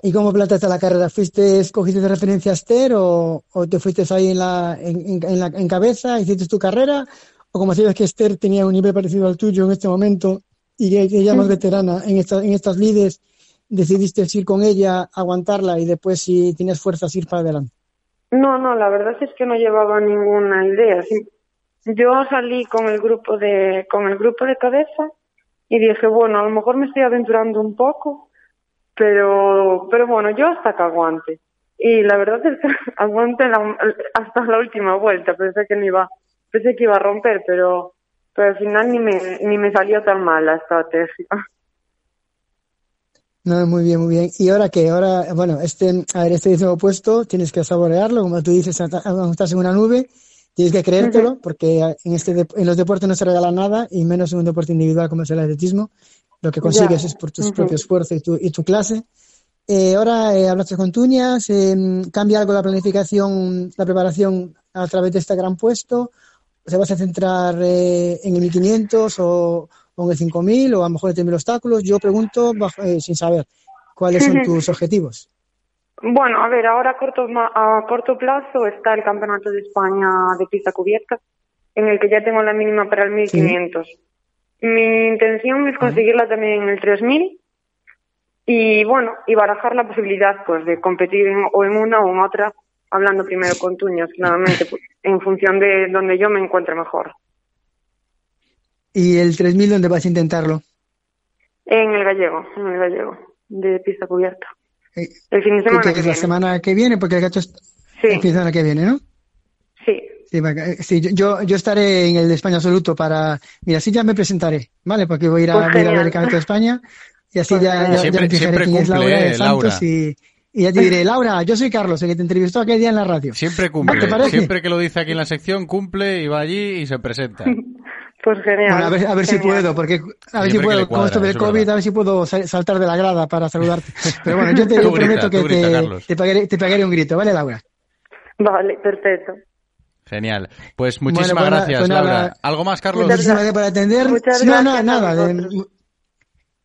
[SPEAKER 20] ¿Y cómo planteaste la carrera? ¿Fuiste, escogiste de referencia a Esther o, o te fuiste ahí en, la, en, en- la, en cabeza, hiciste tu carrera? ¿O como sabías que Esther tenía un nivel parecido al tuyo en este momento y que ella más veterana en, esta, en estas lides, decidiste ir con ella, aguantarla y después si tienes fuerzas ir para adelante?
[SPEAKER 22] No, no, la verdad es que no llevaba ninguna idea. sí. Yo salí con el grupo de, con el grupo de cabeza y dije, bueno, a lo mejor me estoy aventurando un poco, pero, pero bueno, yo hasta que aguante. Y la verdad es que aguante la- hasta la última vuelta. Pensé que me iba, pensé que iba a romper, pero, pero al final ni me, ni me salió tan mal la estrategia.
[SPEAKER 20] No, muy bien, muy bien. ¿Y ahora qué? Ahora, bueno, este, a ver, este décimo puesto tienes que saborearlo, como tú dices, estás en una nube, tienes que creértelo, porque en, este, en los deportes no se regala nada, y menos en un deporte individual como es el atletismo. Lo que consigues
[SPEAKER 22] Ya.
[SPEAKER 20] es por tu
[SPEAKER 22] Ujú.
[SPEAKER 20] propio esfuerzo y tu, y tu clase. Eh, ahora eh, hablaste con Tuñas, eh, ¿cambia algo la planificación, la preparación a través de este gran puesto? ¿Se vas a centrar eh, en el 1500 o, o en el 5000 o a lo mejor en el obstáculos? Yo pregunto bajo- eh, sin saber cuáles son tus objetivos.
[SPEAKER 22] Bueno, a ver, ahora a corto, a corto plazo está el Campeonato de España de pista cubierta, en el que ya tengo la mínima para el 1500. Mi intención es conseguirla también en el 3000 y bueno, y barajar la posibilidad pues de competir en- o en una o en otra, hablando primero con Tuñas, claramente, pues, en función de donde yo me encuentre mejor.
[SPEAKER 20] ¿Y el 3000 dónde vas a intentarlo?
[SPEAKER 22] En el gallego, en el gallego, de pista cubierta.
[SPEAKER 20] Eh,
[SPEAKER 22] El fin de semana
[SPEAKER 20] que
[SPEAKER 22] que
[SPEAKER 20] es la
[SPEAKER 22] viene.
[SPEAKER 20] semana que viene, porque el gato es el fin de semana que viene, ¿no?
[SPEAKER 22] Sí.
[SPEAKER 20] Sí, eh, sí, yo- yo, estaré en el de España absoluto para. Mira, así ya me presentaré, ¿vale? Porque voy a ir a,
[SPEAKER 22] Pues
[SPEAKER 20] ver
[SPEAKER 22] genial.
[SPEAKER 20] el Campeonato de España y así
[SPEAKER 22] Pues
[SPEAKER 20] ya, ya, ya
[SPEAKER 1] Siempre-
[SPEAKER 20] me fijaré quién es Laura de
[SPEAKER 1] eh,
[SPEAKER 20] Santos
[SPEAKER 1] Laura.
[SPEAKER 20] y, y ya te diré, Laura, yo soy Carlos, el que te entrevistó aquel día en la radio.
[SPEAKER 1] Siempre cumple.
[SPEAKER 20] ¿Te parece?
[SPEAKER 1] Siempre que lo dice aquí en la sección, cumple y va allí y se presenta.
[SPEAKER 22] Pues genial.
[SPEAKER 20] Bueno, a ver, a ver si puedo, porque a ver
[SPEAKER 1] Siempre
[SPEAKER 20] si puedo,
[SPEAKER 1] le
[SPEAKER 20] con esto
[SPEAKER 1] cuadra,
[SPEAKER 20] del COVID,
[SPEAKER 1] verdad.
[SPEAKER 20] a ver si puedo sa- saltar de la grada para saludarte. Pero bueno, yo te
[SPEAKER 1] Tú grita,
[SPEAKER 20] prometo que
[SPEAKER 1] tú grita,
[SPEAKER 20] te, te, pagaré, te pagaré un grito, ¿vale, Laura?
[SPEAKER 22] Vale, perfecto.
[SPEAKER 1] Genial. Pues muchísimas
[SPEAKER 20] Bueno, pues
[SPEAKER 1] gracias,
[SPEAKER 20] pues nada.
[SPEAKER 1] Laura. ¿Algo más, Carlos?
[SPEAKER 20] Muchísimas gracias por atender.
[SPEAKER 22] Muchas
[SPEAKER 20] no,
[SPEAKER 22] gracias
[SPEAKER 20] no, nada. de-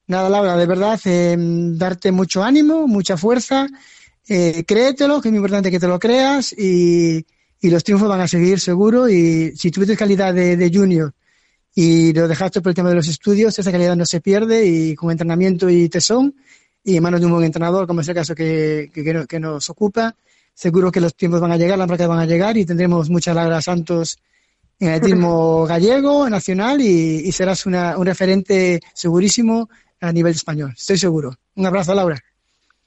[SPEAKER 20] nada, Laura, de verdad, eh, darte mucho ánimo, mucha fuerza. Eh, créetelo, que es muy importante que te lo creas y, y los triunfos van a seguir seguro. Y si tuviste calidad de, de junior y lo dejaste por el tema de los estudios, esa calidad no se pierde y con entrenamiento y tesón y en manos de un buen entrenador, como es el caso que, que, que que nos ocupa, seguro que los tiempos van a llegar, las marcas van a llegar y tendremos muchas Laura Santos en el atletismo gallego, nacional y, y serás una, un referente segurísimo a nivel español. Estoy seguro. Un abrazo, Laura.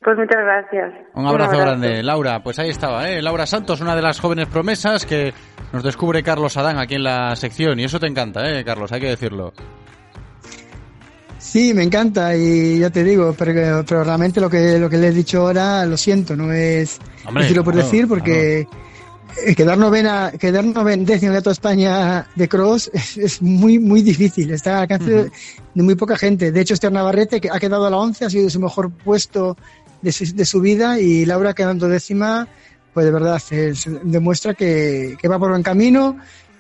[SPEAKER 22] Pues muchas gracias.
[SPEAKER 1] Un abrazo, grande. Laura, pues ahí estaba, ¿eh? Laura Santos, una de las jóvenes promesas que nos descubre Carlos Adán aquí en la sección. Y eso te encanta, ¿eh, Carlos? Hay que decirlo.
[SPEAKER 20] Sí, me encanta y ya te digo, pero, pero realmente lo que, lo que le he dicho ahora, lo siento, no es
[SPEAKER 1] Hombre,
[SPEAKER 20] decirlo por
[SPEAKER 1] claro,
[SPEAKER 20] decir, porque eh, quedar novena, quedar noven, décimo en toda España de cross es, es muy, muy difícil, está al alcance de- de muy poca gente. De hecho, Esther Navarrete, que ha quedado a la 11, ha sido su mejor puesto de su, de su vida y Laura quedando décima, pues de verdad, es- demuestra que, que va por buen camino,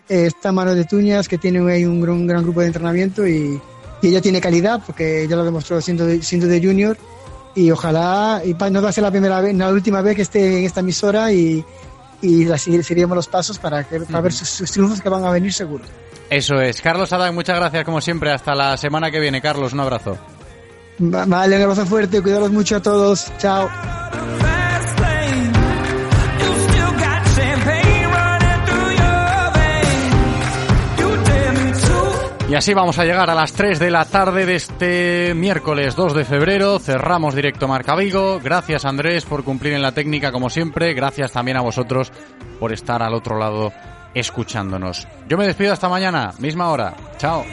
[SPEAKER 20] eh, está mano de Tuñas, que tiene ahí un, gran- un gran grupo de entrenamiento y, y ella tiene calidad, porque ya lo demostró siendo de, siendo de junior y ojalá, y no va a ser la primera vez, la última vez que esté en esta emisora y, y la seguir- seguiremos los pasos para, que, para ver sus, sus triunfos que van a venir seguro.
[SPEAKER 1] Eso es. Carlos Adán, muchas gracias como siempre. Hasta la semana que viene, Carlos. Un abrazo.
[SPEAKER 20] Va- Vale, un abrazo fuerte, cuidaros mucho a todos, chao.
[SPEAKER 1] Y así vamos a llegar a las 3 de la tarde de este miércoles 2 de febrero. Cerramos directo Marca Vigo. Gracias Andrés por cumplir en la técnica como siempre. Gracias también a vosotros por estar al otro lado escuchándonos. Yo me despido hasta mañana, misma hora. Chao.